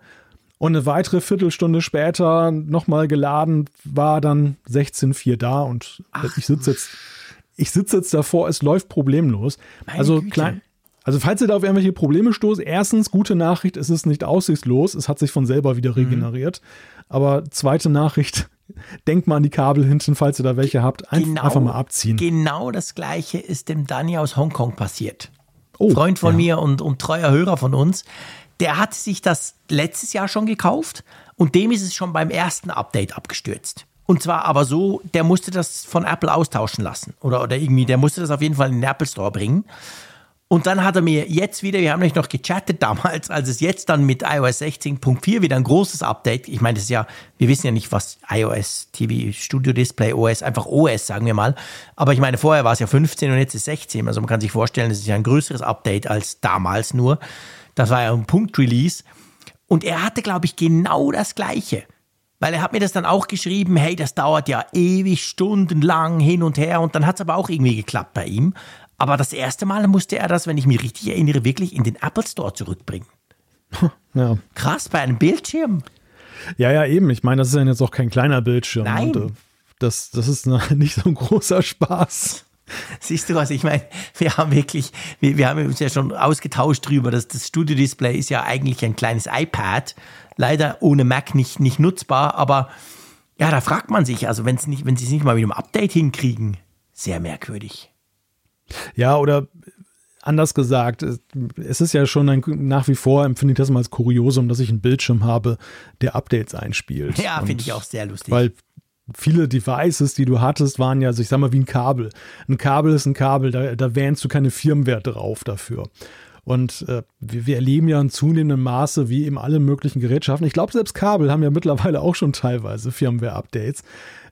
Und eine weitere Viertelstunde später nochmal geladen, war dann 16.4 da und ach, ich sitze jetzt, ich sitze jetzt davor, es läuft problemlos. also klein, Also falls ihr da auf irgendwelche Probleme stoßt, erstens, gute Nachricht, es ist nicht aussichtslos, es hat sich von selber wieder regeneriert. Mhm. Aber zweite Nachricht, denkt mal an die Kabel hinten, falls ihr da welche habt, ein, genau, einfach mal abziehen. Genau das gleiche ist dem Dani aus Hongkong passiert. Oh, Freund von ja. mir und, und treuer Hörer von uns. Der hat sich das letztes Jahr schon gekauft und dem ist es schon beim ersten Update abgestürzt. Und zwar aber so, der musste das von Apple austauschen lassen. Oder, oder irgendwie, der musste das auf jeden Fall in den Apple Store bringen. Und dann hat er mir jetzt wieder, wir haben nämlich noch gechattet damals, als es jetzt dann mit iOS 16.4 wieder ein großes Update, ich meine, das ist ja, wir wissen ja nicht, was iOS, TV, Studio Display, OS, einfach OS, sagen wir mal. Aber ich meine, vorher war es ja 15 und jetzt ist 16. Also man kann sich vorstellen, das ist ja ein größeres Update als damals nur. Das war ja ein Punkt-Release. Und er hatte, glaube ich, genau das Gleiche. Weil er hat mir das dann auch geschrieben, hey, das dauert ja ewig stundenlang hin und her und dann hat es aber auch irgendwie geklappt bei ihm. Aber das erste Mal musste er das, wenn ich mich richtig erinnere, wirklich in den Apple Store zurückbringen. Ja. Krass, bei einem Bildschirm. Ja, ja, eben. Ich meine, das ist ja jetzt auch kein kleiner Bildschirm. Nein. Und, äh, das, das ist nicht so ein großer Spaß. Siehst du was? Ich meine, wir haben wirklich, wir, wir haben uns ja schon ausgetauscht drüber, dass das Studio-Display ist ja eigentlich ein kleines iPad leider ohne Mac nicht, nicht nutzbar. Aber ja, da fragt man sich, also wenn's nicht, wenn sie es nicht mal mit einem Update hinkriegen, sehr merkwürdig. Ja, oder anders gesagt, es ist ja schon ein, nach wie vor empfinde ich das mal als Kuriosum, dass ich einen Bildschirm habe, der Updates einspielt. Ja, finde ich auch sehr lustig. Weil viele Devices, die du hattest, waren ja, also ich sag mal, wie ein Kabel. Ein Kabel ist ein Kabel, da, da wähnst du keine Firmware drauf dafür. Und äh, wir, wir, erleben ja in zunehmendem Maße, wie eben alle möglichen Gerätschaften. Ich glaube, selbst Kabel haben ja mittlerweile auch schon teilweise Firmware-Updates,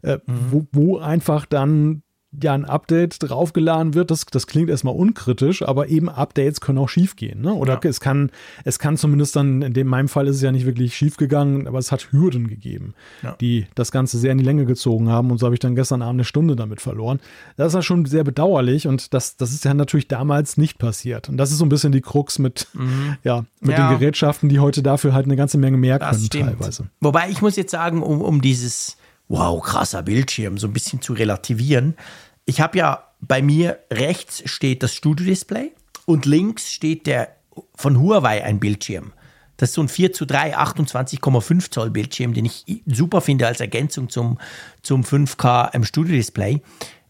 äh, mhm. wo, wo einfach dann ja ein Update draufgeladen wird, das, das klingt erstmal unkritisch, aber eben Updates können auch schiefgehen. Ne? Oder ja. es kann, es kann zumindest dann, in dem, meinem Fall ist es ja nicht wirklich schiefgegangen, aber es hat Hürden gegeben, ja. die das Ganze sehr in die Länge gezogen haben. Und so habe ich dann gestern Abend eine Stunde damit verloren. Das ist ja schon sehr bedauerlich und das, das ist ja natürlich damals nicht passiert. Und das ist so ein bisschen die Krux mit, mhm. ja, mit ja. den Gerätschaften, die heute dafür halt eine ganze Menge mehr das können stimmt. teilweise. Wobei ich muss jetzt sagen, um, um dieses wow, krasser Bildschirm, so ein bisschen zu relativieren. Ich habe ja bei mir rechts steht das Studio-Display und links steht der von Huawei ein Bildschirm. Das ist so ein 4 zu 3, 28,5 Zoll Bildschirm, den ich super finde als Ergänzung zum, zum 5K im Studio-Display.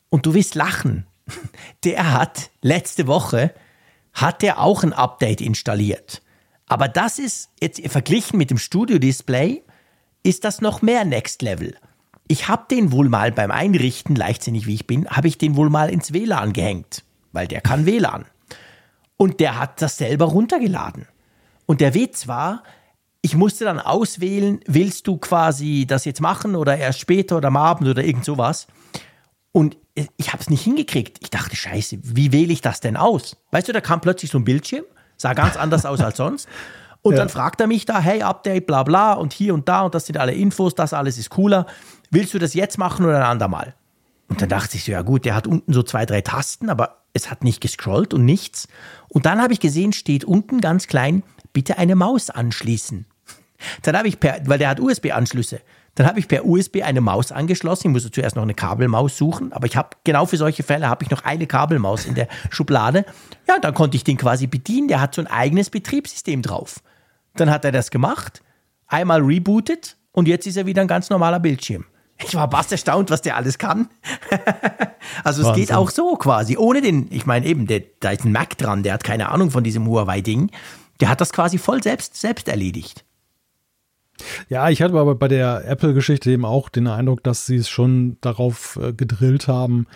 Und du wirst lachen. Der hat letzte Woche, hat der auch ein Update installiert. Aber das ist jetzt verglichen mit dem Studio-Display, ist das noch mehr Next Level. Ich habe den wohl mal beim Einrichten, leichtsinnig wie ich bin, habe ich den wohl mal ins WLAN gehängt, weil der kann WLAN. Und der hat das selber runtergeladen. Und der Witz war, ich musste dann auswählen, willst du quasi das jetzt machen oder erst später oder am Abend oder irgend sowas. Und ich habe es nicht hingekriegt. Ich dachte, scheiße, wie wähle ich das denn aus? Weißt du, da kam plötzlich so ein Bildschirm, sah ganz anders aus als sonst. Und ja. dann fragt er mich da, hey, Update, bla bla und hier und da und das sind alle Infos, das alles ist cooler willst du das jetzt machen oder ein andermal? Und dann dachte ich so, ja gut, der hat unten so zwei, drei Tasten, aber es hat nicht gescrollt und nichts. Und dann habe ich gesehen, steht unten ganz klein, bitte eine Maus anschließen. Dann habe ich per, weil der hat USB-Anschlüsse, dann habe ich per USB eine Maus angeschlossen. Ich musste zuerst noch eine Kabelmaus suchen, aber ich habe genau für solche Fälle habe ich noch eine Kabelmaus in der Schublade. Ja, dann konnte ich den quasi bedienen. Der hat so ein eigenes Betriebssystem drauf. Dann hat er das gemacht, einmal rebootet und jetzt ist er wieder ein ganz normaler Bildschirm. Ich war fast erstaunt, was der alles kann. also es Wahnsinn. geht auch so quasi, ohne den, ich meine eben, der, da ist ein Mac dran, der hat keine Ahnung von diesem Huawei-Ding. Der hat das quasi voll selbst, selbst erledigt. Ja, ich hatte aber bei der Apple-Geschichte eben auch den Eindruck, dass sie es schon darauf äh, gedrillt haben,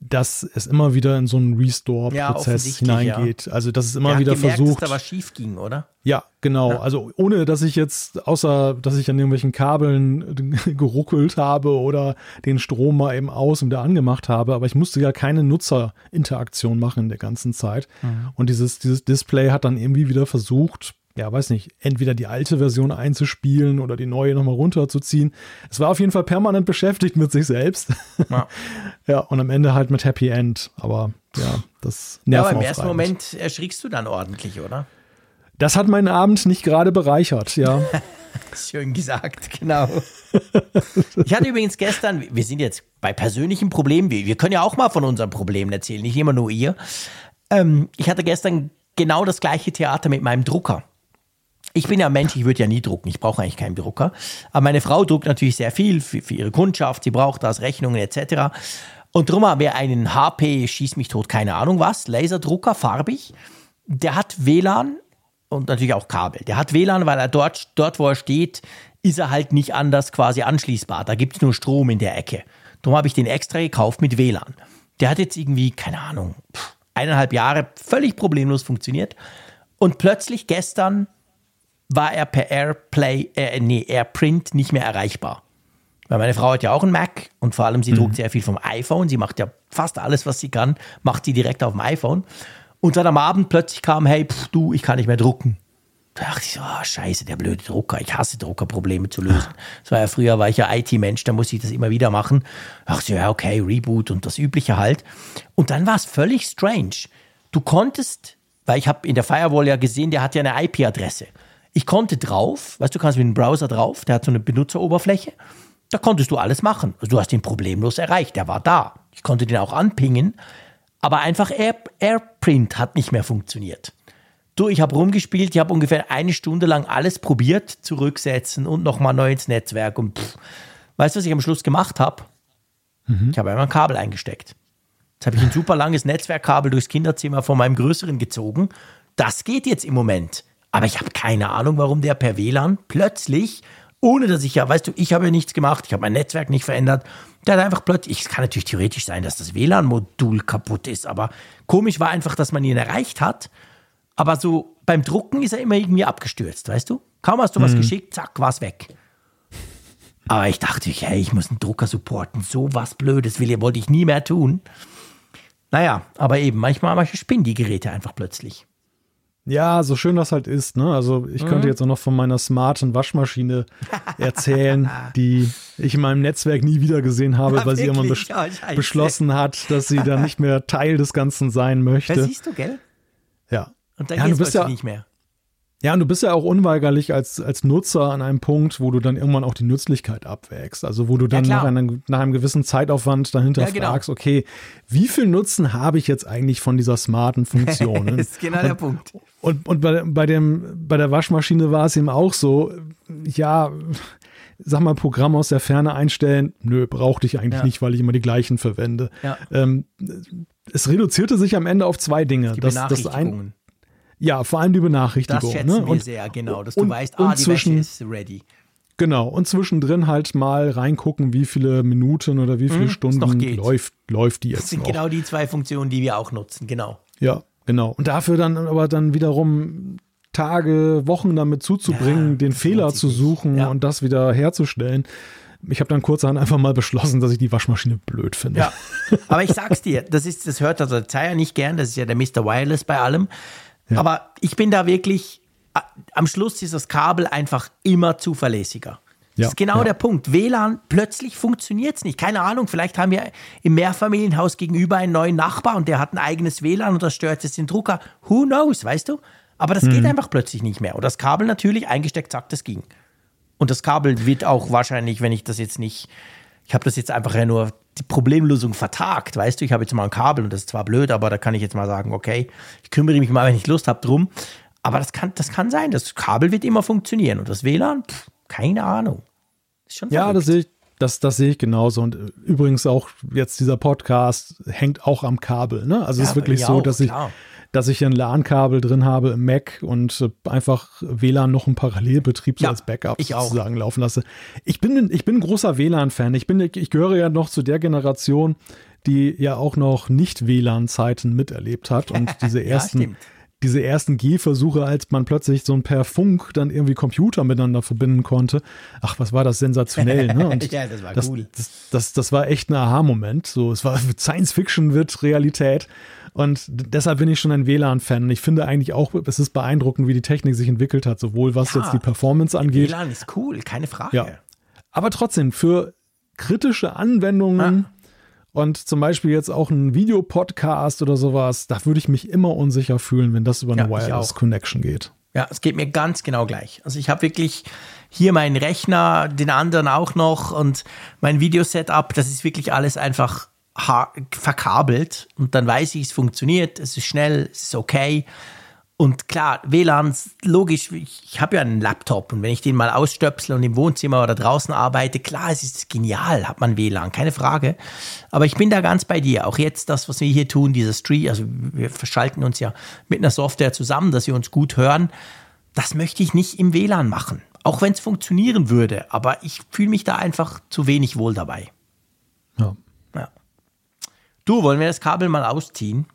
dass es immer wieder in so einen Restore-Prozess ja, hineingeht. Ja. Also dass es immer wieder gemerkt, versucht. Dass da was schief ging, oder? Ja, genau. Ja. Also ohne, dass ich jetzt, außer dass ich an irgendwelchen Kabeln geruckelt habe oder den Strom mal eben aus und wieder angemacht habe, aber ich musste ja keine Nutzerinteraktion machen in der ganzen Zeit. Mhm. Und dieses, dieses Display hat dann irgendwie wieder versucht, ja, weiß nicht, entweder die alte Version einzuspielen oder die neue nochmal runterzuziehen. Es war auf jeden Fall permanent beschäftigt mit sich selbst. Ja. ja, und am Ende halt mit Happy End. Aber ja, das nervt Ja, aber im ersten Moment erschrickst du dann ordentlich, oder? Das hat meinen Abend nicht gerade bereichert, ja. Schön gesagt, genau. Ich hatte übrigens gestern, wir sind jetzt bei persönlichen Problemen, wir, wir können ja auch mal von unseren Problemen erzählen, nicht immer nur ihr. Ähm, ich hatte gestern genau das gleiche Theater mit meinem Drucker. Ich bin ja Mensch, ich würde ja nie drucken. Ich brauche eigentlich keinen Drucker. Aber meine Frau druckt natürlich sehr viel für, für ihre Kundschaft. Sie braucht das, Rechnungen etc. Und darum haben wir einen HP, schieß mich tot, keine Ahnung was, Laserdrucker, farbig. Der hat WLAN und natürlich auch Kabel. Der hat WLAN, weil er dort, dort wo er steht, ist er halt nicht anders quasi anschließbar. Da gibt es nur Strom in der Ecke. Darum habe ich den extra gekauft mit WLAN. Der hat jetzt irgendwie, keine Ahnung, eineinhalb Jahre völlig problemlos funktioniert. Und plötzlich gestern war er per Airplay, äh, nee, Airprint nicht mehr erreichbar. Weil meine Frau hat ja auch einen Mac und vor allem sie mhm. druckt sehr viel vom iPhone. Sie macht ja fast alles, was sie kann, macht sie direkt auf dem iPhone. Und dann am Abend plötzlich kam, hey, pff, du, ich kann nicht mehr drucken. Da dachte ich so, oh, scheiße, der blöde Drucker. Ich hasse Druckerprobleme zu lösen. Das war ja früher, war ich ja IT-Mensch, da musste ich das immer wieder machen. Ach so, ja, okay, Reboot und das Übliche halt. Und dann war es völlig strange. Du konntest, weil ich habe in der Firewall ja gesehen, der hat ja eine IP-Adresse. Ich konnte drauf, weißt du, du kannst mit dem Browser drauf, der hat so eine Benutzeroberfläche. Da konntest du alles machen. Also du hast ihn problemlos erreicht, der war da. Ich konnte den auch anpingen, aber einfach Air, AirPrint hat nicht mehr funktioniert. Du, ich habe rumgespielt, ich habe ungefähr eine Stunde lang alles probiert, zurücksetzen und nochmal neu ins Netzwerk. Und pff, weißt du, was ich am Schluss gemacht habe? Mhm. Ich habe einmal ein Kabel eingesteckt. Jetzt habe ich ein super langes Netzwerkkabel durchs Kinderzimmer von meinem Größeren gezogen. Das geht jetzt im Moment. Aber ich habe keine Ahnung, warum der per WLAN plötzlich, ohne dass ich ja, weißt du, ich habe ja nichts gemacht, ich habe mein Netzwerk nicht verändert. Der hat einfach plötzlich, es kann natürlich theoretisch sein, dass das WLAN-Modul kaputt ist, aber komisch war einfach, dass man ihn erreicht hat. Aber so beim Drucken ist er immer irgendwie abgestürzt, weißt du? Kaum hast du was mhm. geschickt, zack, war es weg. Aber ich dachte, hey, ich muss einen Drucker supporten. So was Blödes will, wollte ich nie mehr tun. Naja, aber eben, manchmal, manchmal spinnen die Geräte einfach plötzlich. Ja, so schön das halt ist. Ne? Also ich mhm. könnte jetzt auch noch von meiner smarten Waschmaschine erzählen, die ich in meinem Netzwerk nie wieder gesehen habe, ja, weil wirklich? sie irgendwann besch oh, beschlossen hat, dass sie dann nicht mehr Teil des Ganzen sein möchte. Das siehst du, gell? Ja. Und dann ja, du bist ja nicht mehr. Ja, und du bist ja auch unweigerlich als, als Nutzer an einem Punkt, wo du dann irgendwann auch die Nützlichkeit abwägst. Also wo du dann ja, nach, einem, nach einem gewissen Zeitaufwand dahinter ja, genau. fragst, okay, wie viel Nutzen habe ich jetzt eigentlich von dieser smarten Funktion? das ist genau und, der Punkt. Und, und bei, bei, dem, bei der Waschmaschine war es eben auch so, ja, sag mal, Programm aus der Ferne einstellen, nö, brauchte ich eigentlich ja. nicht, weil ich immer die gleichen verwende. Ähm, es reduzierte sich am Ende auf zwei Dinge. Die das, das ein, ja, vor allem die Benachrichtigung. Das schätzen ne? wir und, sehr, genau, dass du und, weißt, ah, die zwischen, Wäsche ist ready. Genau, und zwischendrin halt mal reingucken, wie viele Minuten oder wie viele hm, Stunden läuft, läuft die jetzt Das sind noch. genau die zwei Funktionen, die wir auch nutzen, genau. Ja, genau. Und dafür dann aber dann wiederum Tage, Wochen damit zuzubringen, ja, den Fehler zu suchen ja. und das wieder herzustellen. Ich habe dann kurzerhand einfach mal beschlossen, dass ich die Waschmaschine blöd finde. Ja, aber ich sag's dir, das ist, das hört also Zeier nicht gern, das ist ja der Mr. Wireless bei allem. Ja. Aber ich bin da wirklich, am Schluss ist das Kabel einfach immer zuverlässiger. Das ja, ist genau ja. der Punkt. WLAN, plötzlich funktioniert es nicht. Keine Ahnung, vielleicht haben wir im Mehrfamilienhaus gegenüber einen neuen Nachbar und der hat ein eigenes WLAN und das stört jetzt den Drucker. Who knows, weißt du? Aber das mhm. geht einfach plötzlich nicht mehr. Und das Kabel natürlich eingesteckt, zack, das ging. Und das Kabel wird auch wahrscheinlich, wenn ich das jetzt nicht, ich habe das jetzt einfach ja nur die Problemlösung vertagt, weißt du, ich habe jetzt mal ein Kabel und das ist zwar blöd, aber da kann ich jetzt mal sagen, okay, ich kümmere mich mal, wenn ich Lust habe, drum. Aber das kann, das kann sein, das Kabel wird immer funktionieren und das WLAN, pff, keine Ahnung. ja, das sehe ich, das, das sehe ich genauso. Und äh, übrigens auch jetzt dieser Podcast hängt auch am Kabel. Ne? Also ja, es ist wirklich so, auch, dass ich, dass ich ein LAN-Kabel drin habe im Mac und äh, einfach WLAN noch einen Parallelbetrieb so ja, als Backup sozusagen auch. laufen lasse. Ich bin, ich bin ein großer WLAN-Fan. Ich, ich gehöre ja noch zu der Generation, die ja auch noch nicht WLAN-Zeiten miterlebt hat und diese ersten. ja, diese ersten Gehversuche, als man plötzlich so ein per Funk dann irgendwie Computer miteinander verbinden konnte. Ach, was war das sensationell, ne? Und ja, das war das, cool. Das, das, das war echt ein Aha-Moment. So, es war Science Fiction wird Realität. Und deshalb bin ich schon ein WLAN-Fan. Ich finde eigentlich auch, es ist beeindruckend, wie die Technik sich entwickelt hat, sowohl was ja, jetzt die Performance angeht. WLAN ist cool, keine Frage. Ja. Aber trotzdem, für kritische Anwendungen ja. Und zum Beispiel jetzt auch ein Videopodcast oder sowas, da würde ich mich immer unsicher fühlen, wenn das über eine ja, Wireless Connection geht. Ja, es geht mir ganz genau gleich. Also ich habe wirklich hier meinen Rechner, den anderen auch noch und mein Videosetup, das ist wirklich alles einfach verkabelt und dann weiß ich, es funktioniert, es ist schnell, es ist okay. Und klar, WLAN, logisch, ich, ich habe ja einen Laptop und wenn ich den mal ausstöpsel und im Wohnzimmer oder draußen arbeite, klar, es ist genial, hat man WLAN, keine Frage. Aber ich bin da ganz bei dir. Auch jetzt das, was wir hier tun, dieser Stream, also wir verschalten uns ja mit einer Software zusammen, dass wir uns gut hören. Das möchte ich nicht im WLAN machen. Auch wenn es funktionieren würde, aber ich fühle mich da einfach zu wenig wohl dabei. Ja. Ja. Du, wollen wir das Kabel mal ausziehen?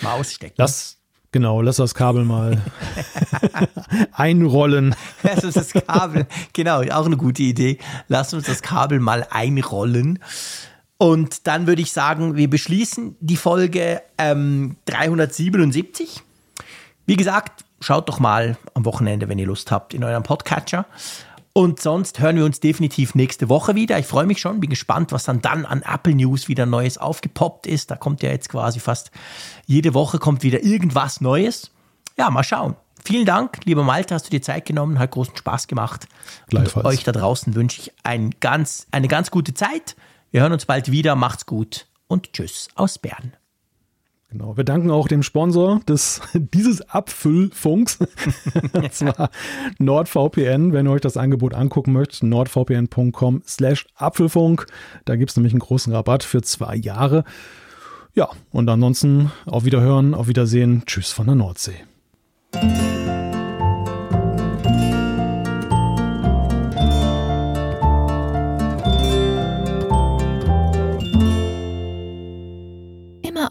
Mal ausstecken. Lass, genau, lass das Kabel mal einrollen. Lass uns das Kabel, genau, auch eine gute Idee. Lass uns das Kabel mal einrollen. Und dann würde ich sagen, wir beschließen die Folge ähm, 377. Wie gesagt, schaut doch mal am Wochenende, wenn ihr Lust habt, in eurem Podcatcher. Und sonst hören wir uns definitiv nächste Woche wieder. Ich freue mich schon, bin gespannt, was dann dann an Apple News wieder Neues aufgepoppt ist. Da kommt ja jetzt quasi fast jede Woche kommt wieder irgendwas Neues. Ja, mal schauen. Vielen Dank, lieber Malte, hast du dir Zeit genommen, hat großen Spaß gemacht. Gleichfalls. Und euch da draußen wünsche ich ein ganz, eine ganz gute Zeit. Wir hören uns bald wieder. Macht's gut und tschüss aus Bern. Genau. Wir danken auch dem Sponsor des, dieses Abfüllfunks. und zwar NordVPN, wenn ihr euch das Angebot angucken möchtet, nordvpn.com slash Apfelfunk. Da gibt es nämlich einen großen Rabatt für zwei Jahre. Ja, und ansonsten auf Wiederhören, auf Wiedersehen. Tschüss von der Nordsee.